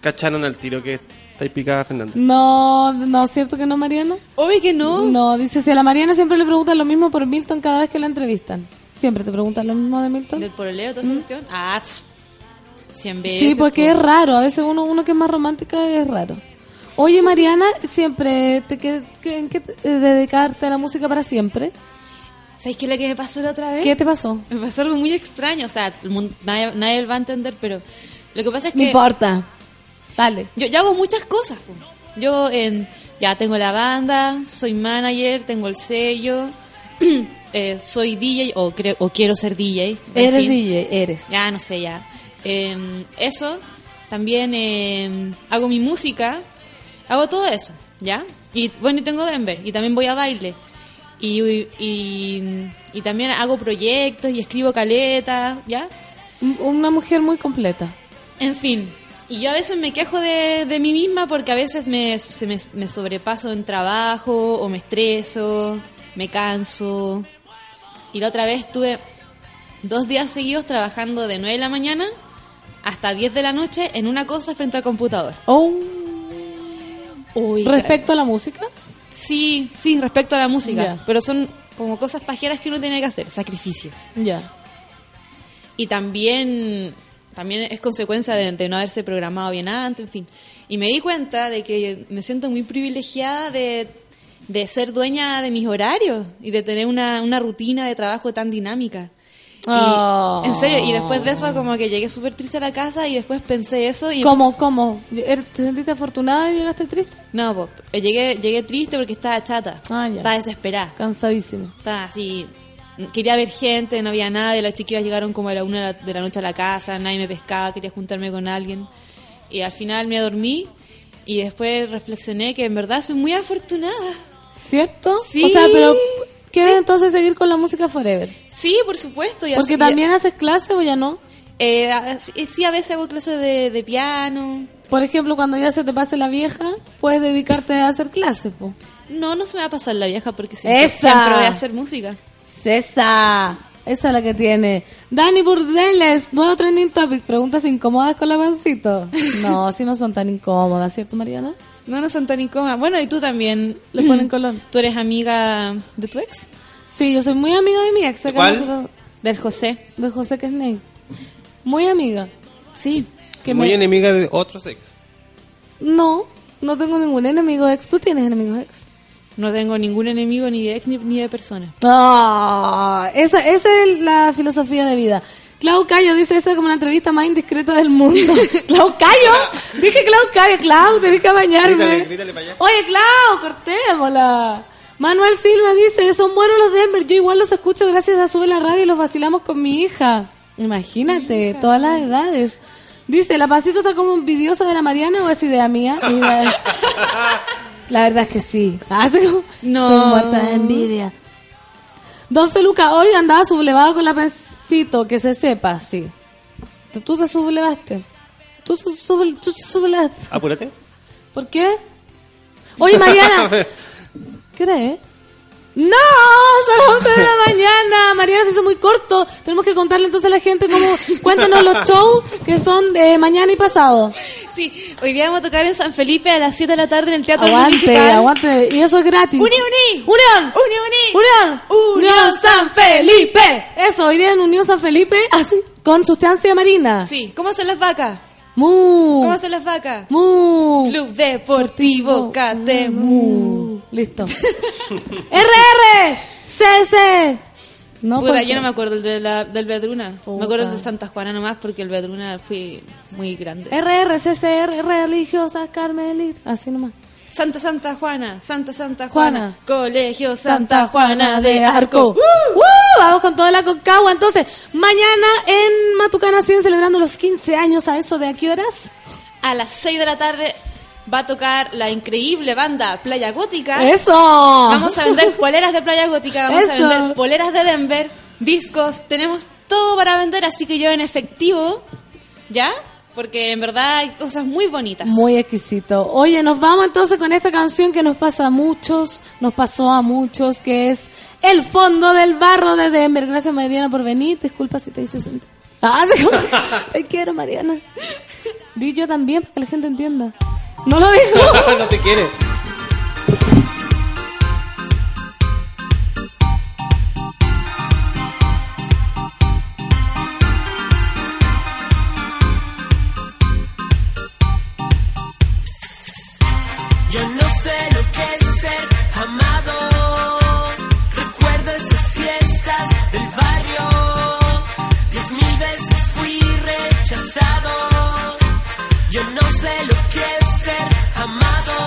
Cacharon al tiro que está picada Fernanda. No, no, ¿cierto que no, Mariana? Obvio que no. No, dice, si a la Mariana siempre le preguntan lo mismo por Milton cada vez que la entrevistan. ¿Siempre te preguntan lo mismo de Milton? ¿Del pololeo, toda esa cuestión? Ah, pff, cien veces. Sí, porque po. es raro. A veces uno, uno que es más romántica es raro. Oye, Mariana, siempre te que, que- ¿en qué te- eh, dedicarte a la música para siempre? ¿Sabes qué es lo que me pasó la otra vez? ¿Qué te pasó? Me pasó algo muy extraño. O sea, el mundo- nadie, nadie lo va a entender, pero lo que pasa es No que... importa. Dale. Yo, yo hago muchas cosas. Yo en, ya tengo la banda, soy manager, tengo el sello, eh, soy DJ o, creo, o quiero ser DJ. Eres fin. DJ, eres. Ya, no sé, ya. Eh, eso, también eh, hago mi música, hago todo eso, ¿ya? Y bueno, y tengo Denver, y también voy a baile. Y, y, y también hago proyectos y escribo caleta, ¿ya? Una mujer muy completa. En fin. Y yo a veces me quejo de, de mí misma porque a veces me, se me, me sobrepaso en trabajo o me estreso, me canso. Y la otra vez estuve dos días seguidos trabajando de 9 de la mañana hasta 10 de la noche en una cosa frente al computador. Oh. Uy, Respecto a la música. Sí, sí, respecto a la música. Pero son como cosas pajeras que uno tiene que hacer, sacrificios. Ya. Y también, también es consecuencia de, de no haberse programado bien antes, en fin. Y me di cuenta de que me siento muy privilegiada de, de ser dueña de mis horarios y de tener una, una rutina de trabajo tan dinámica. Y, Oh. En serio, y después de eso como que llegué súper triste a la casa y después pensé eso y... ¿Cómo, cómo? ¿Er- ¿Te sentiste afortunada y llegaste triste? No, pues, llegué, llegué triste porque estaba chata. Ah, ya. Estaba desesperada. Cansadísimo. Estaba así. Quería ver gente, no había nadie. Las chiquillas llegaron como a la una de la- de la noche a la casa, nadie me pescaba, quería juntarme con alguien. Y al final me dormí y después reflexioné que en verdad soy muy afortunada. ¿Cierto? Sí. O sea, pero ¿quieres entonces seguir con la música forever? Sí, por supuesto. y Porque así- también haces clase o ya no. Eh, a- sí, sí, a veces hago clases de, de piano. Por ejemplo, cuando ya se te pase la vieja, puedes dedicarte a hacer clases, po. No, no se me va a pasar la vieja porque siempre, ¡Esa! siempre voy a hacer música. César. Esa es la que tiene. Dani Burdeles, nuevo trending topic. Preguntas incómodas con la pancito. No, si no son tan incómodas, ¿cierto, Mariana? No, no son tan incómodas. Bueno, y tú también. Le ponen color. ¿Tú eres amiga de tu ex? Sí, yo soy muy amiga de mi ex. cuál? no- Del José. De José Kesney. Muy amiga. Sí. Que Muy me- enemiga de otros ex. No, no tengo ningún enemigo ex. ¿Tú tienes enemigos ex? No tengo ningún enemigo ni de ex ni, ni de persona. Ah, esa, esa es la filosofía de vida. Clau Cayo dice esa es como la entrevista más indiscreta del mundo. Clau Cayo, dije Clau Cayo, Clau, te dije a bañarme. Grítale, grítale para allá. Oye, Clau, cortémosla. Manuel Silva dice, son buenos los Denver, yo igual los escucho gracias a Sube la Radio y los vacilamos con mi hija. Imagínate, todas las edades. Dice, ¿la pasito está como envidiosa de la Mariana o es idea mía? Idea- La verdad es que sí. Hace como- No. Estoy muerta de envidia. Don Feluca, hoy andaba sublevado con la pensito, que se sepa, sí. Tú te sublevaste. Tú, su- sube- tú te sublevaste. Apúrate. ¿Por qué? Oye, Mariana. ¿Qué hora es? ¡No! Son las 11 de la mañana. Mariana se hizo muy corto. Tenemos que contarle entonces a la gente cómo... Cuéntanos los shows que son de mañana y pasado. Sí, hoy día vamos a tocar en San Felipe a las 7 de la tarde en el Teatro Aguante, Municipal. aguante. Y eso es gratis. ¡Uni, uni! ¡Unión! ¡Uni, uni! ¡Unión! Unión San Felipe! Eso, hoy día en Unión San Felipe, así, con sustancia marina. Sí, ¿cómo son las vacas? ¡Mu! ¿Cómo son las vacas? ¡Mu! Club Deportivo Catemu. Listo. ¡RR! ¡CC! No, Puta, yo no me acuerdo el de la, del Vedruna. Puta. Me acuerdo el de Santa Juana nomás porque el Vedruna fue muy grande. RR, CCR, religiosas, Carmelit. Así nomás. Santa Santa Juana, Santa Santa Juana. Juana, Colegio Santa Juana de Arco. ¡Uh! Vamos con toda la concagua. Entonces, mañana en Matucana 100 celebrando los 15 años. ¿A eso de a qué horas? A las 6 de la tarde va a tocar la increíble banda Playa Gótica. ¡Eso! Vamos a vender poleras de Playa Gótica, vamos a Eso. vender poleras de Denver, discos, tenemos todo para vender, así que yo en efectivo, ¿ya? Porque en verdad hay cosas muy bonitas. Muy exquisito. Oye, nos vamos entonces con esta canción que nos pasa a muchos, nos pasó a muchos, que es El fondo del barro de Denver. Gracias Mariana por venir. Disculpa si te hice sentir. Ah, sí, como- Te quiero, Mariana. Di yo también para que la gente entienda. No lo digo. no te quiere. No sé lo que es ser amado.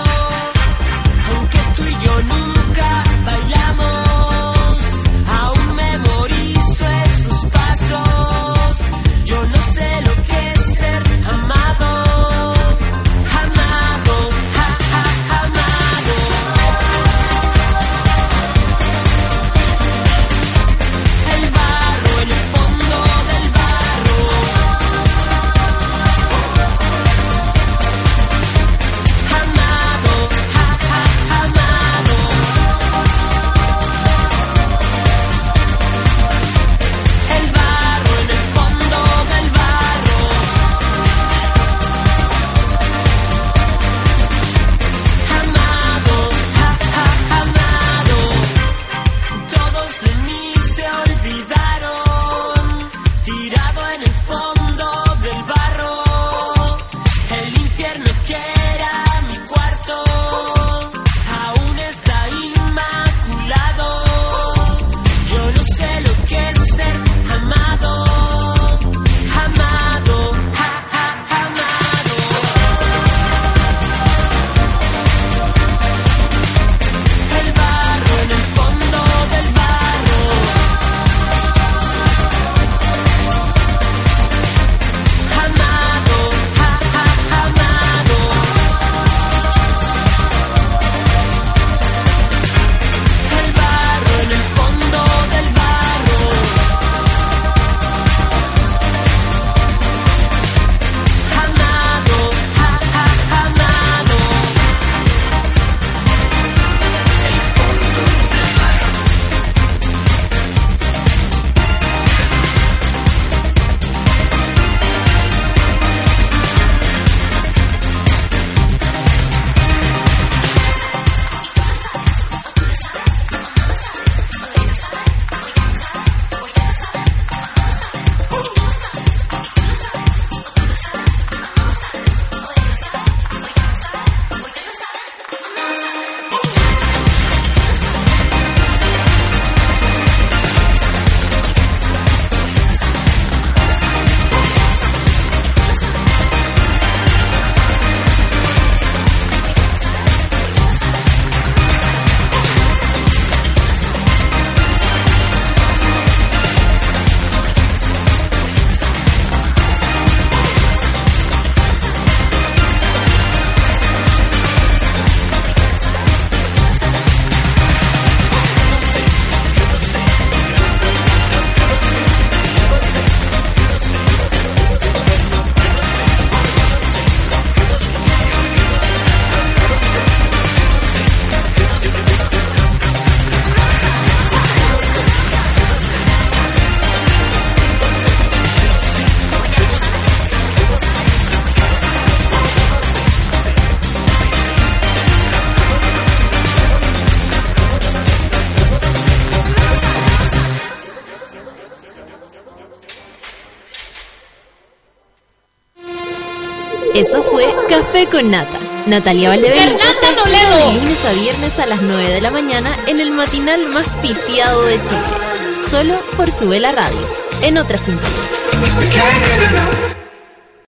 Con Nata. Natalia Valdebenito. ¡Fernanda Toledo! De lunes a viernes a las 9 de la mañana en el matinal más pifiado de Chile. Solo por Sube la Radio. En otra sintonía.